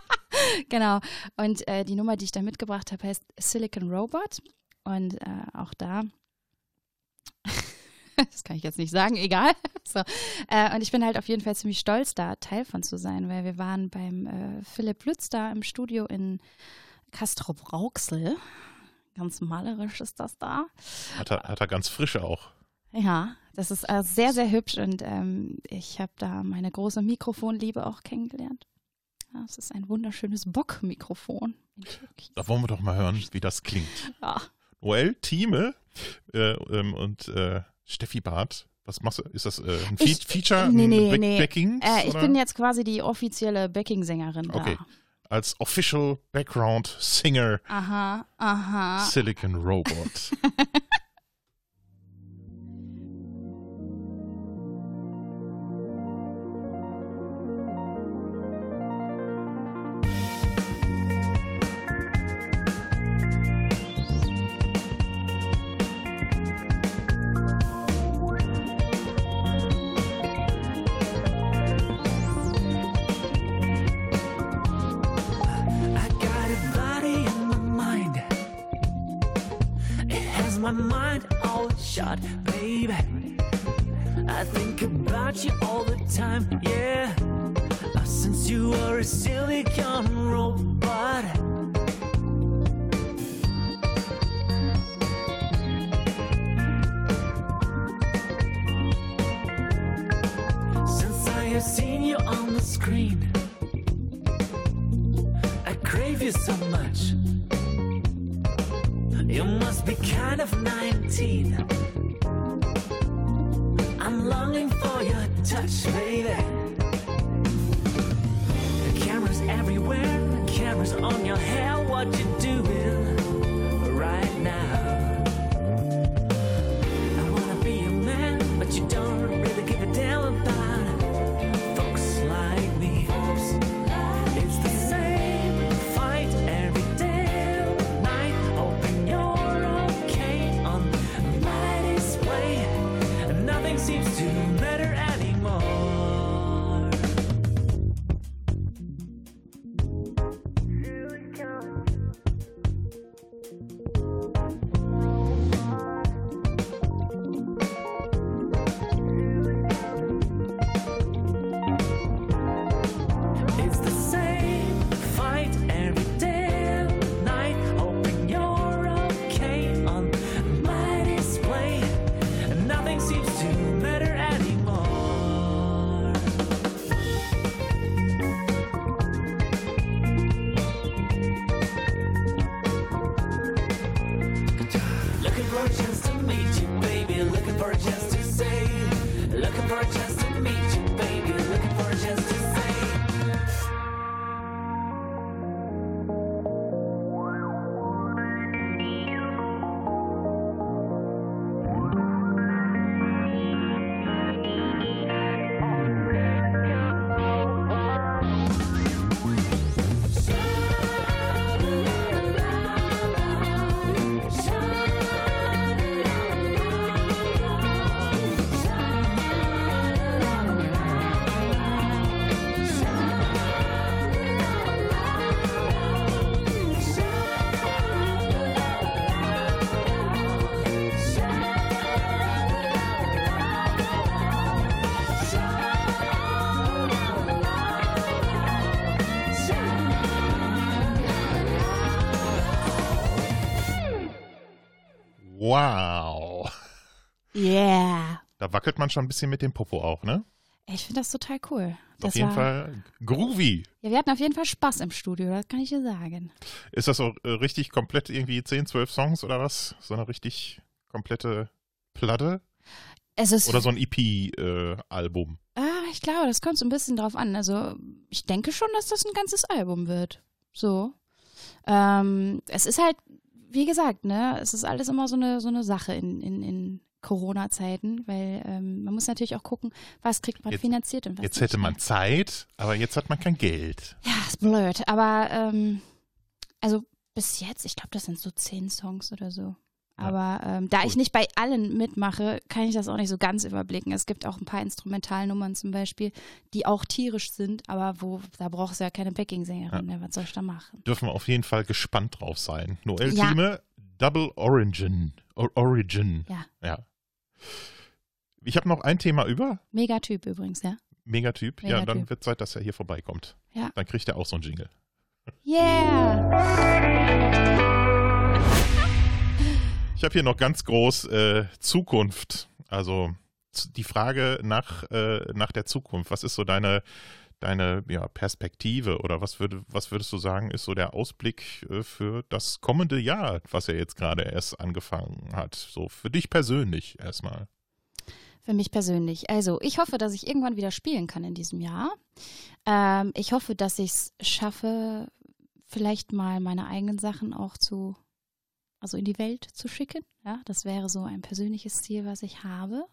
genau. Und äh, die Nummer, die ich da mitgebracht habe, heißt Silicon Robot. Und äh, auch da, <laughs> das kann ich jetzt nicht sagen, egal. <laughs> so. äh, und ich bin halt auf jeden Fall ziemlich stolz, da Teil von zu sein, weil wir waren beim äh, Philipp Lütz da im Studio in Castrop-Rauxel. Ganz malerisch ist das da. Hat er, hat er ganz frische auch. Ja, das ist äh, sehr, sehr hübsch und ähm, ich habe da meine große Mikrofonliebe auch kennengelernt. Ja, es ist ein wunderschönes Bock-Mikrofon. Da wollen wir doch mal hören, wie das klingt. Ja. Noel, Thieme äh, ähm, und äh, Steffi Barth. Was machst du? Ist das äh, ein Ich- Feature? nee, ein nee, Back nee. Backing? Äh, ich oder? bin jetzt quasi die offizielle Backing-Sängerin da. Okay. Als Official Background Singer Aha, aha. Silicon Robot. <laughs> Yeah. Da wackelt man schon ein bisschen mit dem Popo auch, ne? Ich finde das total cool. Das auf jeden war, Fall groovy. Ja, wir hatten auf jeden Fall Spaß im Studio, das kann ich dir sagen. Ist das so äh, richtig komplett irgendwie 10, 12 Songs oder was? So eine richtig komplette Platte? Es ist, Oder so ein EP-Album? ah, ich glaube, das kommt so ein bisschen drauf an. Also, ich denke schon, dass das ein ganzes Album wird. So. Ähm, es ist halt, wie gesagt, ne, es ist alles immer so eine, so eine Sache in, in, in Corona-Zeiten, weil ähm, man muss natürlich auch gucken, was kriegt man Jetzt- finanziert und was Jetzt hätte man Zeit, aber jetzt hat man kein Geld. Ja, ist blöd. Aber ähm, also bis jetzt, ich glaube, das sind so zehn Songs oder so. Aber ähm, da ich Gut. nicht bei allen mitmache, kann ich das auch nicht so ganz überblicken. Es gibt auch ein paar Instrumentalnummern zum Beispiel, die auch tierisch sind, aber wo da brauchst du ja keine Backing-Sängerin. Ne? Was soll ich da machen? Dürfen wir auf jeden Fall gespannt drauf sein. Noel Ja. Double Origin. Or Origin. Ja. Ja. Ich habe noch ein Thema über. Megatyp übrigens, ja. Megatyp. Ja, Megatyp. dann wird Zeit, dass er hier vorbeikommt. Ja. Dann kriegt er auch so einen Jingle. Yeah! Ich habe hier noch ganz groß äh, Zukunft. Also die Frage nach, äh, nach der Zukunft. Was ist so deine, deine ja, Perspektive oder was, würde, was würdest du sagen, ist so der Ausblick äh, für das kommende Jahr, was ja jetzt gerade erst angefangen hat? So für dich persönlich erstmal. Für mich persönlich. Also, ich hoffe, dass ich irgendwann wieder spielen kann in diesem Jahr. Ähm, ich hoffe, dass ich es schaffe, vielleicht mal meine eigenen Sachen auch zu, also in die Welt zu schicken. Ja, das wäre so ein persönliches Ziel, was ich habe.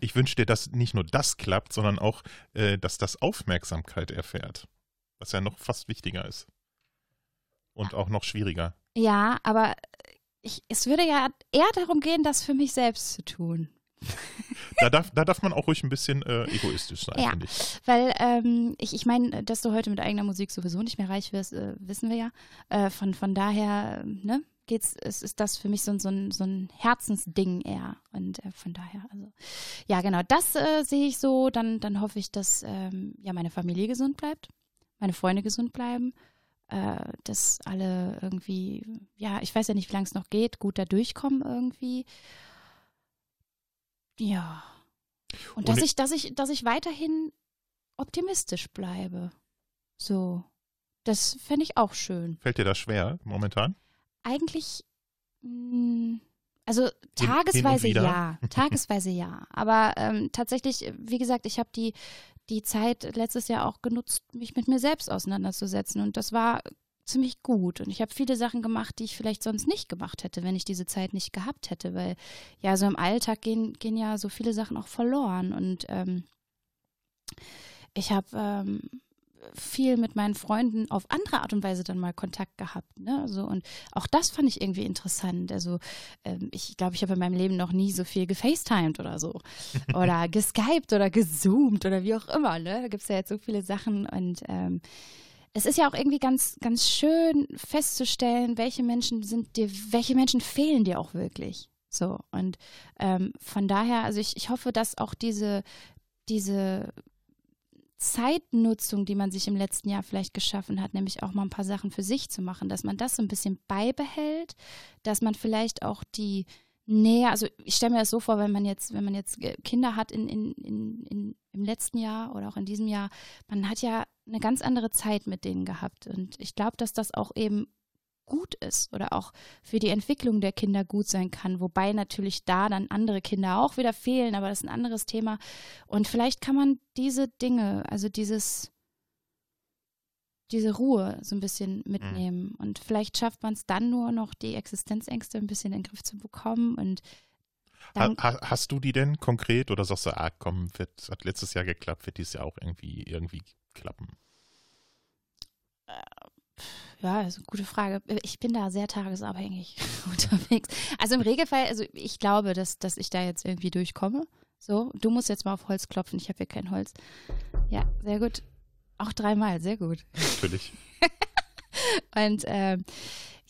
Ich wünsche dir, dass nicht nur das klappt, sondern auch, äh, dass das Aufmerksamkeit erfährt. Was ja noch fast wichtiger ist. Und auch noch schwieriger. Ja, aber ich, es würde ja eher darum gehen, das für mich selbst zu tun. Da darf, da darf man auch ruhig ein bisschen äh, egoistisch sein, Ja. finde ich. Weil ähm, ich, ich meine, dass du heute mit eigener Musik sowieso nicht mehr reich wirst, äh, wissen wir ja. Äh, von, von daher, ne, geht's, ist, ist das für mich so, ein- so, ein, so ein Herzensding eher. Und äh, von daher, also ja, genau, das äh, sehe ich so. Dann, dann hoffe ich, dass ähm, ja meine Familie gesund bleibt, meine Freunde gesund bleiben, äh, dass alle irgendwie, ja, ich weiß ja nicht, wie lange es noch geht, gut da durchkommen irgendwie. Ja. Und, Und dass ich- ich, dass ich, dass ich weiterhin optimistisch bleibe. So. Das fände ich auch schön. Fällt dir das schwer momentan? Eigentlich, mh, also tagesweise ja, <laughs> tagesweise ja. Aber ähm, tatsächlich, wie gesagt, ich habe die, die Zeit letztes Jahr auch genutzt, mich mit mir selbst auseinanderzusetzen. Und das war ziemlich gut. Und ich habe viele Sachen gemacht, die ich vielleicht sonst nicht gemacht hätte, wenn ich diese Zeit nicht gehabt hätte. Weil ja, so im Alltag gehen, gehen ja so viele Sachen auch verloren. Und ähm, ich habe ähm, viel mit meinen Freunden auf andere Art und Weise dann mal Kontakt gehabt. Ne? So, und auch das fand ich irgendwie interessant. Also ähm, ich glaube, ich habe in meinem Leben noch nie so viel gefacetimed oder so. <laughs> Oder geskypt oder gezoomt oder wie auch immer. Ne? Da gibt es ja jetzt so viele Sachen und ähm, es ist ja auch irgendwie ganz, ganz schön festzustellen, welche Menschen sind dir, welche Menschen fehlen dir auch wirklich. So. Und ähm, von daher, also ich, ich hoffe, dass auch diese, diese Zeitnutzung, die man sich im letzten Jahr vielleicht geschaffen hat, nämlich auch mal ein paar Sachen für sich zu machen, dass man das so ein bisschen beibehält, dass man vielleicht auch die Nähe, also ich stelle mir das so vor, wenn man jetzt, wenn man jetzt Kinder hat in, in, in, in, im letzten Jahr oder auch in diesem Jahr, man hat ja eine ganz andere Zeit mit denen gehabt. Und ich glaube, dass das auch eben gut ist oder auch für die Entwicklung der Kinder gut sein kann, wobei natürlich da dann andere Kinder auch wieder fehlen, aber das ist ein anderes Thema. Und vielleicht kann man diese Dinge, also dieses, diese Ruhe so ein bisschen mitnehmen. Und vielleicht schafft man es dann nur noch, die Existenzängste ein bisschen in den Griff zu bekommen. Und Ha, ha, hast du die denn konkret oder sagst du, ah komm, wird, hat letztes Jahr geklappt, wird dieses Jahr auch irgendwie, irgendwie klappen? Ja, ist eine gute Frage. Ich bin da sehr tagesabhängig <laughs> unterwegs. Also im Regelfall, also ich glaube, dass, dass ich da jetzt irgendwie durchkomme. So, du musst jetzt mal auf Holz klopfen. Ich habe hier kein Holz. Ja, sehr gut. Auch dreimal, sehr gut. Natürlich. <laughs> Und ähm,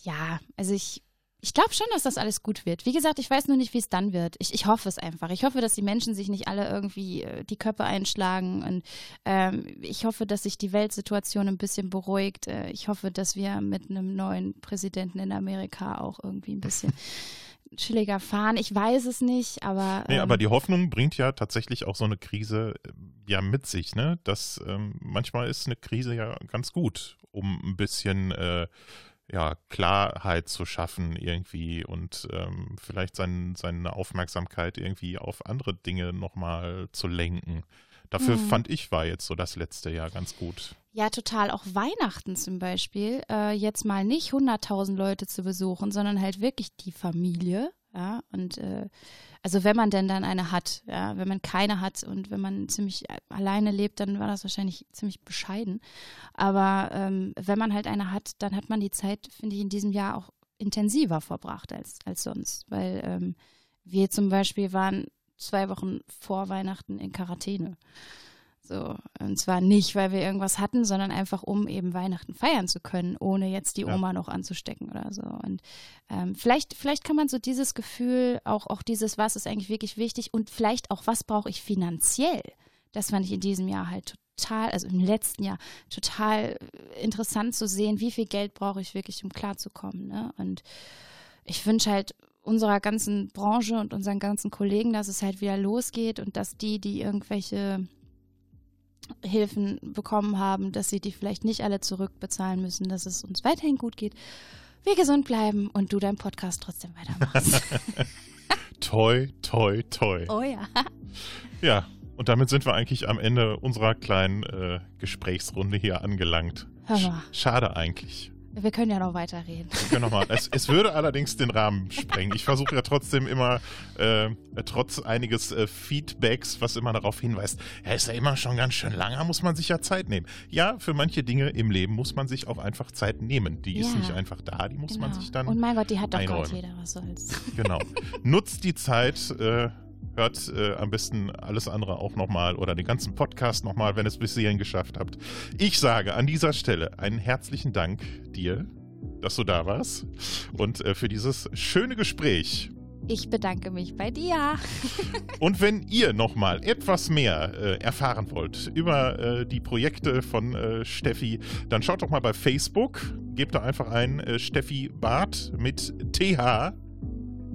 ja, also ich, ich glaube schon, dass das alles gut wird. Wie gesagt, ich weiß nur nicht, wie es dann wird. Ich, ich hoffe es einfach. Ich hoffe, dass die Menschen sich nicht alle irgendwie äh, die Köpfe einschlagen. Und ähm, ich hoffe, dass sich die Weltsituation ein bisschen beruhigt. Äh, ich hoffe, dass wir mit einem neuen Präsidenten in Amerika auch irgendwie ein bisschen <laughs> chilliger fahren. Ich weiß es nicht, aber. Nee, ähm, aber die Hoffnung bringt ja tatsächlich auch so eine Krise äh, ja mit sich, ne? Das ähm, manchmal ist eine Krise ja ganz gut, um ein bisschen äh, ja, Klarheit zu schaffen irgendwie und ähm, vielleicht sein, seine Aufmerksamkeit irgendwie auf andere Dinge nochmal zu lenken. Dafür Mhm. fand ich, war jetzt so das letzte Jahr ganz gut. Ja, total. Auch Weihnachten zum Beispiel. Äh, jetzt mal nicht 100.000 Leute zu besuchen, sondern halt wirklich die Familie. Ja, und äh, also wenn man denn dann eine hat, ja, wenn man keine hat und wenn man ziemlich äh, alleine lebt, dann war das wahrscheinlich ziemlich bescheiden. Aber ähm, wenn man halt eine hat, dann hat man die Zeit, finde ich, in diesem Jahr auch intensiver verbracht als, als sonst. Weil ähm, wir zum Beispiel waren zwei Wochen vor Weihnachten in Quarantäne. So, und zwar nicht, weil wir irgendwas hatten, sondern einfach, um eben Weihnachten feiern zu können, ohne jetzt die Ja. Oma noch anzustecken oder so. Und ähm, vielleicht, vielleicht kann man so dieses Gefühl, auch, auch dieses, was ist eigentlich wirklich wichtig und vielleicht auch, was brauche ich finanziell. Das fand ich in diesem Jahr halt total, also im letzten Jahr total interessant zu sehen, wie viel Geld brauche ich wirklich, um klarzukommen. Ne? Und ich wünsche halt unserer ganzen Branche und unseren ganzen Kollegen, dass es halt wieder losgeht und dass die, die irgendwelche Hilfen bekommen haben, dass sie die vielleicht nicht alle zurückbezahlen müssen, dass es uns weiterhin gut geht, wir gesund bleiben und du deinen Podcast trotzdem weitermachst. <laughs> Toi, toi, toi. oh ja. <laughs> Ja, und damit sind wir eigentlich am Ende unserer kleinen äh, Gesprächsrunde hier angelangt. Hör mal. Schade eigentlich. Wir können ja noch weiterreden. Wir können noch mal. Es, es würde allerdings den Rahmen sprengen. Ich versuche ja trotzdem immer, äh, trotz einiges äh, Feedbacks, was immer darauf hinweist, ja, ist ja immer schon ganz schön lange, muss man sich ja Zeit nehmen. Ja, für manche Dinge im Leben muss man sich auch einfach Zeit nehmen. Die ist Ja. nicht einfach da, die muss man Genau. sich dann. Und mein Gott, die hat doch einräumen. Gott jeder, was soll's. Genau. Nutzt die Zeit, äh, hört äh, am besten alles andere auch nochmal oder den ganzen Podcast nochmal, wenn ihr es bis hierhin geschafft habt. Ich sage an dieser Stelle einen herzlichen Dank dir, dass du da warst und äh, für dieses schöne Gespräch. Ich bedanke mich bei dir. <laughs> Und wenn ihr nochmal etwas mehr äh, erfahren wollt über äh, die Projekte von äh, Steffi, dann schaut doch mal bei Facebook. Gebt da einfach ein äh, Steffi Barth mit TH.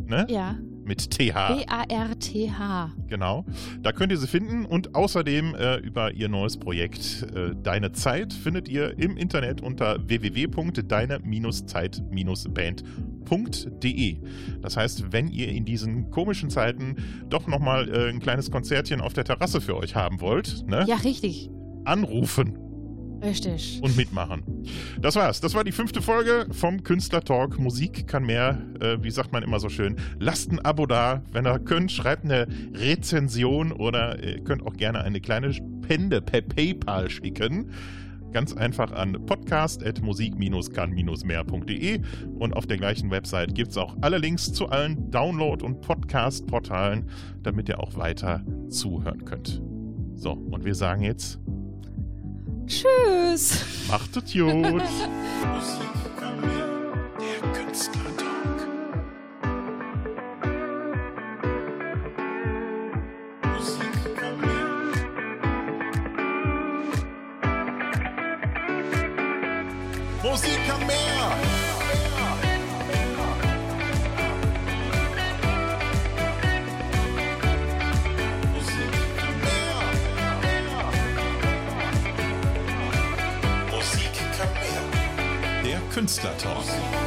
Ne? Ja. Mit TH. B-A-R-T-H. Genau. Da könnt ihr sie finden und außerdem äh, über ihr neues Projekt äh, Deine Zeit findet ihr im Internet unter www.deine-zeit-band.de. Das heißt, wenn ihr in diesen komischen Zeiten doch nochmal äh, ein kleines Konzertchen auf der Terrasse für euch haben wollt, ne? Ja, richtig. anrufen Richtig. und mitmachen. Das war's. Das war die fünfte Folge vom Künstler-Talk. Musik kann mehr. Äh, wie sagt man immer so schön? Lasst ein Abo da. Wenn ihr könnt, schreibt eine Rezension oder ihr könnt auch gerne eine kleine Spende per PayPal schicken. Ganz einfach an podcast.musik-kann-mehr.de und auf der gleichen Website gibt es auch alle Links zu allen Download- und Podcast-Portalen, damit ihr auch weiter zuhören könnt. So, und wir sagen jetzt, Tschüss. macht es gut! Musik. Der kann mehr. Musik kann mehr. Der Künstlertalk.